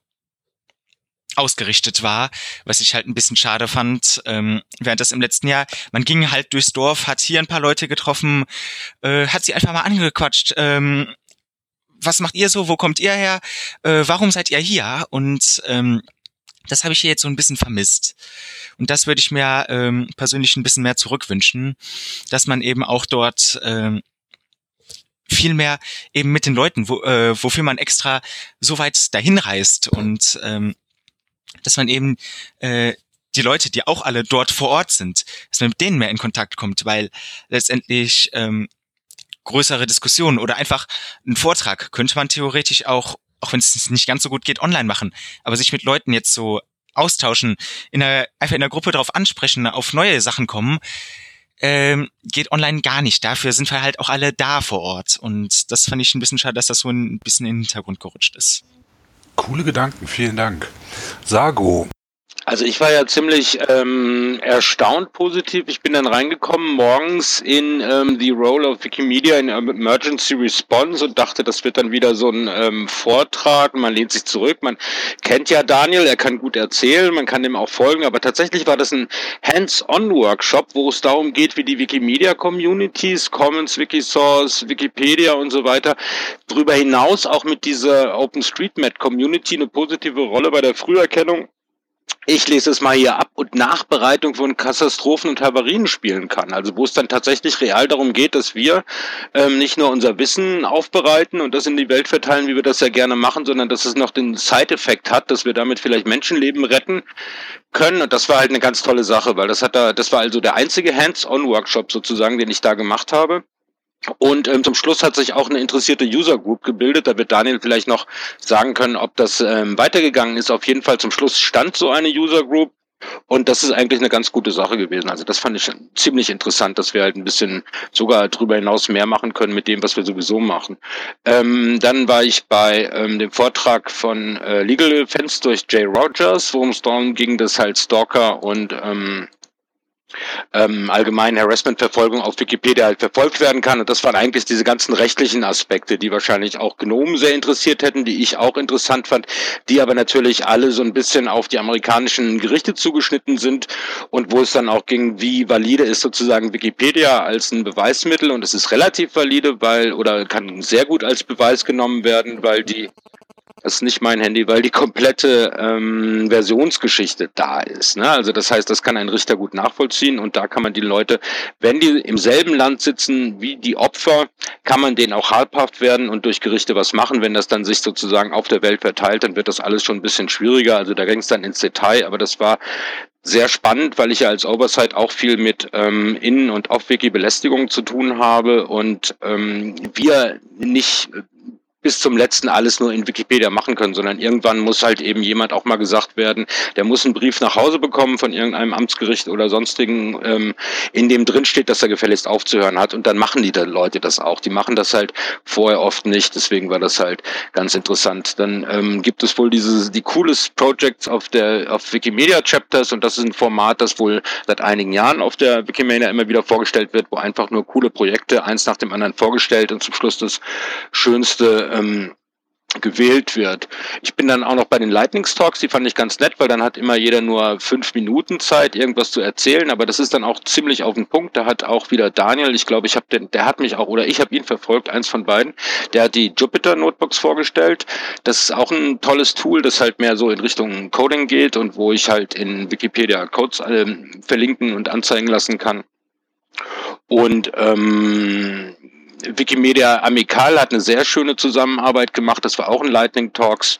ausgerichtet war, was ich halt ein bisschen schade fand, ähm, während das im letzten Jahr, man ging halt durchs Dorf, hat hier ein paar Leute getroffen, äh, hat sie einfach mal angequatscht, ähm, was macht ihr so, wo kommt ihr her, äh, warum seid ihr hier und ähm, das habe ich hier jetzt so ein bisschen vermisst. Und das würde ich mir ähm, persönlich ein bisschen mehr zurückwünschen, dass man eben auch dort ähm, viel mehr eben mit den Leuten, wo, äh, wofür man extra so weit dahin reist und ähm, dass man eben äh, die Leute, die auch alle dort vor Ort sind, dass man mit denen mehr in Kontakt kommt, weil letztendlich ähm, größere Diskussionen oder einfach einen Vortrag könnte man theoretisch auch, auch wenn es nicht ganz so gut geht, online machen, aber sich mit Leuten jetzt so austauschen, in der, einfach in der Gruppe darauf ansprechen, auf neue Sachen kommen, ähm, geht online gar nicht. Dafür sind wir halt auch alle da vor Ort. Und das fand ich ein bisschen schade, dass das so ein bisschen in den Hintergrund gerutscht ist. Coole Gedanken, vielen Dank. Sago, also ich war ja ziemlich ähm, erstaunt positiv. Ich bin dann reingekommen morgens in ähm, the Role of Wikimedia in Emergency Response und dachte, das wird dann wieder so ein ähm, Vortrag. Man lehnt sich zurück. Man kennt ja Daniel, er kann gut erzählen, man kann dem auch folgen. Aber tatsächlich war das ein Hands-on-Workshop, wo es darum geht, wie die Wikimedia-Communities, Commons, Wikisource, Wikipedia und so weiter, darüber hinaus auch mit dieser OpenStreetMap-Community eine positive Rolle bei der Früherkennung ich lese es mal hier ab und Nachbereitung von Katastrophen und Havarien spielen kann. Also wo es dann tatsächlich real darum geht, dass wir ähm, nicht nur unser Wissen aufbereiten und das in die Welt verteilen, wie wir das ja gerne machen, sondern dass es noch den Side-Effekt hat, dass wir damit vielleicht Menschenleben retten können. Und das war halt eine ganz tolle Sache, weil das hat da, das war also der einzige Hands-on-Workshop sozusagen, den ich da gemacht habe. Und ähm, zum Schluss hat sich auch eine interessierte User Group gebildet. Da wird Daniel vielleicht noch sagen können, ob das ähm, weitergegangen ist. Auf jeden Fall zum Schluss stand so eine User Group. Und das ist eigentlich eine ganz gute Sache gewesen. Also das fand ich ziemlich interessant, dass wir halt ein bisschen sogar darüber hinaus mehr machen können mit dem, was wir sowieso machen. Ähm, dann war ich bei ähm, dem Vortrag von äh, Legal Defense durch Jay Rogers, worum es darum ging, dass halt Stalker und ähm, ähm, allgemeinen Harassment-Verfolgung auf Wikipedia halt verfolgt werden kann. Und das waren eigentlich diese ganzen rechtlichen Aspekte, die wahrscheinlich auch Gnomen sehr interessiert hätten, die ich auch interessant fand, die aber natürlich alle so ein bisschen auf die amerikanischen Gerichte zugeschnitten sind und wo es dann auch ging, wie valide ist sozusagen Wikipedia als ein Beweismittel und es ist relativ valide, weil oder kann sehr gut als Beweis genommen werden, weil die das ist nicht mein Handy, weil die komplette ähm, Versionsgeschichte da ist. Ne? Also das heißt, das kann ein Richter gut nachvollziehen und da kann man die Leute, wenn die im selben Land sitzen wie die Opfer, kann man denen auch halbhaft werden und durch Gerichte was machen. Wenn das dann sich sozusagen auf der Welt verteilt, dann wird das alles schon ein bisschen schwieriger. Also da ging es dann ins Detail, aber das war sehr spannend, weil ich ja als Oversight auch viel mit ähm, Innen- und Off-Wiki-Belästigung zu tun habe und ähm, wir nicht bis zum letzten alles nur in Wikipedia machen können, sondern irgendwann muss halt eben jemand auch mal gesagt werden, der muss einen Brief nach Hause bekommen von irgendeinem Amtsgericht oder sonstigen, ähm, in dem drin steht, dass er gefälligst aufzuhören hat und dann machen die Leute das auch. Die machen das halt vorher oft nicht, deswegen war das halt ganz interessant. Dann ähm, gibt es wohl diese die coolest Projects auf der auf Wikimedia Chapters und das ist ein Format, das wohl seit einigen Jahren auf der Wikimedia immer wieder vorgestellt wird, wo einfach nur coole Projekte eins nach dem anderen vorgestellt und zum Schluss das schönste ähm, gewählt wird. Ich bin dann auch noch bei den Lightnings Talks, die fand ich ganz nett, weil dann hat immer jeder nur fünf Minuten Zeit, irgendwas zu erzählen, aber das ist dann auch ziemlich auf den Punkt. Da hat auch wieder Daniel, ich glaube, ich habe den, der hat mich auch, oder ich habe ihn verfolgt, eins von beiden, der hat die Jupyter Notebooks vorgestellt. Das ist auch ein tolles Tool, das halt mehr so in Richtung Coding geht und wo ich halt in Wikipedia Codes äh, verlinken und anzeigen lassen kann. Und ähm, Wikimedia Amical hat eine sehr schöne Zusammenarbeit gemacht. Das war auch ein Lightning Talks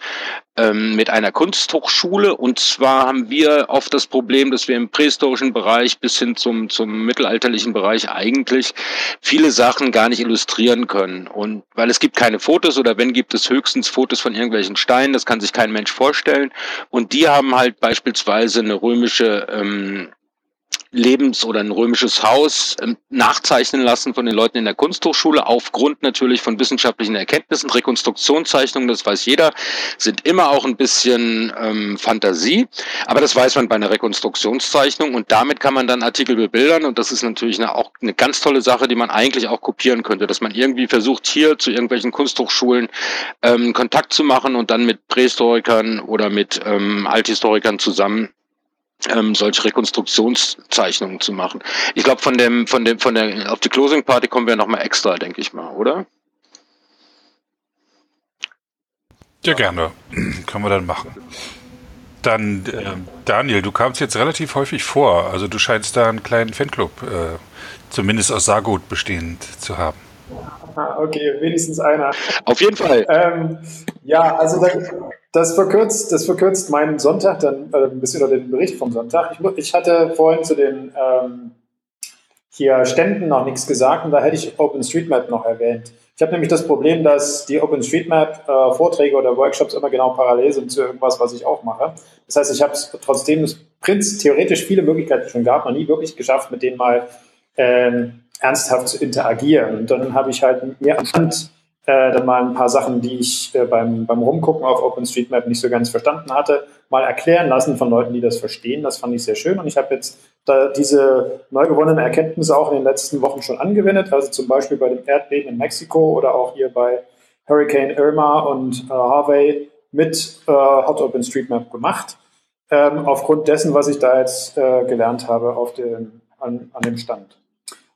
ähm, mit einer Kunsthochschule. Und zwar haben wir oft das Problem, dass wir im prähistorischen Bereich bis hin zum, zum mittelalterlichen Bereich eigentlich viele Sachen gar nicht illustrieren können. Und weil es gibt keine Fotos oder wenn gibt es höchstens Fotos von irgendwelchen Steinen, das kann sich kein Mensch vorstellen. Und die haben halt beispielsweise eine römische ähm, Lebens- oder ein römisches Haus ähm, nachzeichnen lassen von den Leuten in der Kunsthochschule, aufgrund natürlich von wissenschaftlichen Erkenntnissen. Rekonstruktionszeichnungen, das weiß jeder, sind immer auch ein bisschen ähm, Fantasie, aber das weiß man bei einer Rekonstruktionszeichnung und damit kann man dann Artikel bebildern und das ist natürlich eine, auch eine ganz tolle Sache, die man eigentlich auch kopieren könnte, dass man irgendwie versucht, hier zu irgendwelchen Kunsthochschulen ähm, Kontakt zu machen und dann mit Prähistorikern oder mit ähm, Althistorikern zusammen ähm, solche Rekonstruktionszeichnungen zu machen. Ich glaube, von dem, von dem, von der, auf die Closing Party kommen wir nochmal extra, denke ich mal, oder? Ja, gerne. Können wir dann machen. Dann, äh, Daniel, du kamst jetzt relativ häufig vor. Also du scheinst da einen kleinen Fanclub, äh, zumindest aus Saargut bestehend zu haben. Ah, okay, wenigstens einer. Auf jeden Fall. Ähm, ja, also da, das verkürzt, das verkürzt meinen Sonntag dann äh, ein bisschen oder den Bericht vom Sonntag. Ich, ich hatte vorhin zu den ähm, hier Ständen noch nichts gesagt und da hätte ich OpenStreetMap noch erwähnt. Ich habe nämlich das Problem, dass die OpenStreetMap-Vorträge äh, oder Workshops immer genau parallel sind zu irgendwas, was ich auch mache. Das heißt, ich habe es trotzdem Prinz theoretisch viele Möglichkeiten schon gab, noch nie wirklich geschafft, mit denen mal ähm, ernsthaft zu interagieren. Und dann habe ich halt mir anhand äh, dann mal ein paar Sachen, die ich äh, beim, beim Rumgucken auf OpenStreetMap nicht so ganz verstanden hatte, mal erklären lassen von Leuten, die das verstehen. Das fand ich sehr schön und ich habe jetzt diese neu gewonnenen Erkenntnisse auch in den letzten Wochen schon angewendet, also zum Beispiel bei dem Erdbeben in Mexiko oder auch hier bei Hurricane Irma und äh, Harvey mit äh, Hot OpenStreetMap gemacht, ähm, aufgrund dessen, was ich da jetzt äh, gelernt habe auf dem, an, an dem Stand.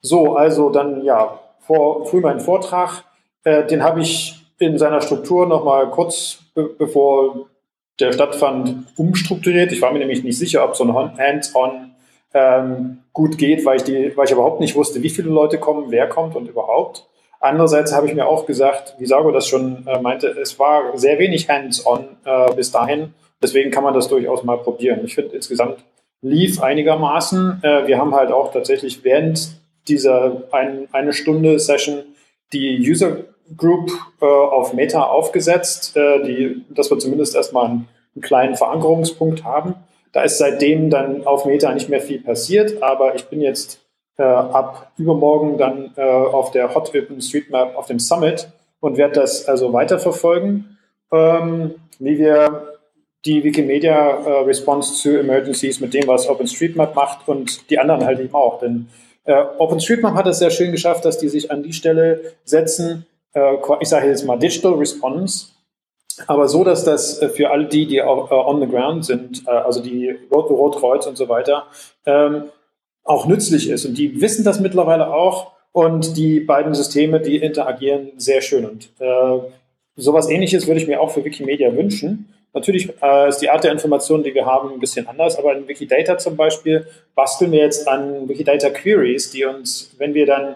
So, also dann ja, vor, früh mein Vortrag äh, den habe ich in seiner Struktur nochmal kurz be bevor der stattfand umstrukturiert. Ich war mir nämlich nicht sicher, ob so ein Hands-on ähm, gut geht, weil ich, die, weil ich überhaupt nicht wusste, wie viele Leute kommen, wer kommt und überhaupt. Andererseits habe ich mir auch gesagt, wie Sago das schon äh, meinte, es war sehr wenig Hands-on äh, bis dahin. Deswegen kann man das durchaus mal probieren. Ich finde insgesamt lief einigermaßen. Äh, wir haben halt auch tatsächlich während dieser ein, eine Stunde Session die User Group äh, auf Meta aufgesetzt, äh, die, dass wir zumindest erstmal einen, einen, kleinen Verankerungspunkt haben. Da ist seitdem dann auf Meta nicht mehr viel passiert, aber ich bin jetzt äh, ab übermorgen dann äh, auf der Hot Open Street Map auf dem Summit und werde das also weiterverfolgen, ähm, wie wir die Wikimedia-Response zu Emergencies mit dem, was OpenStreetMap macht und die anderen halt eben auch. Denn äh, OpenStreetMap hat es sehr schön geschafft, dass die sich an die Stelle setzen, äh, ich sage jetzt mal Digital Response, aber so, dass das äh, für all die, die äh, on the ground sind, äh, also die Rot Rotkreuz und so weiter, ähm, auch nützlich ist. Und die wissen das mittlerweile auch und die beiden Systeme, die interagieren sehr schön. Und äh, sowas ähnliches würde ich mir auch für Wikimedia wünschen. Natürlich äh, ist die Art der Information, die wir haben, ein bisschen anders, aber in Wikidata zum Beispiel basteln wir jetzt an Wikidata Queries, die uns, wenn wir dann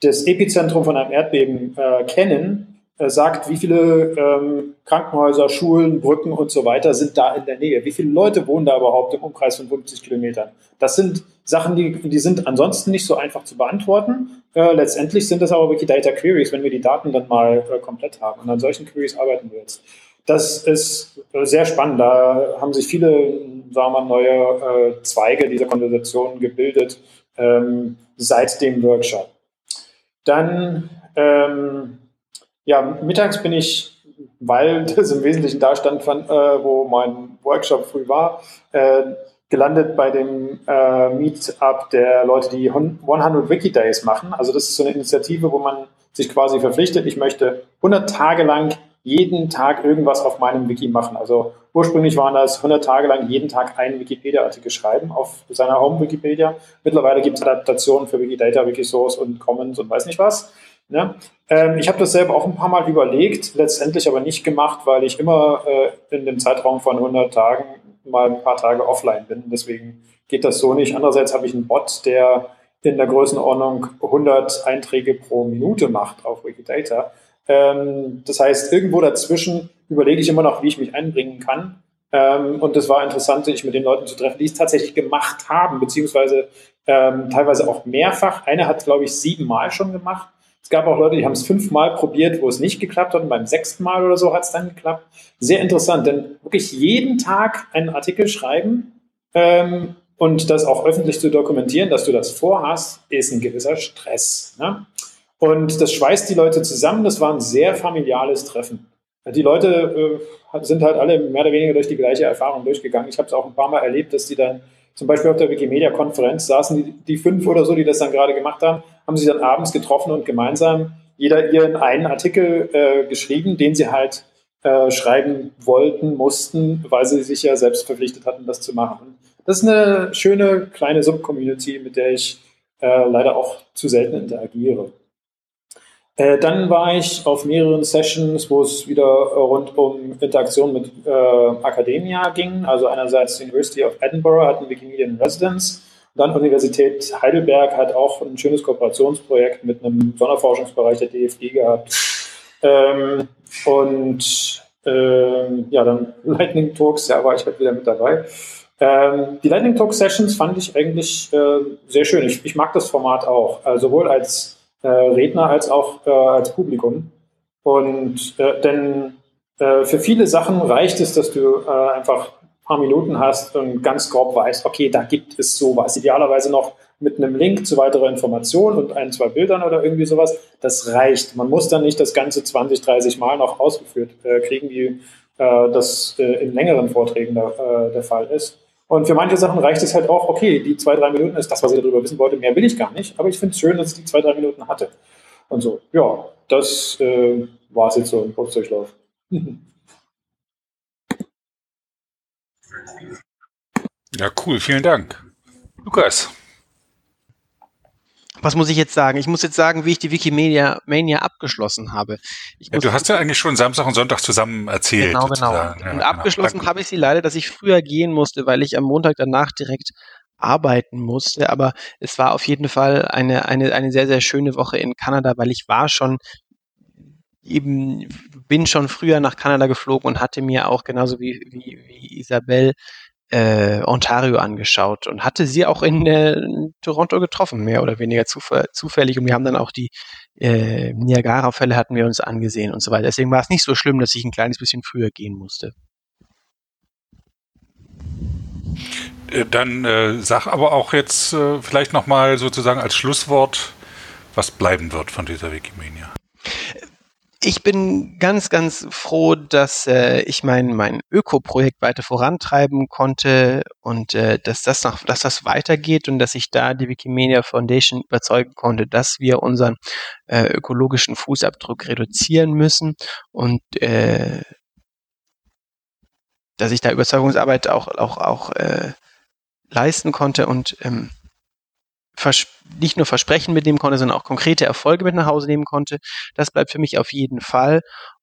das Epizentrum von einem Erdbeben äh, kennen, äh, sagt, wie viele ähm, Krankenhäuser, Schulen, Brücken und so weiter sind da in der Nähe. Wie viele Leute wohnen da überhaupt im Umkreis von 50 Kilometern? Das sind Sachen, die, die sind ansonsten nicht so einfach zu beantworten. Äh, letztendlich sind das aber Wikidata Queries, wenn wir die Daten dann mal äh, komplett haben. Und an solchen Queries arbeiten wir jetzt. Das ist äh, sehr spannend. Da haben sich viele, sagen wir mal, neue äh, Zweige dieser Konversation gebildet ähm, seit dem Workshop. Dann ähm, ja, mittags bin ich, weil das im Wesentlichen da stand, äh, wo mein Workshop früh war, äh, gelandet bei dem äh, Meetup der Leute, die 100 Wiki Days machen. Also das ist so eine Initiative, wo man sich quasi verpflichtet, ich möchte 100 Tage lang jeden Tag irgendwas auf meinem Wiki machen. Also ursprünglich waren das 100 Tage lang jeden Tag einen Wikipedia-Artikel schreiben auf seiner Home-Wikipedia. Mittlerweile gibt es Adaptationen für Wikidata, Wikisource und Commons und weiß nicht was. Ne? Ähm, ich habe das selber auch ein paar Mal überlegt, letztendlich aber nicht gemacht, weil ich immer äh, in dem Zeitraum von 100 Tagen mal ein paar Tage offline bin. Deswegen geht das so nicht. Andererseits habe ich einen Bot, der in der Größenordnung 100 Einträge pro Minute macht auf Wikidata. Ähm, das heißt, irgendwo dazwischen überlege ich immer noch, wie ich mich einbringen kann. Ähm, und das war interessant, sich mit den Leuten zu treffen, die es tatsächlich gemacht haben, beziehungsweise ähm, teilweise auch mehrfach. Eine hat, glaube ich, siebenmal schon gemacht. Es gab auch Leute, die haben es fünfmal probiert, wo es nicht geklappt hat und beim sechsten Mal oder so hat es dann geklappt. Sehr interessant, denn wirklich jeden Tag einen Artikel schreiben ähm, und das auch öffentlich zu dokumentieren, dass du das vorhast, ist ein gewisser Stress. Ne? Und das schweißt die Leute zusammen. Das war ein sehr familiales Treffen. Die Leute äh, sind halt alle mehr oder weniger durch die gleiche Erfahrung durchgegangen. Ich habe es auch ein paar Mal erlebt, dass die dann zum Beispiel auf der Wikimedia-Konferenz saßen die, die fünf oder so, die das dann gerade gemacht haben, haben sich dann abends getroffen und gemeinsam jeder ihren einen Artikel äh, geschrieben, den sie halt äh, schreiben wollten, mussten, weil sie sich ja selbst verpflichtet hatten, das zu machen. Das ist eine schöne kleine Subcommunity, mit der ich äh, leider auch zu selten interagiere. Äh, dann war ich auf mehreren Sessions, wo es wieder rund um Interaktion mit äh, Academia ging. Also einerseits die University of Edinburgh hat Wikimedia in Residence, dann Universität Heidelberg hat auch ein schönes Kooperationsprojekt mit einem Sonderforschungsbereich der DFG gehabt. Ähm, und ähm, ja, dann Lightning Talks, ja, war ich halt wieder mit dabei. Ähm, die Lightning Talk Sessions fand ich eigentlich äh, sehr schön. Ich, ich, mag das Format auch, äh, sowohl als äh, Redner als auch äh, als Publikum. Und äh, denn äh, für viele Sachen reicht es, dass du äh, einfach ein paar Minuten hast und ganz grob weißt, okay, da gibt es sowas. Idealerweise noch mit einem Link zu weiterer Information und ein, zwei Bildern oder irgendwie sowas. Das reicht. Man muss dann nicht das Ganze 20, 30 Mal noch ausgeführt äh, kriegen, wie das in längeren Vorträgen der, der Fall ist. Und für manche Sachen reicht es halt auch, okay, die zwei, drei Minuten ist das, was ich darüber wissen wollte, mehr will ich gar nicht, aber ich finde es schön, dass ich die zwei, drei Minuten hatte. Und so, ja, das äh, war es jetzt so im Kurzdurchlauf. Ja, cool, vielen Dank. Lukas. Was muss ich jetzt sagen? Ich muss jetzt sagen, wie ich die Wikimedia Mania abgeschlossen habe. Ja, du hast ja eigentlich schon Samstag und Sonntag zusammen erzählt. Genau, genau. Ja, und genau. abgeschlossen habe ich sie leider, dass ich früher gehen musste, weil ich am Montag danach direkt arbeiten musste. Aber es war auf jeden Fall eine, eine, eine sehr, sehr schöne Woche in Kanada, weil ich war schon eben, bin schon früher nach Kanada geflogen und hatte mir auch genauso wie, wie, wie Isabel äh, Ontario angeschaut und hatte sie auch in äh, Toronto getroffen, mehr oder weniger zufällig. Und wir haben dann auch die äh, Niagara-Fälle hatten wir uns angesehen und so weiter. Deswegen war es nicht so schlimm, dass ich ein kleines bisschen früher gehen musste. Äh, dann äh, sag aber auch jetzt äh, vielleicht nochmal sozusagen als Schlusswort, was bleiben wird von dieser Wikimania. Ich bin ganz, ganz froh, dass äh, ich mein, mein Öko-Projekt weiter vorantreiben konnte und äh, dass das noch, dass das weitergeht und dass ich da die Wikimedia Foundation überzeugen konnte, dass wir unseren äh, ökologischen Fußabdruck reduzieren müssen und äh, dass ich da Überzeugungsarbeit auch, auch, auch äh, leisten konnte und ähm, nicht nur Versprechen mitnehmen konnte, sondern auch konkrete Erfolge mit nach Hause nehmen konnte. Das bleibt für mich auf jeden Fall.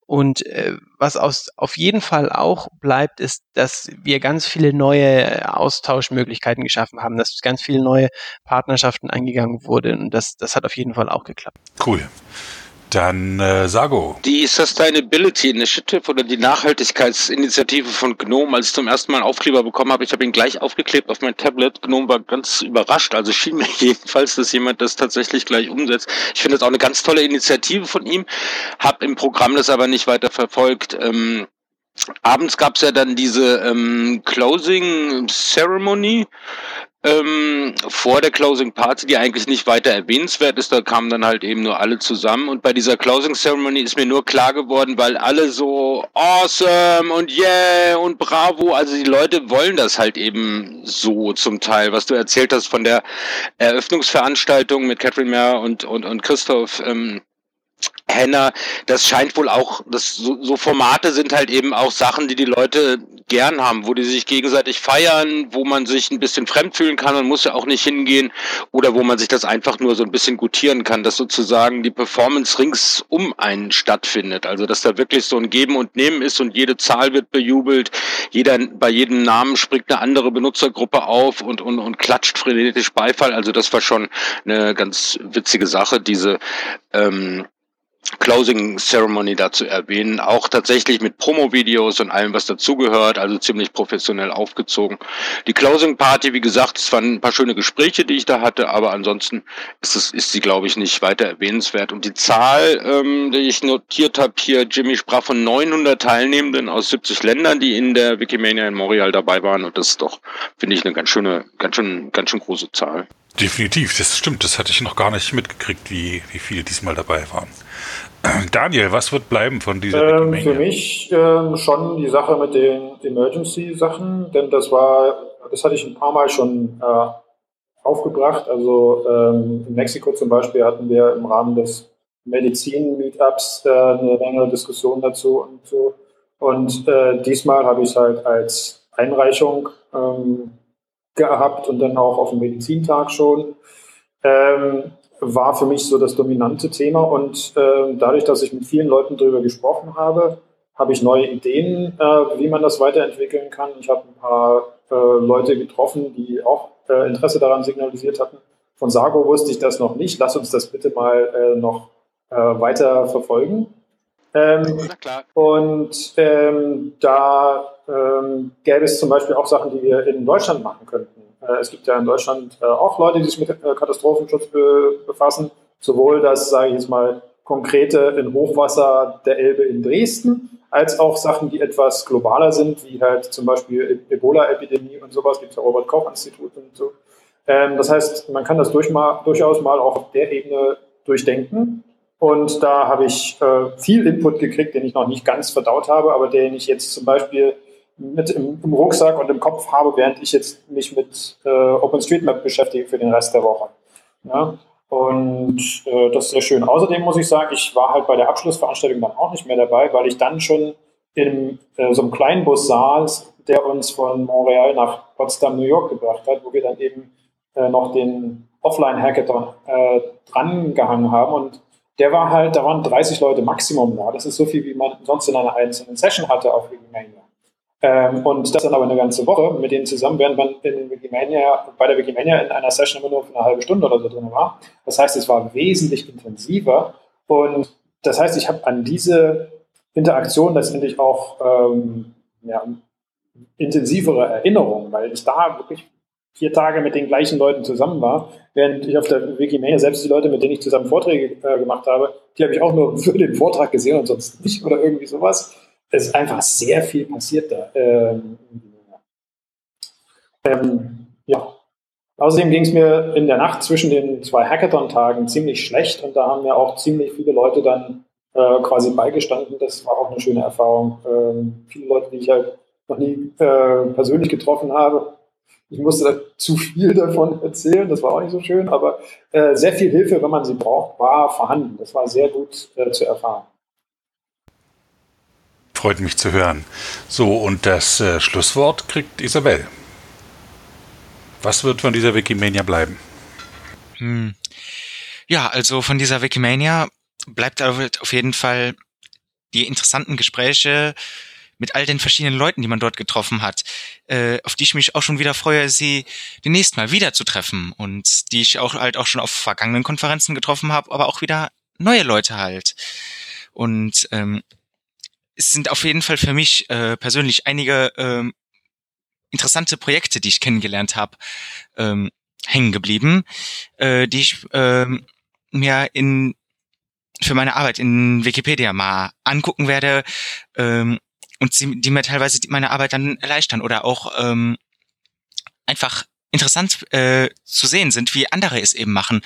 Und äh, was aus, auf jeden Fall auch bleibt, ist, dass wir ganz viele neue Austauschmöglichkeiten geschaffen haben, dass ganz viele neue Partnerschaften eingegangen wurden. Und das, das hat auf jeden Fall auch geklappt. Cool. Dann äh, Sago. Die Sustainability Initiative oder die Nachhaltigkeitsinitiative von GNOME, als ich zum ersten Mal einen Aufkleber bekommen habe, ich habe ihn gleich aufgeklebt auf mein Tablet. GNOME war ganz überrascht, also schien mir jedenfalls, dass jemand das tatsächlich gleich umsetzt. Ich finde das auch eine ganz tolle Initiative von ihm, habe im Programm das aber nicht weiter verfolgt. Ähm, abends gab es ja dann diese ähm, Closing Ceremony ähm, vor der Closing Party, die eigentlich nicht weiter erwähnenswert ist. Da kamen dann halt eben nur alle zusammen. Und bei dieser Closing Ceremony ist mir nur klar geworden, weil alle so awesome und yeah und bravo, also die Leute wollen das halt eben so zum Teil. Was du erzählt hast von der Eröffnungsveranstaltung mit Catherine Mayer und, und, und Christoph. Ähm, Henna, das scheint wohl auch, das, so, so Formate sind halt eben auch Sachen, die die Leute gern haben, wo die sich gegenseitig feiern, wo man sich ein bisschen fremd fühlen kann, man muss ja auch nicht hingehen, oder wo man sich das einfach nur so ein bisschen gutieren kann, dass sozusagen die Performance rings um einen stattfindet. Also dass da wirklich so ein Geben und Nehmen ist und jede Zahl wird bejubelt, jeder bei jedem Namen springt eine andere Benutzergruppe auf und, und, und klatscht frenetisch Beifall. Also das war schon eine ganz witzige Sache, diese ähm, Closing Ceremony dazu erwähnen. Auch tatsächlich mit Promo-Videos und allem, was dazugehört, also ziemlich professionell aufgezogen. Die Closing Party, wie gesagt, es waren ein paar schöne Gespräche, die ich da hatte, aber ansonsten ist, es, ist sie, glaube ich, nicht weiter erwähnenswert. Und die Zahl, ähm, die ich notiert habe hier, Jimmy sprach von 900 Teilnehmenden aus 70 Ländern, die in der Wikimania in Montreal dabei waren. Und das ist doch, finde ich, eine ganz schöne, ganz schön, ganz schön große Zahl. Definitiv, das stimmt. Das hatte ich noch gar nicht mitgekriegt, wie, wie viele diesmal dabei waren. Daniel, was wird bleiben von dieser ähm, Für mich ähm, schon die Sache mit den Emergency-Sachen, denn das war, das hatte ich ein paar Mal schon äh, aufgebracht. Also ähm, in Mexiko zum Beispiel hatten wir im Rahmen des Medizin-Meetups äh, eine längere Diskussion dazu und so. Und äh, diesmal habe ich es halt als Einreichung ähm, gehabt und dann auch auf dem Medizintag schon. Ähm, war für mich so das dominante Thema und äh, dadurch, dass ich mit vielen Leuten darüber gesprochen habe, habe ich neue Ideen, äh, wie man das weiterentwickeln kann. Ich habe ein paar äh, Leute getroffen, die auch äh, Interesse daran signalisiert hatten. Von Sago wusste ich das noch nicht. Lass uns das bitte mal äh, noch äh, weiter verfolgen. Ähm, Na klar. Und ähm, da ähm, gäbe es zum Beispiel auch Sachen, die wir in Deutschland machen könnten. Äh, es gibt ja in Deutschland äh, auch Leute, die sich mit äh, Katastrophenschutz befassen. Sowohl das, sage ich jetzt mal, konkrete in Hochwasser der Elbe in Dresden, als auch Sachen, die etwas globaler sind, wie halt zum Beispiel e- Ebola-Epidemie und sowas, gibt es ja Robert-Koch-Institut und so. Ähm, das heißt, man kann das durchaus mal auch auf der Ebene durchdenken. Und da habe ich viel Input gekriegt, den ich noch nicht ganz verdaut habe, aber den ich jetzt zum Beispiel mit im, im, Rucksack und im Kopf habe, während ich jetzt mich mit äh, OpenStreetMap beschäftige für den Rest der Woche. Ja? Und äh, das ist sehr schön. Außerdem muss ich sagen, ich war halt bei der Abschlussveranstaltung dann auch nicht mehr dabei, weil ich dann schon in äh, so einem kleinen Bus saß, der uns von Montreal nach Potsdam, New York gebracht hat, wo wir dann eben äh, noch den Offline-Hackathon äh, drangehangen haben. Und der war halt, da waren 30 Leute Maximum da. Das ist so viel, wie man sonst in einer einzelnen Session hatte auf Wikimania. Ähm, und das dann aber eine ganze Woche. Mit denen zusammen, während man in Wikimania, bei der Wikimania in einer Session immer nur für eine halbe Stunde oder so drin war. Das heißt, es war wesentlich intensiver. Und das heißt, ich habe an diese Interaktion letztendlich auch ähm, ja, intensivere Erinnerungen, weil ich da wirklich vier Tage mit den gleichen Leuten zusammen war, während ich auf der Wikimania selbst die Leute, mit denen ich zusammen Vorträge äh, gemacht habe, die habe ich auch nur für den Vortrag gesehen und sonst nicht oder irgendwie sowas es ist einfach sehr viel passiert da. Ähm, ähm, ja. Außerdem ging es mir in der Nacht zwischen den zwei Hackathon-Tagen ziemlich schlecht und da haben mir auch ziemlich viele Leute dann äh, quasi beigestanden. Das war auch eine schöne Erfahrung. Ähm, viele Leute, die ich halt noch nie äh, persönlich getroffen habe. Ich musste zu viel davon erzählen, das war auch nicht so schön, aber äh, sehr viel Hilfe, wenn man sie braucht, war vorhanden. Das war sehr gut äh, zu erfahren. Freut mich zu hören. So, und das äh, Schlusswort kriegt Isabel. Was wird von dieser Wikimania bleiben? Hm. Ja, also von dieser Wikimania bleibt auf jeden Fall die interessanten Gespräche mit all den verschiedenen Leuten, die man dort getroffen hat, äh, auf die ich mich auch schon wieder freue, sie demnächst mal wieder zu treffen und die ich auch halt auch schon auf vergangenen Konferenzen getroffen habe, aber auch wieder neue Leute halt. Und ähm, es sind auf jeden Fall für mich äh, persönlich einige ähm, interessante Projekte, die ich kennengelernt habe, ähm, hängen geblieben, äh, die ich ähm, mir in für meine Arbeit in Wikipedia mal angucken werde ähm, und sie, die mir teilweise meine Arbeit dann erleichtern oder auch ähm, einfach interessant äh, zu sehen sind, wie andere es eben machen.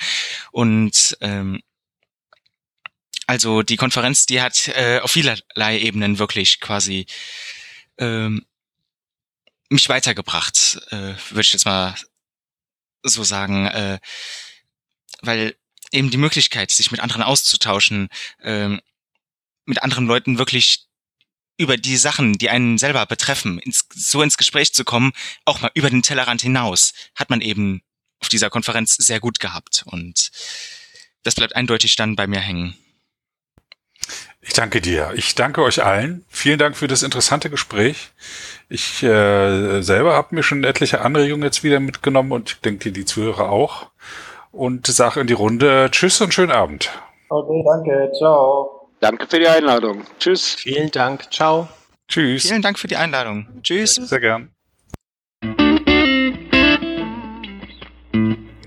Und ähm, also die Konferenz, die hat äh, auf vielerlei Ebenen wirklich quasi ähm, mich weitergebracht, äh, würde ich jetzt mal so sagen, äh, weil eben die Möglichkeit, sich mit anderen auszutauschen, ähm, mit anderen Leuten wirklich über die Sachen, die einen selber betreffen, ins, so ins Gespräch zu kommen, auch mal über den Tellerrand hinaus, hat man eben auf dieser Konferenz sehr gut gehabt. Und das bleibt eindeutig dann bei mir hängen. Ich danke dir. Ich danke euch allen. Vielen Dank für das interessante Gespräch. Ich äh, selber habe mir schon etliche Anregungen jetzt wieder mitgenommen und ich denke die Zuhörer auch und sage in die Runde Tschüss und schönen Abend. Okay, danke. Ciao. Danke für die Einladung. Tschüss. Vielen Dank. Ciao. Tschüss. Vielen Dank für die Einladung. Tschüss. Sehr gern.